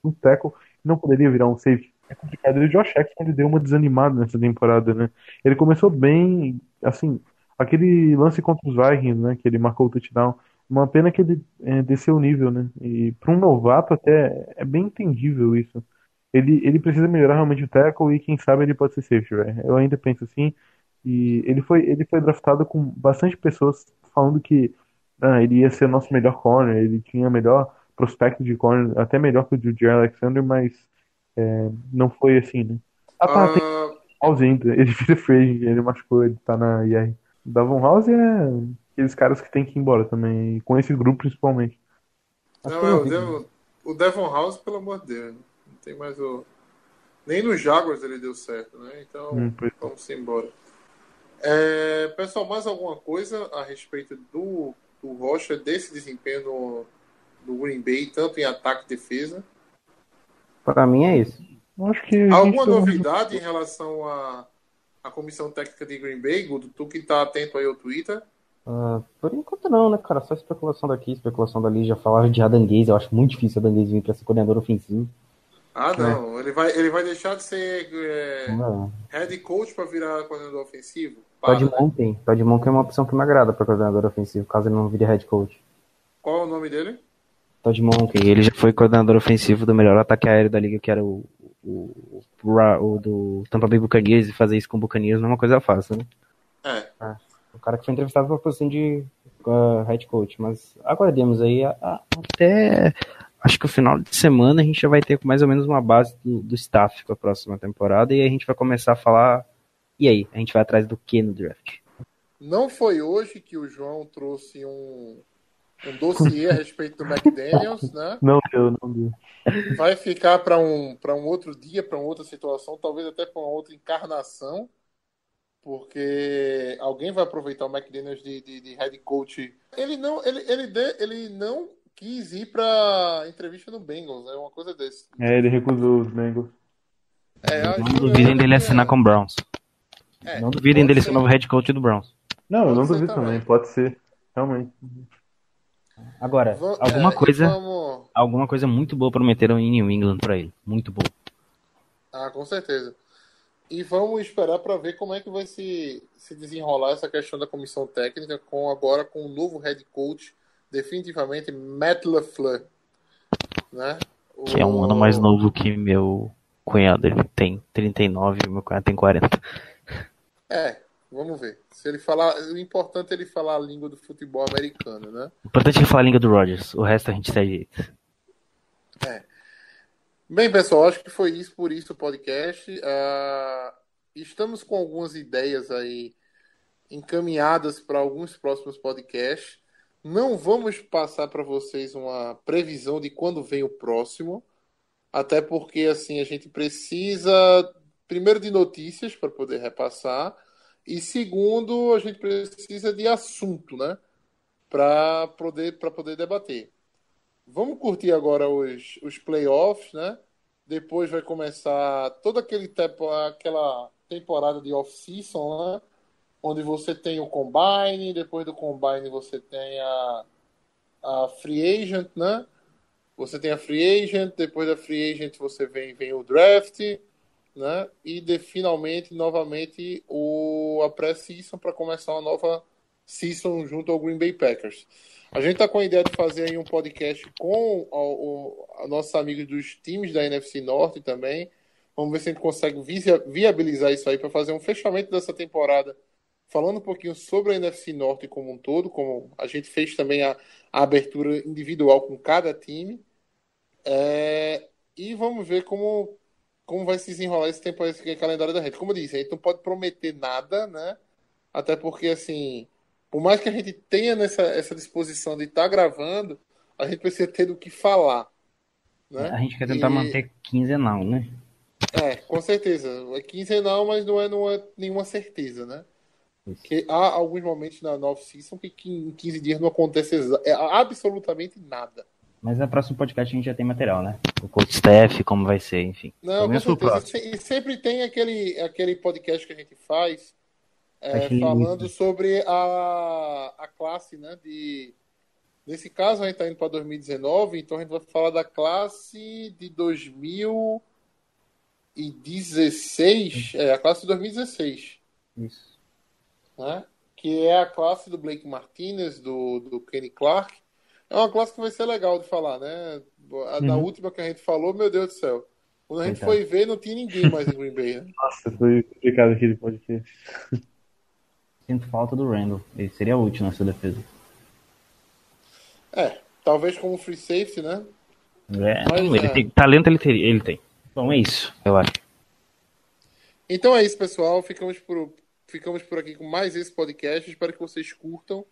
um tackle, não poderia virar um safety? É complicado. E o Josh Jackson, ele deu uma desanimada nessa temporada, né? Ele começou bem, assim, aquele lance contra os Vikings, né? Que ele marcou o touchdown. Uma pena que ele é, desceu o nível, né? E para um novato até é bem entendível isso. Ele, ele precisa melhorar realmente o tackle e quem sabe ele pode ser safety, velho. Eu ainda penso assim. E ele foi, ele foi draftado com bastante pessoas falando que ah, ele ia ser nosso melhor corner, ele tinha melhor prospecto de corner, até melhor que o de Alexander, mas é, não foi assim, né? Ah, tá, tem Ah, House ainda. Ele vira free ele machucou, ele tá na IR. Davon House é aqueles caras que tem que ir embora também, com esse grupo principalmente. Acho não, é, eu o. Devon, o Devon House, pelo amor de Deus, não tem mais o. Nem no Jaguars ele deu certo, né? Então, Hum, é. vamos embora. É, pessoal, mais alguma coisa a respeito do, do Rocha, desse desempenho do, do Green Bay, tanto em ataque e defesa? Pra mim é isso. Acho que a gente Alguma novidade em relação à, à comissão técnica de Green Bay, Gudo? Tu que tá atento aí ao Twitter? Ah, por enquanto não, né, cara? Só especulação daqui, especulação dali. Já falava de Adam Gaze. Eu acho muito difícil Adam Gaze vir pra ser coordenador ofensivo. Ah, não. Ele, vai, ele vai deixar de ser é, head coach para virar coordenador ofensivo? Todd Para, né? Monken. Todd Monken é uma opção que me agrada pra coordenador ofensivo, caso ele não vire head coach. Qual é o nome dele? Todd Monken, ele já foi coordenador ofensivo do melhor ataque aéreo da liga, que era o, o, o, o do Tampa Bay Buccaneers, e fazer isso com o Buccaneers não é uma coisa fácil, né? É. O cara que foi entrevistado pra posição de uh, head coach. Mas aguardemos aí a- a- até. Acho que o final de semana a gente já vai ter mais ou menos uma base do, do staff para a próxima temporada, e aí a gente vai começar a falar. E aí? A gente vai atrás do que no draft? Não foi hoje que o João trouxe um, um dossiê a respeito do McDaniels, né? Não deu, não deu. Vai ficar para um, para um outro dia, para uma outra situação, talvez até para uma outra encarnação, porque alguém vai aproveitar o McDaniels de, de, de head coach. Ele não, ele, ele, de- ele não quis ir para entrevista no Bengals, é uma coisa desse. É, ele recusou os Bengals. É, Não duvidem dele assinar com o Browns. É, Não duvidem dele ser. ser o novo head coach do Browns. Não, eu não duvido também. também, pode ser. Realmente. Agora, Va- Alguma é, coisa- vamos- Alguma coisa muito boa prometeram em New England para ele. Muito boa. Ah, com certeza. E vamos esperar para ver como é que vai se, se desenrolar essa questão da comissão técnica com agora com o novo head coach, definitivamente Matt LaFleur, né? O- Que é um ano mais novo que meu cunhado. Ele tem 39 e meu cunhado tem 40. É, vamos ver. Se ele falar, o importante é ele falar a língua do futebol americano, né? O importante é falar a língua do Rogers. O resto a gente segue. Bem, pessoal, acho que foi isso por isso o podcast. Ah, estamos com algumas ideias aí encaminhadas para alguns próximos podcasts. Não vamos passar para vocês uma previsão de quando vem o próximo, até porque assim a gente precisa primeiro de notícias para poder repassar e segundo a gente precisa de assunto, né, para poder para poder debater. Vamos curtir agora os, os playoffs, né? Depois vai começar toda aquele tempo, aquela temporada de off-season, né? Onde você tem o combine, depois do combine você tem a, a free agent, né? Você tem a free agent, depois da free agent você vem, vem o draft, né? E de, finalmente, novamente, o, a pré-season para começar uma nova season junto ao Green Bay Packers. A gente está com a ideia de fazer aí um podcast com o, nossos amigos dos times da NFC Norte também. Vamos ver se a gente consegue viabilizar isso aí para fazer um fechamento dessa temporada, falando um pouquinho sobre a NFC Norte como um todo, como a gente fez também a, a abertura individual com cada time. É, e vamos ver como, como vai se desenrolar esse tempo, esse calendário da gente. Como eu disse, a gente não pode prometer nada, né? Até porque, assim, por mais que a gente tenha nessa essa disposição de estar gravando, a gente precisa ter do que falar. Né? A gente quer tentar E- manter quinzenal, né? É, com certeza. É quinzenal, mas não é, não é nenhuma certeza, né? Porque há alguns momentos na off-season que em 15 dias não acontece é, absolutamente nada. Mas no próximo podcast a gente já tem material, né? O coach staff, como vai ser, enfim. Não, com certeza. E sempre tem aquele, aquele podcast que a gente faz é, falando sobre a, a classe, né? De, nesse caso, a gente está indo para 2019, então a gente vai falar da classe de 2016. É, a classe de 2016. Isso. Né? Que é a classe do Blake Martinez, do, do Kenny Clark. É uma classe que vai ser legal de falar, né? A da Uhum. última que a gente falou, meu Deus do céu. Quando a gente Coitado. foi ver, não tinha ninguém mais em Green Bay, né? Nossa, foi complicado aquele podcast. Sinto falta do Randall. Ele seria útil nessa defesa. É, talvez como free safety, né? É. Mas, Ele é. tem, talento ele, teria, ele tem. Bom, é isso, eu acho. Então é isso, pessoal. Ficamos por, ficamos por aqui com mais esse podcast. Espero que vocês curtam.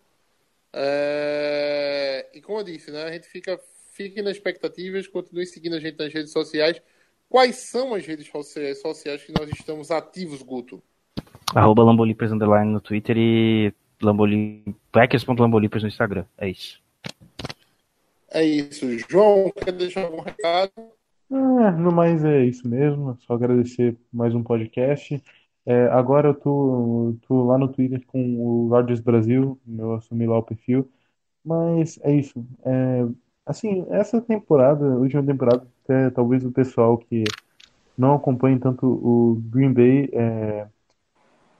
É, E como eu disse, né? A gente fica, fique nas expectativas, continue seguindo a gente nas redes sociais. Quais são as redes sociais sociais que nós estamos ativos, Guto? Arroba Lambolipers Underline no Twitter e Lamboli... Packers.lambolipers no Instagram. É isso. É isso. João, quer deixar algum recado? Ah, no mais é isso mesmo. Só agradecer mais um podcast. É, agora eu tô, tô lá no Twitter com o Rogers Brasil, eu assumi lá o perfil. Mas é isso. É, assim, essa temporada, última temporada, até talvez o pessoal que não acompanha tanto o Green Bay é,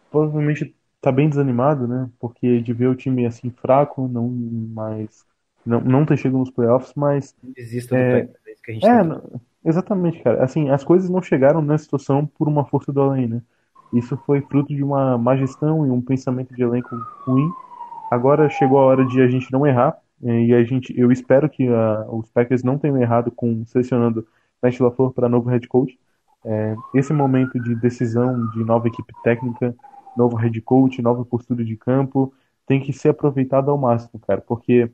provavelmente tá bem desanimado, né? Porque de ver o time assim fraco, não mais não, não ter chegado nos playoffs, mas Não desista É, do é que a gente é, tem. exatamente, cara. Assim, as coisas não chegaram nessa situação por uma força do além, né? Isso foi fruto de uma má gestão e um pensamento de elenco ruim. Agora chegou a hora de a gente não errar eh, e a gente, eu espero que ah, os Packers não tenham errado com selecionando Matt LaFleur para novo head coach. Eh, esse momento de decisão de nova equipe técnica, novo head coach, nova postura de campo, tem que ser aproveitado ao máximo, cara, porque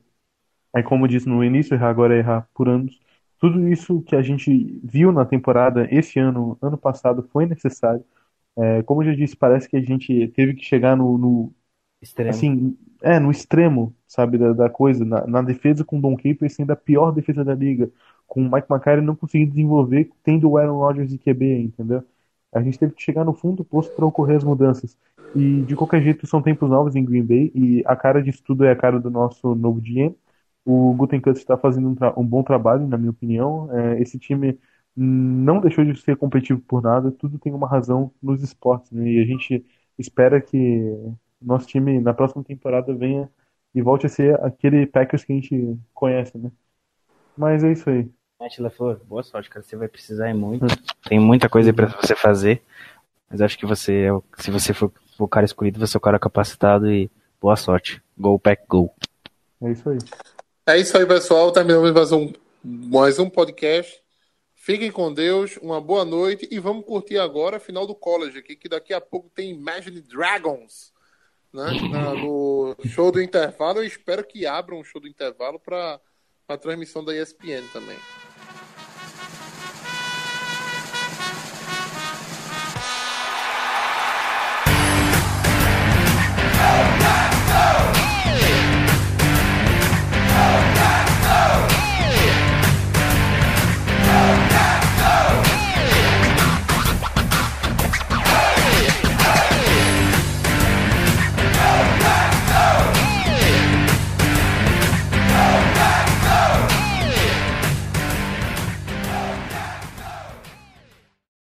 é como disse no início, errar agora é errar por anos. Tudo isso que a gente viu na temporada esse ano, ano passado, foi necessário. É, como eu já disse, parece que a gente teve que chegar no, no Extremo. assim, é, no extremo, sabe, da, da coisa, na, na defesa com o Don Capers sendo a pior defesa da liga, com o Mike McCarthy não conseguindo desenvolver, tendo o Aaron Rodgers e QB, entendeu? A gente teve que chegar no fundo do poço para ocorrer as mudanças. E de qualquer jeito são tempos novos em Green Bay e a cara disso tudo é a cara do nosso novo GM. O Gutenkutz está fazendo um, um bom trabalho, na minha opinião. É, esse time não deixou de ser competitivo por nada, tudo tem uma razão nos esportes, né? E a gente espera que nosso time na próxima temporada venha e volte a ser aquele Packers que a gente conhece, né? Mas é isso aí. Matt LaFleur, boa sorte, cara. Você vai precisar é muito. Tem muita coisa aí pra você fazer, mas acho que você, é o- se você for o cara escolhido, você é o cara capacitado e boa sorte. Go Pack Go. É isso aí. É isso aí, pessoal. Terminamos mais um, mais um podcast. Fiquem com Deus, uma boa noite e vamos curtir agora a final do college aqui, que daqui a pouco tem Imagine Dragons né, no show do intervalo. Eu espero que abram o show do intervalo para a transmissão da ESPN também.